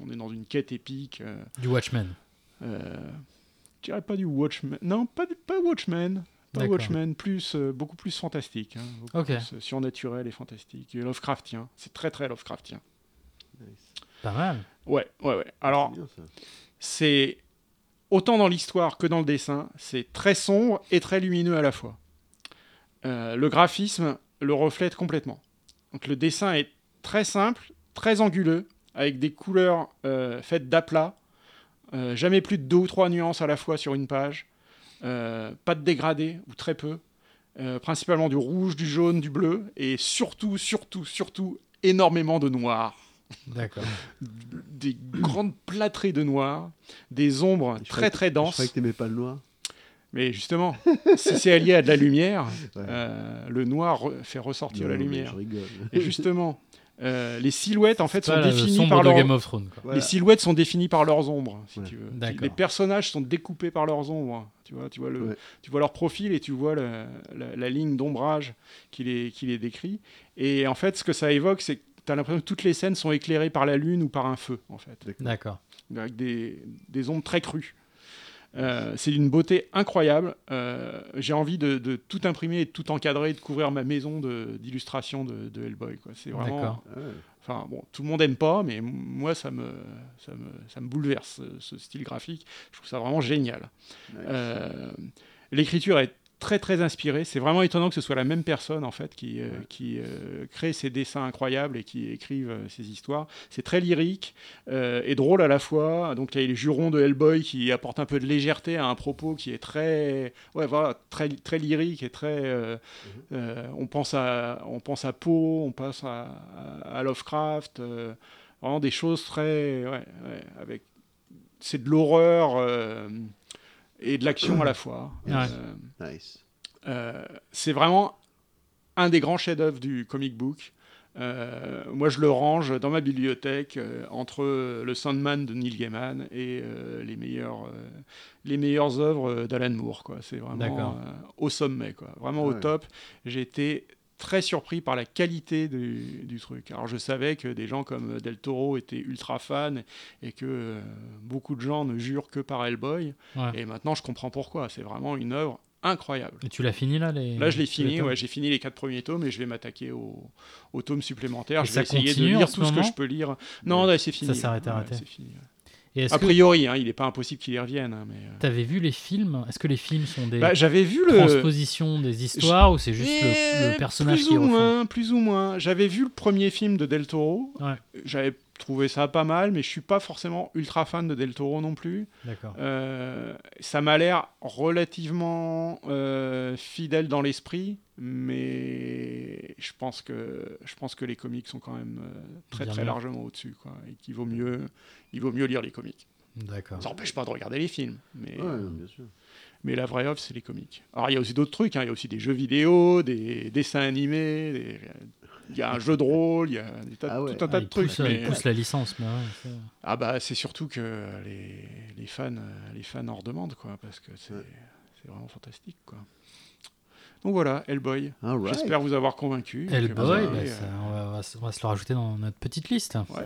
Speaker 2: on, est dans une quête épique. euh,
Speaker 1: Du Watchmen.
Speaker 2: euh, je dirais pas du Watchmen. Non, pas, du- pas Watchmen. Pas. Watchmen, plus, euh, beaucoup plus fantastique. hein, beaucoup
Speaker 1: Ok.
Speaker 2: plus, surnaturel et fantastique. Et Lovecraftien. C'est très très Lovecraftien.
Speaker 1: Pas mal.
Speaker 2: Ouais, ouais, ouais. Alors,
Speaker 3: c'est
Speaker 2: autant dans l'histoire que dans le dessin, c'est très sombre et très lumineux à la fois. Euh, le graphisme le reflète complètement. Donc le dessin est très simple, très anguleux, avec des couleurs euh, faites d'aplats, euh, jamais plus de deux ou trois nuances à la fois sur une page, pas de dégradé ou très peu, principalement du rouge, du jaune, du bleu, et surtout, surtout, surtout énormément de noir
Speaker 1: D'accord.
Speaker 2: des grandes plâtrées de noir, des ombres
Speaker 3: Je
Speaker 2: très très
Speaker 3: Je
Speaker 2: denses.
Speaker 3: croyais que t'aimais pas le noir.
Speaker 2: Mais justement, si c'est allié à de la lumière, [LAUGHS]
Speaker 3: Ouais.
Speaker 2: euh, le noir re- fait ressortir
Speaker 3: Non,
Speaker 2: la lumière.
Speaker 3: Je rigole.
Speaker 2: Et justement, euh, les silhouettes en fait sont définies par leur...
Speaker 1: Game of Thrones. Quoi.
Speaker 3: Voilà.
Speaker 2: Les silhouettes sont définies par leurs ombres, si
Speaker 3: Ouais.
Speaker 2: tu veux.
Speaker 1: D'accord.
Speaker 2: Les personnages sont découpés par leurs ombres. Tu vois, tu vois, le,
Speaker 3: Ouais.
Speaker 2: tu vois leur profil et tu vois le- la, la ligne d'ombrage qui les, qui les décrit. Et en fait, ce que ça évoque, c'est que tu as l'impression que toutes les scènes sont éclairées par la lune ou par un feu, en fait
Speaker 1: D'accord.
Speaker 2: avec des, des ombres très crues. Euh, c'est d'une beauté incroyable. Euh, J'ai envie de, de tout imprimer et de tout encadrer, et de couvrir ma maison de- d'illustration de, de Hellboy. C'est vraiment.
Speaker 1: D'accord.
Speaker 3: Ouais.
Speaker 2: Enfin bon, tout le monde aime pas, mais moi ça me, ça me, ça me bouleverse ce, ce style graphique. Je trouve ça vraiment génial.
Speaker 3: Nice.
Speaker 2: Euh, L'écriture est très très inspirée. C'est vraiment étonnant que ce soit la même personne en fait qui, euh, qui euh, crée ces dessins incroyables et qui écrive euh, ces histoires. C'est très lyrique et drôle à la fois. Donc il y a les jurons de Hellboy qui apportent un peu de légèreté à un propos qui est très, ouais voilà, très très lyrique et très. euh, on pense à on pense à Poe, on pense à, à- à Lovecraft. vraiment des choses très, ouais, ouais, avec c'est de l'horreur. Et de l'action à la fois. [CLEARS THROAT] Euh,
Speaker 3: Nice.
Speaker 2: euh, c'est vraiment un des grands chefs-d'œuvre du comic book. Euh, moi, je le range dans ma bibliothèque euh, entre le Sandman de Neil Gaiman et euh, les meilleures, euh, les meilleures œuvres d'Alan Moore. Quoi. C'est vraiment euh, au sommet, quoi. vraiment au
Speaker 3: Ouais.
Speaker 2: top. J'ai été très surpris par la qualité du, du truc. Alors, je savais que des gens comme Del Toro étaient ultra fans et que euh, beaucoup de gens ne jurent que par Hellboy.
Speaker 1: Ouais.
Speaker 2: Et maintenant, je comprends pourquoi. C'est vraiment une œuvre incroyable.
Speaker 1: Et tu l'as fini là les...
Speaker 2: Là, je l'ai fini, ouais, j'ai fini les quatre premiers tomes et je vais m'attaquer aux, aux tomes supplémentaires.
Speaker 1: Et
Speaker 2: je vais essayer de lire tout ce que je peux lire. Non, là, c'est fini.
Speaker 1: Ça s'est arrêté,
Speaker 2: Ouais,
Speaker 1: arrêté.
Speaker 2: c'est fini, ouais.
Speaker 1: Et
Speaker 2: A
Speaker 1: que
Speaker 2: priori, hein, il n'est pas impossible qu'il y revienne. hein, mais, euh,
Speaker 1: t'avais vu les films? Est-ce que les films sont des
Speaker 2: Bah, j'avais vu le
Speaker 1: transpositions des histoires ou c'est juste le, le personnage
Speaker 2: plus
Speaker 1: qui
Speaker 2: ou moins, plus ou moins. J'avais vu le premier film de Del Toro.
Speaker 1: Ouais.
Speaker 2: J'avais trouvé ça pas mal, mais je suis pas forcément ultra fan de Del Toro non plus.
Speaker 1: D'accord.
Speaker 2: Euh, ça m'a l'air relativement euh, fidèle dans l'esprit, mais je pense que je pense que les comics sont quand même euh, très
Speaker 1: Bien
Speaker 2: très
Speaker 1: mieux.
Speaker 2: largement au-dessus, quoi, et qu'il vaut mieux il vaut mieux lire les comics.
Speaker 1: D'accord.
Speaker 2: Ça n'empêche pas de regarder les films, mais
Speaker 3: Ouais, non, bien sûr.
Speaker 2: mais la vraie œuvre, c'est les comics. Alors, il y a aussi d'autres trucs. hein. Il y a aussi des jeux vidéo, des dessins animés, des- il y a un jeu de rôle, il y a des tas-
Speaker 3: Ah ouais.
Speaker 2: tout un tas
Speaker 1: Ah,
Speaker 2: de trucs.
Speaker 1: pousse, il
Speaker 2: mais-
Speaker 1: pousse la licence, mais ouais,
Speaker 2: Ah bah, c'est surtout que les, les, fans, euh, les fans en redemandent, quoi, parce que c'est
Speaker 3: Ouais.
Speaker 2: c'est vraiment fantastique, quoi. Donc voilà, Hellboy.
Speaker 3: Right.
Speaker 2: J'espère vous avoir convaincu.
Speaker 1: Hellboy, bah,
Speaker 2: euh,
Speaker 1: ça, on, va, on va se- on va se le rajouter dans notre petite liste.
Speaker 2: Ouais.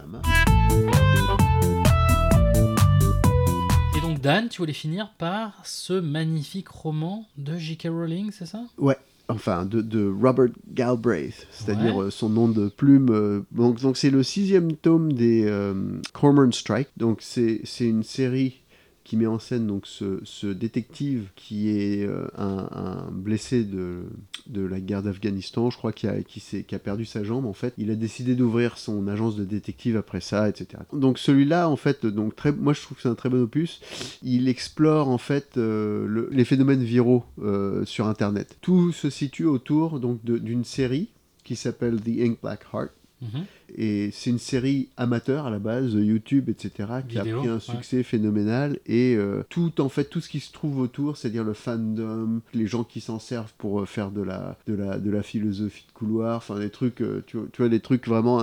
Speaker 1: Et donc Dan, tu voulais finir par ce magnifique roman de J.K. Rowling, c'est ça?
Speaker 3: Ouais, enfin de, de Robert Galbraith, c'est-à-dire
Speaker 1: Ouais.
Speaker 3: euh, son nom de plume. euh, donc donc c'est le sixième tome des euh, Cormoran Strike. Donc c'est c'est une série qui met en scène donc ce, détective qui est euh, un, blessé de, de la guerre d'Afghanistan, je crois, qui a, perdu sa jambe en fait. Il a décidé d'ouvrir son agence de détective après ça, etc. Donc celui-là, en fait, donc très, moi je trouve que c'est un très bon opus. Il explore en fait euh, le- les phénomènes viraux euh, sur Internet. Tout se situe autour donc d'une série qui s'appelle The Ink Black Heart.
Speaker 1: Mhm.
Speaker 3: Et c'est une série amateur à la base, YouTube, etc., qui
Speaker 1: Vidéo,
Speaker 3: a pris un
Speaker 1: ouais.
Speaker 3: succès phénoménal. Et euh, tout, en fait, tout ce qui se trouve autour, c'est-à-dire le fandom, les gens qui s'en servent pour euh, faire de la, de, la, de la philosophie de couloir, enfin des trucs, euh, tu, vois- tu vois, des trucs vraiment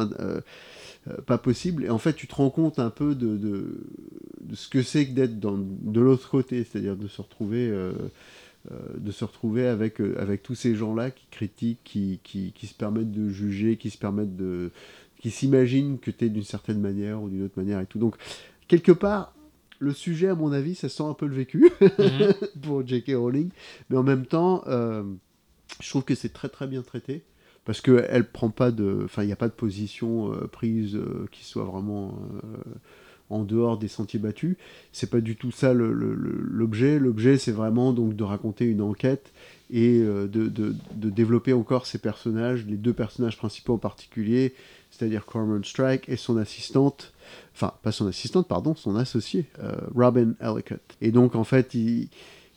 Speaker 3: pas possibles. Et en fait, tu te rends compte un peu de, de, de ce que c'est que d'être de l'autre côté, c'est-à-dire de se retrouver. Euh, de se retrouver avec, euh, avec tous ces gens-là qui critiquent, qui, qui, qui se permettent de juger, qui se permettent de, qui s'imaginent que tu es d'une certaine manière ou d'une autre manière et tout. Donc, quelque part, le sujet, à mon avis, ça sent un peu le vécu [LAUGHS]
Speaker 1: Mhm.
Speaker 3: pour J.K. Rowling, mais en même temps, euh, je trouve que c'est très très bien traité. Parce qu'elle prend pas de. Enfin, il n'y a pas de position euh, prise euh, qui soit vraiment en dehors des sentiers battus. C'est pas du tout ça l'objet. L'objet, c'est vraiment donc de raconter une enquête et euh, de, développer encore ces personnages, les deux personnages principaux en particulier, c'est-à-dire Cormoran Strike et son assistante, enfin pas son assistante, pardon, son associé, euh, Robin Ellicott. Et donc en fait,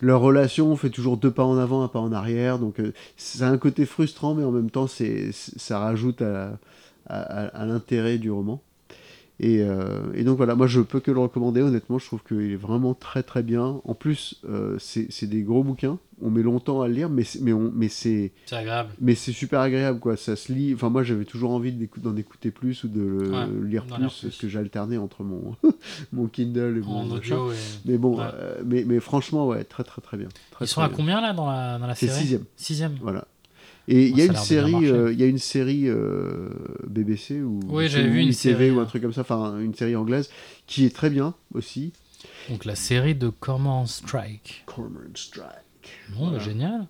Speaker 3: leur relation fait toujours deux pas en avant, un pas en arrière, donc euh, c'est un côté frustrant, mais en même temps, c'est, ça rajoute à l'intérêt du roman. Et, euh, et donc voilà, moi je peux que le recommander, honnêtement, je trouve qu'il est vraiment très très bien. En plus, euh, c'est, c'est des gros bouquins, on met longtemps à le lire, mais c'est, mais on, mais c'est,
Speaker 1: C'est agréable.
Speaker 3: mais c'est super agréable, quoi. Ça se lit. Enfin, moi, j'avais toujours envie d'en écouter plus ou de le
Speaker 1: Ouais,
Speaker 3: lire plus, parce que j'alternais entre mon, [LAUGHS] mon Kindle et mon.
Speaker 1: En audio. Et...
Speaker 3: Mais bon,
Speaker 1: Ouais.
Speaker 3: euh, mais, mais franchement, ouais, très très très bien. Très,
Speaker 1: Ils sont à
Speaker 3: bien.
Speaker 1: combien là dans la, dans la
Speaker 3: C'est
Speaker 1: série?
Speaker 3: sixième.
Speaker 1: Sixième.
Speaker 3: Voilà. Et il
Speaker 1: Oh,
Speaker 3: y a une série, euh, il y a une série euh, BBC ou
Speaker 1: Oui, j'avais vu une
Speaker 3: ITV
Speaker 1: série,
Speaker 3: ou un truc comme ça, enfin une série anglaise qui est très bien aussi.
Speaker 1: Donc la série de Cormoran Strike.
Speaker 3: Cormoran Strike.
Speaker 1: Bon, bah,
Speaker 3: Voilà.
Speaker 1: génial.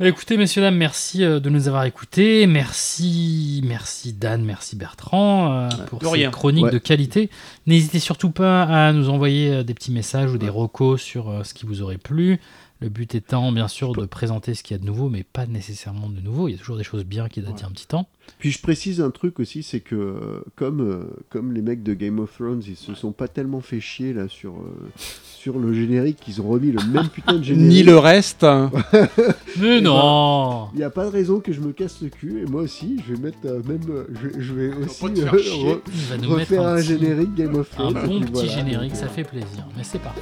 Speaker 1: Bah, écoutez, messieurs, dames, merci euh, de nous avoir écoutés. Merci, merci Dan, merci Bertrand euh, pour ces
Speaker 2: rien.
Speaker 1: chroniques
Speaker 3: Ouais.
Speaker 1: de qualité. N'hésitez surtout pas à nous envoyer euh, des petits messages ou des recos sur euh, ce qui vous aurait plu. Le but étant, bien sûr, de présenter ce qu'il y a de nouveau, mais pas nécessairement de nouveau. Il y a toujours des choses bien qui datent
Speaker 3: Ouais.
Speaker 1: un petit temps.
Speaker 3: Puis je précise un truc aussi, c'est que euh, comme, euh, comme les mecs de Game of Thrones, ils se sont pas tellement fait chier là sur, euh, sur le générique, ils ont remis le même [LAUGHS] putain de générique.
Speaker 2: Ni le reste. [LAUGHS]
Speaker 1: Mais
Speaker 3: ben,
Speaker 1: non
Speaker 3: Il n'y a pas de raison que je me casse le cul, et moi aussi, je vais mettre euh, même, je, je vais aussi euh, re-
Speaker 1: va nous mettre
Speaker 3: refaire un,
Speaker 1: un, petit-
Speaker 3: générique Game of
Speaker 1: un
Speaker 3: Thrones. et
Speaker 1: bon petit
Speaker 3: voilà,
Speaker 1: générique, ça fait plaisir. Mais c'est parfait.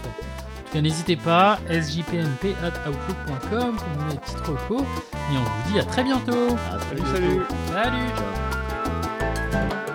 Speaker 1: N'hésitez pas, sgpmp.outlook.com pour nous mettre des petites recos. Et on vous dit à très bientôt.
Speaker 3: à très
Speaker 2: Salut,
Speaker 3: bientôt.
Speaker 2: salut.
Speaker 1: Salut
Speaker 3: Ciao.